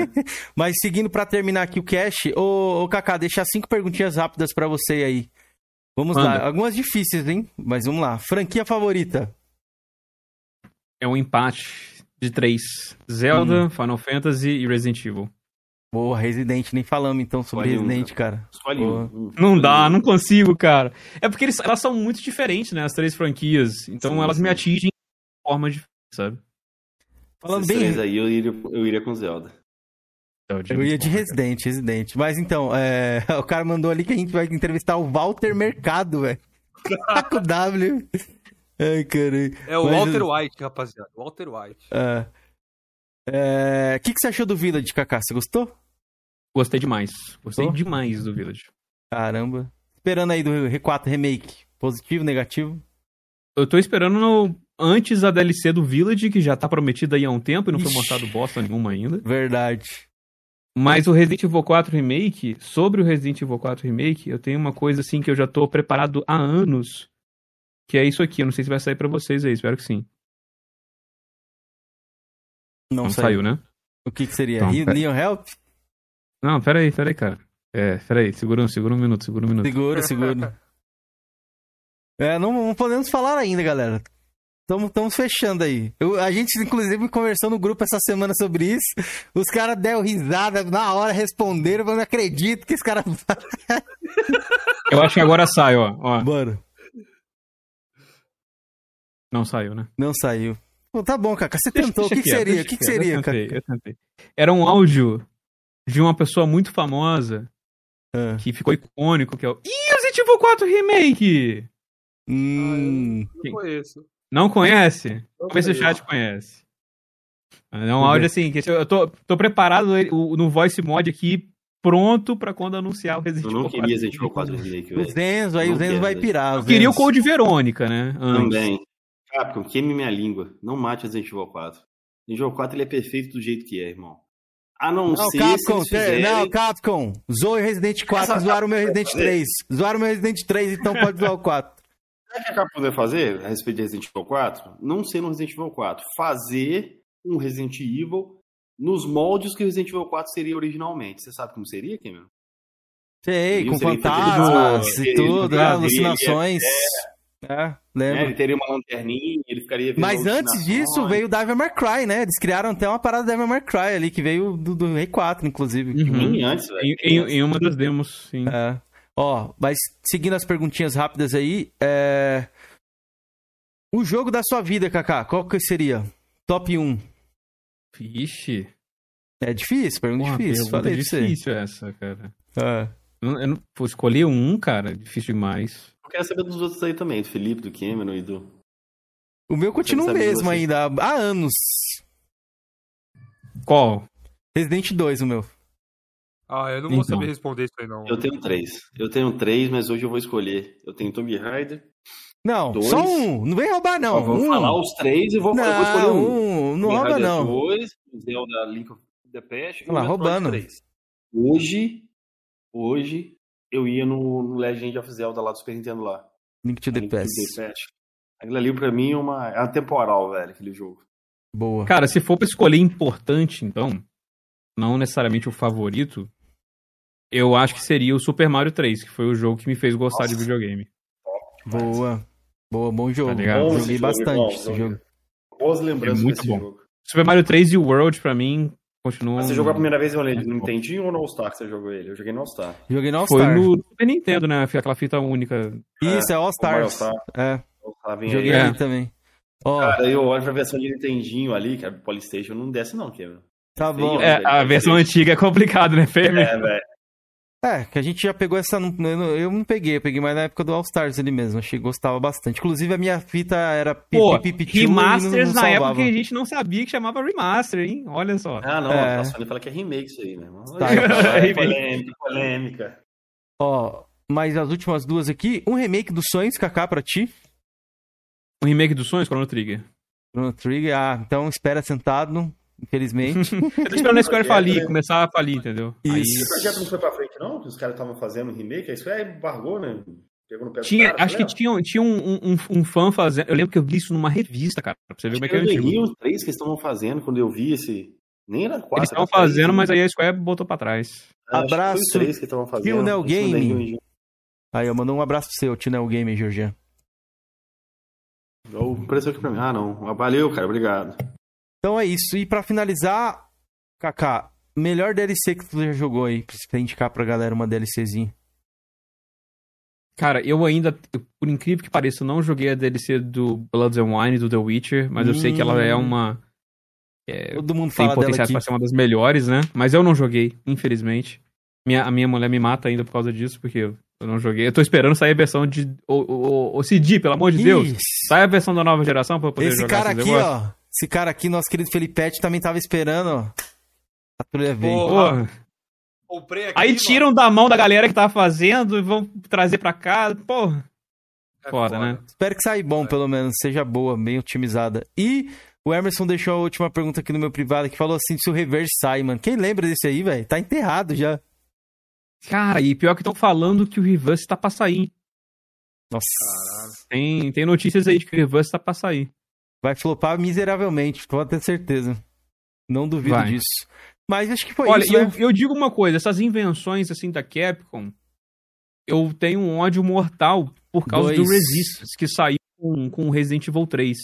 S2: Mas seguindo para terminar aqui o cash, ô, ô Kaká, deixar cinco perguntinhas rápidas para você aí. Vamos Manda. lá, algumas difíceis, hein? Mas vamos lá. Franquia favorita?
S3: É um empate de três: Zelda, hum. Final Fantasy e Resident Evil.
S2: Boa, Resident, nem falamos então sobre Escolhe Resident, um, cara. Escolhe
S3: um. Não dá, não consigo, cara. É porque eles, elas são muito diferentes, né? As três franquias. Então sim, elas sim. me atingem de forma diferente, sabe?
S4: Falando Esses bem. aí eu iria, eu iria com Zelda.
S2: Eu ia de Resident, Resident. Mas então, é... o cara mandou ali que a gente vai entrevistar o Walter Mercado, velho. com W. Ai, caralho.
S1: É o Mas... Walter White, rapaziada. Walter White.
S2: É. O é... que, que você achou do Village, Kaká? Você gostou?
S3: Gostei demais. Gostei oh. demais do Village.
S2: Caramba. Esperando aí do R4 Remake. Positivo, negativo?
S3: Eu tô esperando no... antes a DLC do Village, que já tá prometida aí há um tempo e não Ixi. foi mostrado bosta nenhuma ainda.
S2: Verdade.
S3: Mas o Resident Evil 4 Remake, sobre o Resident Evil 4 Remake, eu tenho uma coisa assim que eu já tô preparado há anos. Que é isso aqui. Eu não sei se vai sair para vocês aí, espero que sim.
S2: Não, não saiu, né? O que, que seria? Então, Neon Help?
S3: Não, peraí, peraí, cara. É, peraí, segura, segura um minuto, segura um minuto.
S2: Segura, segura. é, não, não podemos falar ainda, galera. Estamos fechando aí. Eu, a gente, inclusive, conversou no grupo essa semana sobre isso. Os caras deram risada na hora, responderam. Eu não acredito que esse cara.
S3: eu acho que agora sai, ó. ó.
S2: Bora.
S3: Não saiu, né?
S2: Não saiu. Pô, tá bom, Cacá. Você tentou. Deixa o que, que seria? O que, que seria, eu tentei,
S3: eu tentei. Era um áudio de uma pessoa muito famosa é. que ficou icônico, que é o Ih, Resident Evil 4 Remake!
S2: Hum.
S1: Ah, não conheço.
S3: Não conhece? Não Vê se o chat conhece. É um áudio assim, que eu tô, tô preparado no voice mod aqui, pronto pra quando anunciar o Resident Evil 4. Eu não queria Resident Evil 4
S2: Remake, O Zenzo, aí o Zenzo vai pirar.
S3: Eu queria o Code Verônica, né?
S4: Também. Capcom, queime minha língua. Não mate o Resident Evil 4. Resident Evil 4 ele é perfeito do jeito que é, irmão. A não, não ser
S2: Capcom, se fizerem... Não, Capcom. Zoe Resident 4, Essa zoaram o meu Resident 3. Zoaram o meu Resident 3, então pode zoar o 4.
S4: Sabe o que a Capcom poder fazer a respeito de Resident Evil 4? Não ser no Resident Evil 4. Fazer um Resident Evil nos moldes que o Resident Evil 4 seria originalmente. Você sabe como seria, Cameron?
S2: Sei, com fantasmas e tudo, né? alucinações. É, é, lembro. É,
S4: ele teria uma lanterninha, ele ficaria
S2: Mas antes disso veio o Devil May Cry, né? Eles criaram até uma parada Devil May Cry ali, que veio do, do Rei 4, inclusive.
S3: Uhum. antes, velho. Em, em, em, uma das demos, sim.
S2: É. Ó, mas seguindo as perguntinhas rápidas aí, é... O jogo da sua vida, Kaká, qual que seria? Top 1.
S3: Vixe.
S2: É difícil, pergunta Porra, difícil.
S3: Pergunta Falei difícil essa, cara. É. Eu, eu não, escolher um, cara, difícil demais.
S4: Eu quero saber dos outros aí também, do Felipe, do Cameron e do.
S2: O meu continua o mesmo ainda, há anos.
S3: Qual?
S2: Resident 2, o meu.
S1: Ah, eu não vou então. saber responder isso aí, não.
S4: Eu tenho três. Eu tenho três, mas hoje eu vou escolher. Eu tenho Tomb Raider.
S2: Não, dois. só um. Não vem roubar, não.
S4: vou
S2: um.
S4: falar os três e vou, não, vou escolher um.
S2: um. Não Tomb rouba, não.
S4: dois, Zelda Link of the Past.
S2: Olha lá, roubando.
S4: Hoje, hoje, eu ia no, no Legend of Zelda lá do Super Nintendo lá.
S2: Link to the Link Past. To the
S4: Past. Aquilo ali pra mim é uma, é uma temporal, velho, aquele jogo.
S2: Boa.
S3: Cara, se for pra escolher importante, então, não necessariamente o favorito, Eu acho que seria o Super Mario 3, que foi o jogo que me fez gostar Nossa. de videogame.
S2: Boa. Boa, bom jogo.
S3: Tá
S2: bom Joguei bastante bom, esse jogo.
S4: Boas lembranças
S3: é muito bom. Jogo. Super Mario 3 e o World, pra mim, continuam...
S4: Mas você jogou a primeira vez no Nintendinho ou no All-Star que você jogou ele? Eu joguei no All-Star.
S2: Joguei no All-Star.
S3: Foi no Super Nintendo, né? Aquela fita única.
S2: Isso, é, é All-Stars. All é. Joguei aí. ali também.
S4: Oh. Cara, eu olho pra versão de Nintendinho ali, que é Polystation, não desce não, Kevin.
S2: Tá bom.
S3: É, a versão antiga é complicado, né, Fêmea?
S4: É, velho.
S2: É, que a gente já pegou essa. Eu não peguei, eu peguei mais na época do All Stars ali mesmo. Achei que gostava bastante. Inclusive a minha fita era
S3: Pô, remasters na época que a gente não sabia que chamava remaster, hein? Olha só.
S4: Ah, não, é. a Sony fala que é remake isso aí, né? Tá, é polêmica, polêmica.
S2: Ó, mas as últimas duas aqui, um remake dos sonhos, Kaká, pra ti.
S3: Um remake dos sonhos, Chrono Trigger.
S2: Chrono Trigger, ah, então espera sentado infelizmente.
S3: eu tô esperando a Square falir, começar a falir, entendeu?
S4: Isso. Aí... Esse projeto não foi pra frente, não? Que os caras estavam fazendo um remake, a Square embargou, né?
S3: Pegou no pé tinha, cara, acho que tinha, tinha um, um, um, fã fazendo. Eu lembro que eu vi isso numa revista, cara. Pra você ver como é que é
S4: antigo. os três que estavam fazendo quando eu vi esse. Nem era quatro.
S3: Eles estavam fazendo, mas aí a Square botou pra trás.
S2: Abraço.
S4: três que estavam fazendo. Tio
S2: Neo Game. Aí, eu mandou um abraço pro seu, Tio Neo Game, Georgian.
S4: Apareceu aqui pra mim. Ah, não. Valeu, cara. Obrigado.
S2: Então é isso. E para finalizar, Kaká, melhor DLC que tu já jogou aí, pra você indicar pra galera uma DLCzinha.
S3: Cara, eu ainda, por incrível que pareça, não joguei a DLC do Blood and Wine do The Witcher, mas hum. eu sei que ela é hum. uma. É,
S2: Todo mundo fala
S3: tem potencial pra ser uma das melhores, né? Mas eu não joguei, infelizmente. Minha, a minha mulher me mata ainda por causa disso, porque eu, eu não joguei. Eu tô esperando sair a versão de. O, o, o CD, pelo amor de Deus. Sai a versão da nova geração pra eu poder
S2: Esse
S3: jogar.
S2: Esse cara aqui, ó. Esse cara aqui, nosso querido Felipete, também tava esperando, ó. A trilha vem.
S3: Porra. Comprei aqui, Aí tiram mano. da mão da galera que tava fazendo e vão trazer pra cá. Porra. É foda, foda, né?
S2: Espero que saia bom, é. pelo menos. Seja boa, bem otimizada. E o Emerson deixou a última pergunta aqui no meu privado, que falou assim, se o Reverse sai, mano. Quem lembra desse aí, velho? Tá enterrado já.
S3: Cara, e pior que estão falando que o Reverse tá pra sair.
S2: Nossa.
S3: Tem, tem notícias aí de que o Reverse tá pra sair.
S2: Vai flopar miseravelmente, pode ter certeza. Não duvido Vai. disso. Mas acho que foi
S3: Olha,
S2: isso.
S3: Olha, eu, né? eu digo uma coisa: essas invenções assim da Capcom, eu tenho um ódio mortal por causa Dois. do Resistance, que saiu com, com Resident Evil 3.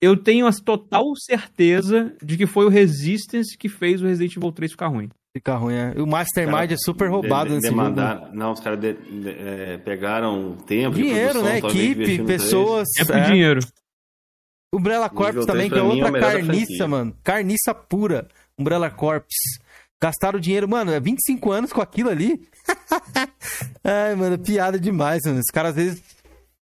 S3: Eu tenho a total certeza de que foi o Resistance que fez o Resident Evil 3 ficar ruim.
S2: Ficar ruim, é. O Mastermind cara, é super roubado de, nesse demandar,
S4: jogo. Não, os caras é, pegaram tempo,
S2: dinheiro, né? Equipe, pessoas.
S3: Tempo é. dinheiro.
S2: Umbrella Corps também, que é outra é carniça, mano. Carniça pura. Umbrella Corps. Gastaram dinheiro, mano, é 25 anos com aquilo ali. Ai, mano, piada demais, mano. Os caras às vezes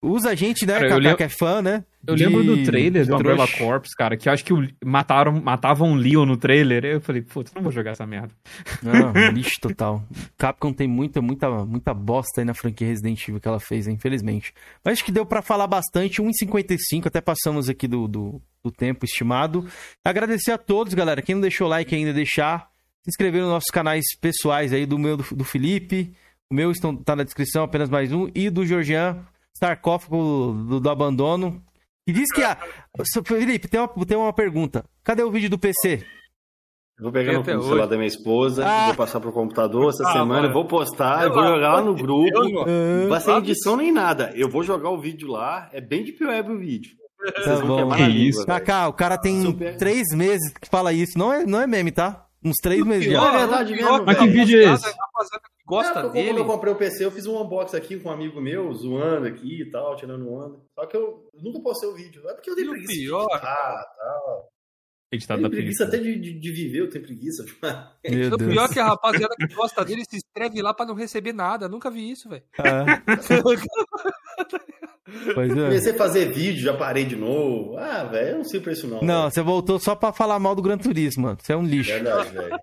S2: usa a gente, né, cara, lembro... que é fã, né?
S3: Eu de... lembro do trailer do Umbrella Corps, cara, que eu acho que o... mataram, matavam um Leon no trailer. Eu falei, putz, não vou jogar essa merda.
S2: Não, lixo total. Capcom tem muita, muita, muita bosta aí na franquia Resident Evil que ela fez, infelizmente. Mas acho que deu para falar bastante, 1,55, até passamos aqui do, do, do, tempo estimado. Agradecer a todos, galera. Quem não deixou like ainda, deixar. Se inscrever nos nossos canais pessoais aí, do meu, do, do Felipe. O meu está tá na descrição, apenas mais um. E do Georgian, sarcófago do, do abandono. E diz que a. Felipe, tem uma, tem uma pergunta. Cadê o vídeo do PC?
S4: Eu vou pegar no celular da minha esposa, ah. vou passar pro computador essa ah, semana, mano. vou postar, eu vou jogar lá no grupo. não vai ser edição nem nada. Eu vou jogar o vídeo lá, é bem de pior o vídeo.
S2: Tá bom. Que isso? Kaká, o cara tem Super. três meses que fala isso. Não é, não é meme, tá? Uns três meses
S4: já. É verdade mesmo.
S3: Mas que vídeo é esse?
S4: Gosta é, dele. Quando eu comprei o PC, eu fiz um unboxing aqui com um amigo meu, zoando aqui e tal, tirando onda. Só que eu nunca postei o vídeo. É porque eu tenho preguiça.
S3: Pior,
S4: de editar, tal.
S3: Editado da
S4: preguiça até de, de, viver, eu tenho preguiça.
S1: o pior é que a rapaziada que gosta dele se inscreve lá pra não receber nada. Nunca vi isso, velho.
S2: É.
S4: Pois é. Comecei a fazer vídeo, já parei de novo. Ah, velho, eu não sei pra isso não.
S2: Não, véio. você voltou só pra falar mal do Gran Turismo, mano. Você é um lixo.
S4: Verdade, velho.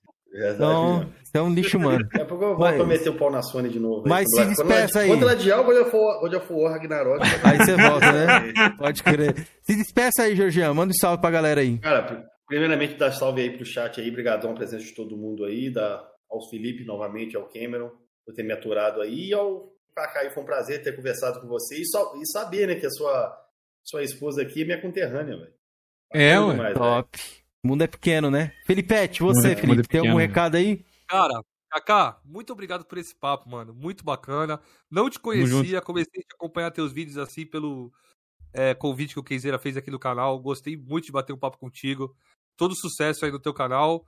S2: Não, você é um lixo, mano.
S4: Daqui a pouco eu vou meter o pau na Sony de novo.
S2: Mas se despeça aí.
S4: Quando ela adiar, quando eu for, quando eu for Ragnarok.
S2: Aí você volta, né? Pode crer. Se despeça aí, Georgian. Manda um salve pra galera aí.
S4: Cara, primeiramente dar salve aí pro chat aí. Obrigadão a presença de todo mundo aí. Da, ao Felipe novamente, ao Cameron, por ter me aturado aí. E ao Kaká aí, foi um prazer ter conversado com você. E, só, e saber, né, que a sua, sua esposa aqui é minha conterrânea, velho.
S2: É, ué. Top. O mundo é pequeno, né? Felipete, você, é, Felipe, tem algum recado aí?
S1: Cara, Kaká, muito obrigado por esse papo, mano. Muito bacana. Não te conhecia, comecei a acompanhar teus vídeos assim pelo é, convite que o Keizeira fez aqui no canal. Gostei muito de bater um papo contigo. Todo sucesso aí no teu canal.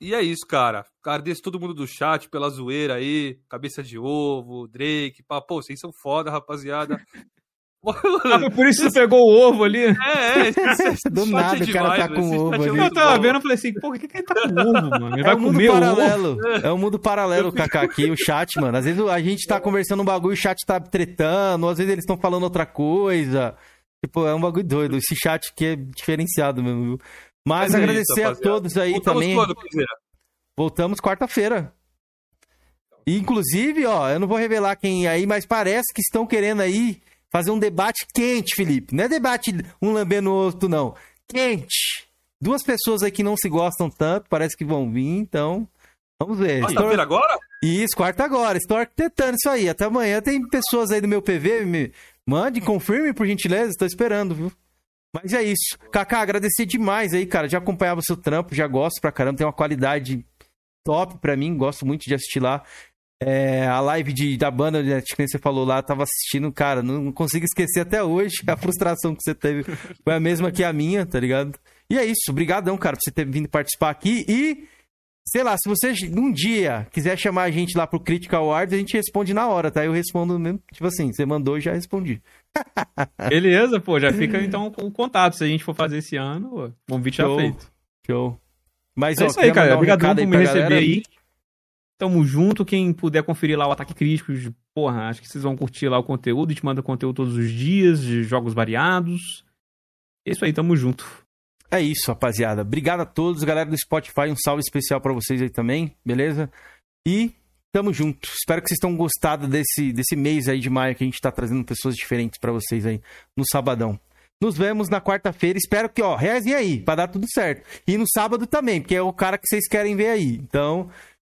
S1: E é isso, cara. Agradeço todo mundo do chat pela zoeira aí. Cabeça de ovo, Drake. Pá. Pô, vocês são foda, rapaziada.
S3: Ah, por isso você pegou o ovo ali? É,
S1: é.
S2: Do nada, o cara tá com ovo ali.
S3: Eu tava vendo, eu falei assim, pô, por que, que ele tá com ovo, mano? Ele
S2: é
S3: vai
S2: um mundo
S3: comer
S2: paralelo.
S3: ovo?
S2: É um mundo paralelo, Kaká, aqui, o chat, mano. Às vezes a gente tá conversando um bagulho, o chat tá tretando, às vezes eles estão falando outra coisa. Tipo, é um bagulho doido. Esse chat aqui é diferenciado mesmo, viu? Mas,
S1: Mas é
S2: agradecer
S1: isso,
S2: a todos aí
S1: Voltamos
S2: também.
S1: quando?
S2: Voltamos quarta-feira. E, Inclusive, ó, eu não vou revelar quem é aí, mas parece que estão querendo aí fazer um debate quente, Felipe. Não é debate um lambendo o outro, não. Quente. Duas pessoas aí que não se gostam tanto, parece que vão vir, então. Vamos ver. Estou...
S1: Quarta-feira agora?
S2: Isso, quarta agora. Estou arquitetando isso aí. Até amanhã tem pessoas aí do meu PV. Me mande, confirme, por gentileza. Estou esperando, viu? Mas é isso. Kaká, agradecer demais aí, cara. Já acompanhava o seu trampo, já gosto pra caramba. Tem uma qualidade top pra mim. Gosto muito de assistir lá. É, a live de, da banda, né, que você falou lá, tava assistindo, cara, não, não consigo esquecer até hoje. A frustração que você teve foi a mesma que a minha, tá ligado? E é isso, obrigadão, cara, por você ter vindo participar aqui. E, sei lá, se você um dia quiser chamar a gente lá pro Critical Awards, a gente responde na hora, tá? Eu respondo mesmo, tipo assim, você mandou e já respondi.
S3: Beleza, pô, já fica então o contato. Se a gente for fazer esse ano, o convite já
S2: Show.
S3: feito.
S2: Show. Mas,
S3: É
S2: ó,
S3: isso aí, cara.
S2: um
S3: Obrigado por me receber aí. Tamo junto. Quem puder conferir lá o Ataque Crítico, porra, acho que vocês vão curtir lá o conteúdo. A gente manda conteúdo todos os dias, de jogos variados. É isso aí, tamo junto.
S2: É isso, rapaziada. Obrigado a todos, galera do Spotify. Um salve especial pra vocês aí também, beleza? E tamo junto. Espero que vocês tenham gostado desse, desse mês aí de maio que a gente tá trazendo pessoas diferentes pra vocês aí no sabadão. Nos vemos na quarta-feira. Espero que, ó, rezem aí, pra dar tudo certo. E no sábado também, porque é o cara que vocês querem ver aí. Então,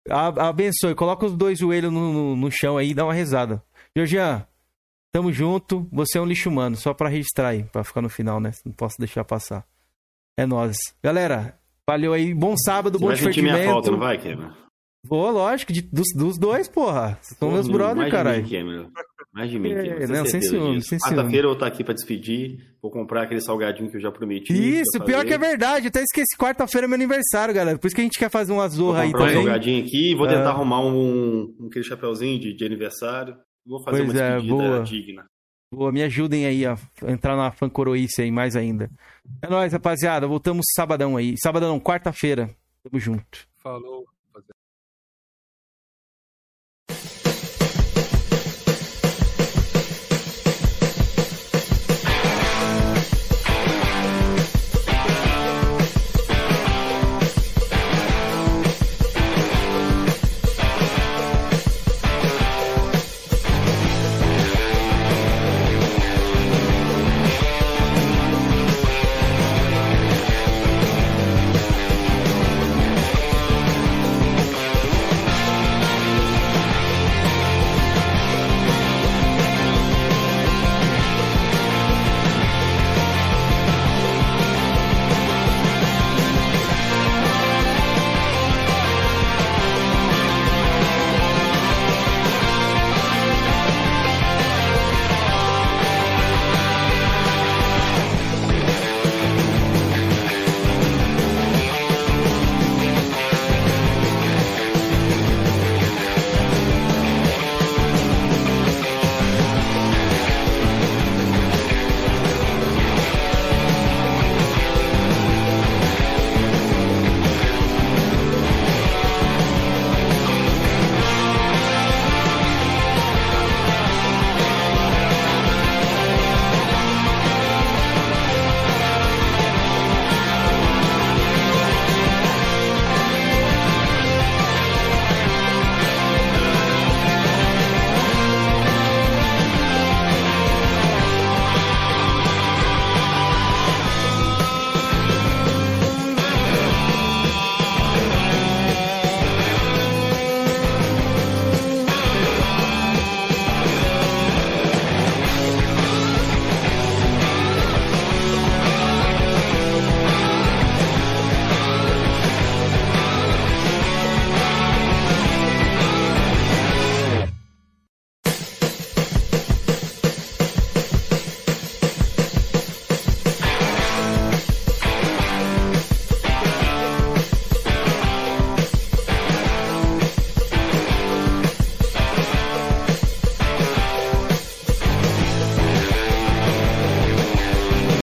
S2: abençoe. Coloca os dois joelhos no, no, no chão aí e dá uma rezada. Georgian, tamo junto. Você é um lixo humano, só pra registrar aí, pra ficar no final, né? Não posso deixar passar. É nóis. Galera, valeu aí. Bom sábado,
S4: Você
S2: bom
S4: vai sentir minha falta, não
S2: divertimento.
S4: vai, Cameron?
S2: Vou, lógico, de- dos, dos dois, porra. Vocês são meus brother,
S4: Mais
S2: caralho.
S4: de mim, Cameron. Mais de mim,
S2: É,
S4: Cameron.
S2: não, sem ciúme, sem ciúme.
S4: Quarta-feira eu vou estar aqui pra despedir. Vou comprar aquele salgadinho que eu já prometi.
S2: Isso, pior
S4: fazer.
S2: que é verdade. Eu até esqueci. Quarta-feira é meu aniversário, galera. Por isso que a gente quer fazer uma
S4: Vou
S2: zorra aí
S4: comprar um
S2: também.
S4: salgadinho aqui e vou tentar
S2: É.
S4: arrumar um, um aquele chapeuzinho de, de aniversário. Vou fazer
S2: Pois
S4: uma
S2: é,
S4: despedida
S2: boa.
S4: digna.
S2: Boa, me ajudem aí a entrar na fancoroice aí mais ainda. É nóis, rapaziada. Voltamos sabadão aí. Sabadão não, quarta-feira. Tamo junto.
S1: Falou.